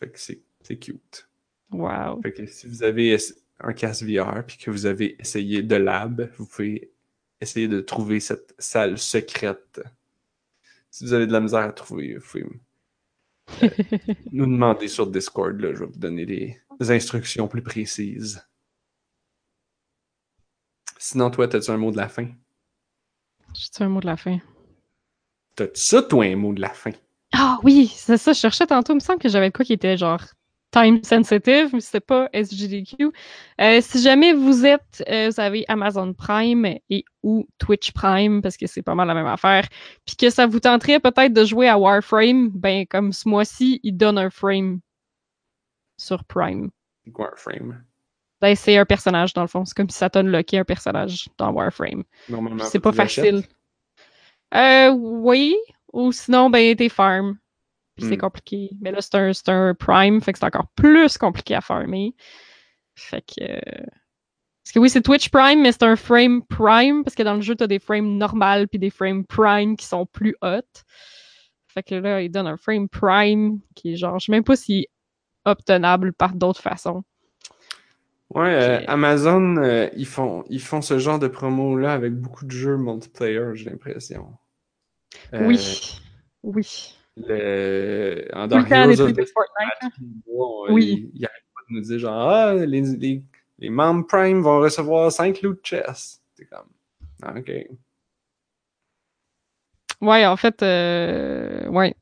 Fait que c'est cute. Wow. Fait que si vous avez un casque VR puis que vous avez essayé de lab, vous pouvez essayer de trouver cette salle secrète. Si vous avez de la misère à trouver, vous pouvez euh, nous demander sur Discord. Là, je vais vous donner des, des instructions plus précises. Sinon, toi, t'as-tu un mot de la fin? J'ai-tu un mot de la fin? T'as-tu ça, toi, un mot de la fin? Ah oui, c'est ça, je cherchais tantôt. Il me semble que j'avais quoi qui était genre time sensitive, mais c'était pas SGDQ. Euh, si jamais vous êtes, euh, vous avez Amazon Prime et ou Twitch Prime, parce que c'est pas mal la même affaire, puis que ça vous tenterait peut-être de jouer à Warframe, ben comme ce mois-ci, il donne un frame sur Prime. C'est quoi un frame? Ben, c'est un personnage dans le fond. C'est comme si ça t'unlockait un personnage dans Warframe. Normalement, C'est pas facile. Euh, oui. Ou sinon, ben, t'es farm. Puis c'est Hmm. compliqué. Mais là, c'est un, un prime, fait que c'est encore plus compliqué à farmer. Fait que. euh, Parce que oui, c'est Twitch Prime, mais c'est un frame prime, parce que dans le jeu, t'as des frames normales puis des frames prime qui sont plus hot. Fait que là, il donne un frame prime qui est genre, je sais même pas si obtenable par d'autres façons. Ouais, euh, Amazon, euh, ils, font, ils font ce genre de promo-là avec beaucoup de jeux multiplayer, j'ai l'impression. Euh, oui. Oui. Le... En Tout le temps, of trucs de Fortnite. hein. mois, Oui. il, il arrête pas de nous dire genre, ah, les, les, les membres Prime vont recevoir 5 loot chests. C'est comme, ah, ok. Ouais, en fait, euh, ouais.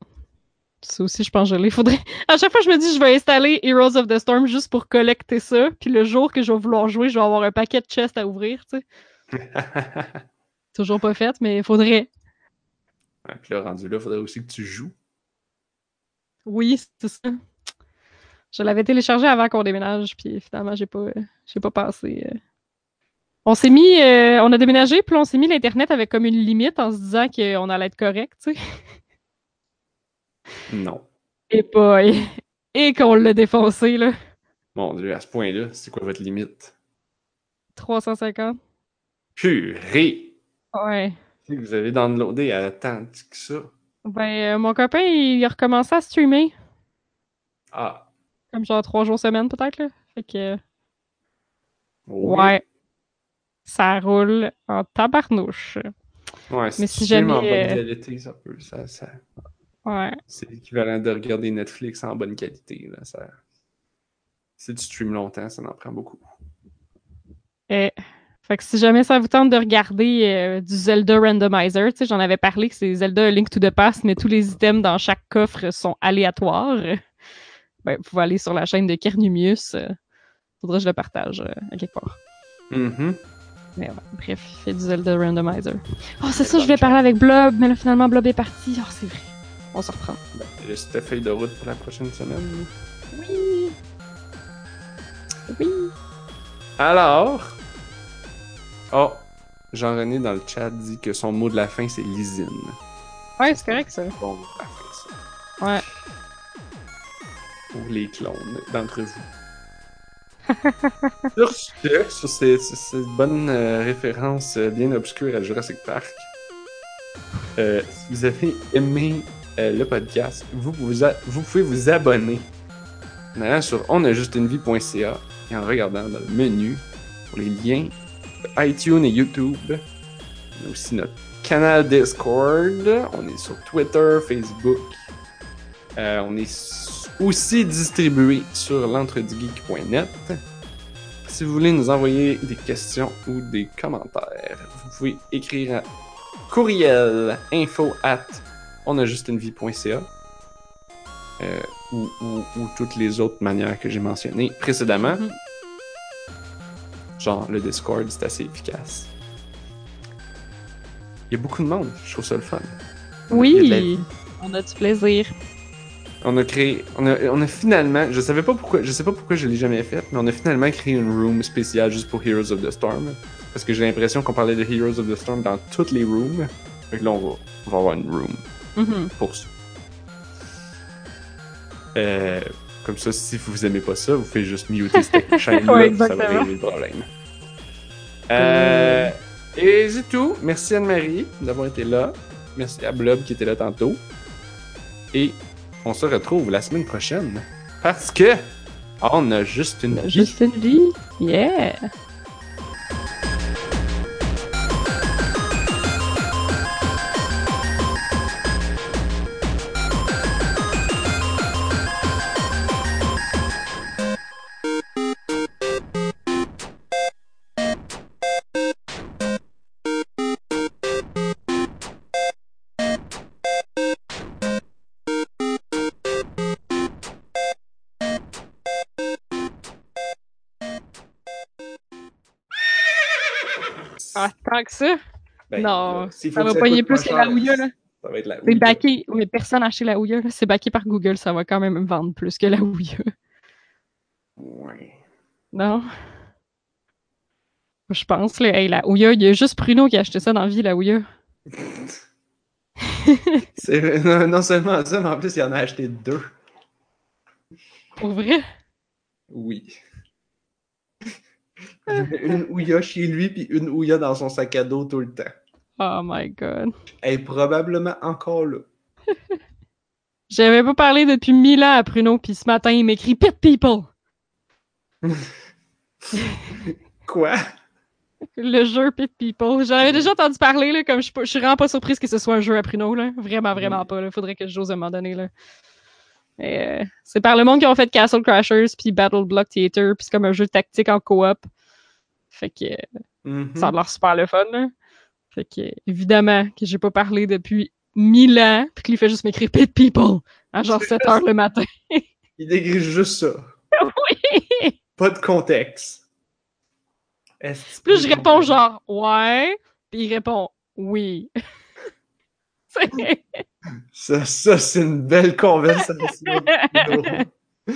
Ça aussi, je pense que je l'ai. Faudrait... À chaque fois, je me dis, je vais installer Heroes of the Storm juste pour collecter ça. Puis le jour que je vais vouloir jouer, je vais avoir un paquet de chests à ouvrir, tu sais. Toujours pas fait, mais il faudrait. Ouais, puis là, rendu là, il faudrait aussi que tu joues. Oui, c'est ça. Je l'avais téléchargé avant qu'on déménage, puis finalement, j'ai pas, j'ai pas passé. euh. On s'est mis, euh, on a déménagé, puis on s'est mis l'internet avec comme une limite en se disant qu'on allait être correct, tu sais. Non. Et boy, et qu'on l'a défoncé là, Mon Dieu, à ce point-là, c'est quoi votre limite? 350. Purée! Ouais. Vous avez downloadé à tant que ça. Ben, euh, mon copain, il a recommencé à streamer, Ah. comme genre trois jours semaine peut-être là. Fait que, oui. ouais, ça roule en tabarnouche. Ouais, Mais si stream en jamais, bonne euh, qualité, ça peut. Ça, ça... Ouais. C'est l'équivalent de regarder Netflix en bonne qualité. Là. Ça... Si tu streams longtemps, ça en prend beaucoup. Et, fait que si jamais ça vous tente de regarder euh, du Zelda Randomizer, tu sais, j'en avais parlé que c'est Zelda Link to the Past, mais tous les items dans chaque coffre sont aléatoires. Ben, vous pouvez aller sur la chaîne de Kernumius. euh, faudrait que je le partage euh, à quelque part. Mhm. Mais ouais, bref, il fait du Zelda Randomizer. Oh, c'est ça, je voulais parler avec Blob, mais là, finalement, Blob est parti. Oh, c'est vrai. On se reprend. Ben, Juste ta feuille de route pour la prochaine semaine. Oui! Oui! Alors. Oh, Jean-René dans le chat dit que son mot de la fin, c'est lysine. Ouais, c'est correct, ça. Bon. Ouais. Pour les clones d'entre vous. sur ce, sur ces- sur cette bonne euh, référence euh, bien obscure à Jurassic Park, euh, si vous avez aimé euh, le podcast, vous, vous, a- vous pouvez vous abonner en allant sur onajustunevie.ca et en regardant dans le menu pour les liens iTunes et YouTube. On a aussi notre canal Discord. On est sur Twitter, Facebook. Euh, on est aussi distribué sur l'entredugeek.net. Si vous voulez nous envoyer des questions ou des commentaires, vous pouvez écrire à courriel info at onajustunevie.ca euh, ou, ou- ou toutes les autres manières que j'ai mentionnées précédemment. Mhm. Genre le Discord, c'est assez efficace. Il y a beaucoup de monde, je trouve ça le fun. Y a Oui! On a du plaisir. On a créé, on a, on a finalement, je savais pas pourquoi, je sais pas pourquoi je l'ai jamais fait, mais on a finalement créé une room spéciale juste pour Heroes of the Storm. Parce que j'ai l'impression qu'on parlait de Heroes of the Storm dans toutes les rooms. Que là, on va, on va avoir une room Mhm. pour ça. Euh, comme ça, si vous aimez pas ça, vous faites juste muter cette chaîne-là, Ouais, ça va exactement. régler le problème. Euh, et c'est tout. Merci Anne-Marie d'avoir été là. Merci à Blob qui était là tantôt. Et on se retrouve la semaine prochaine. Parce que on a juste une vie. Juste une vie. Yeah! Tant que ça? Ben, non, ça va pogner plus que la Ouya, là. Ça va être la C'est backé. Oui, personne n'a acheté la Ouya, là. C'est backé par Google, ça va quand même vendre plus que la Ouya. Ouais. Non? Je pense, là. Hey, la Ouya, il y a juste Bruno qui a acheté ça dans la vie, la Ouya. Non, non seulement ça, mais en plus, il en a acheté deux. Pour vrai? Oui. Une Ouya chez lui, puis une Ouya dans son sac à dos tout le temps. Oh my god. Elle est probablement encore là. J'avais pas parlé depuis mille ans à Pruno, puis ce matin, il m'écrit Pit People. Quoi? Le jeu Pit People. J'en avais déjà entendu parler, là, comme je, suis pas- je suis vraiment pas surprise que ce soit un jeu à Pruno, là. Vraiment, vraiment pas, là. Faudrait que j'ose à un moment donné, là. Euh, c'est par le monde qui ont fait Castle Crashers, puis Battle Block Theater, puis c'est comme un jeu tactique en coop. Fait que Mhm. ça a l'air super le fun, là. Fait que, évidemment, que j'ai pas parlé depuis mille ans, puis qu'il fait juste m'écrire Pit People à genre 7 heures le matin. Il décrit juste ça. oui! Pas de contexte. Là, je réponds genre ouais, puis il répond oui. Ça, ça c'est une belle conversation.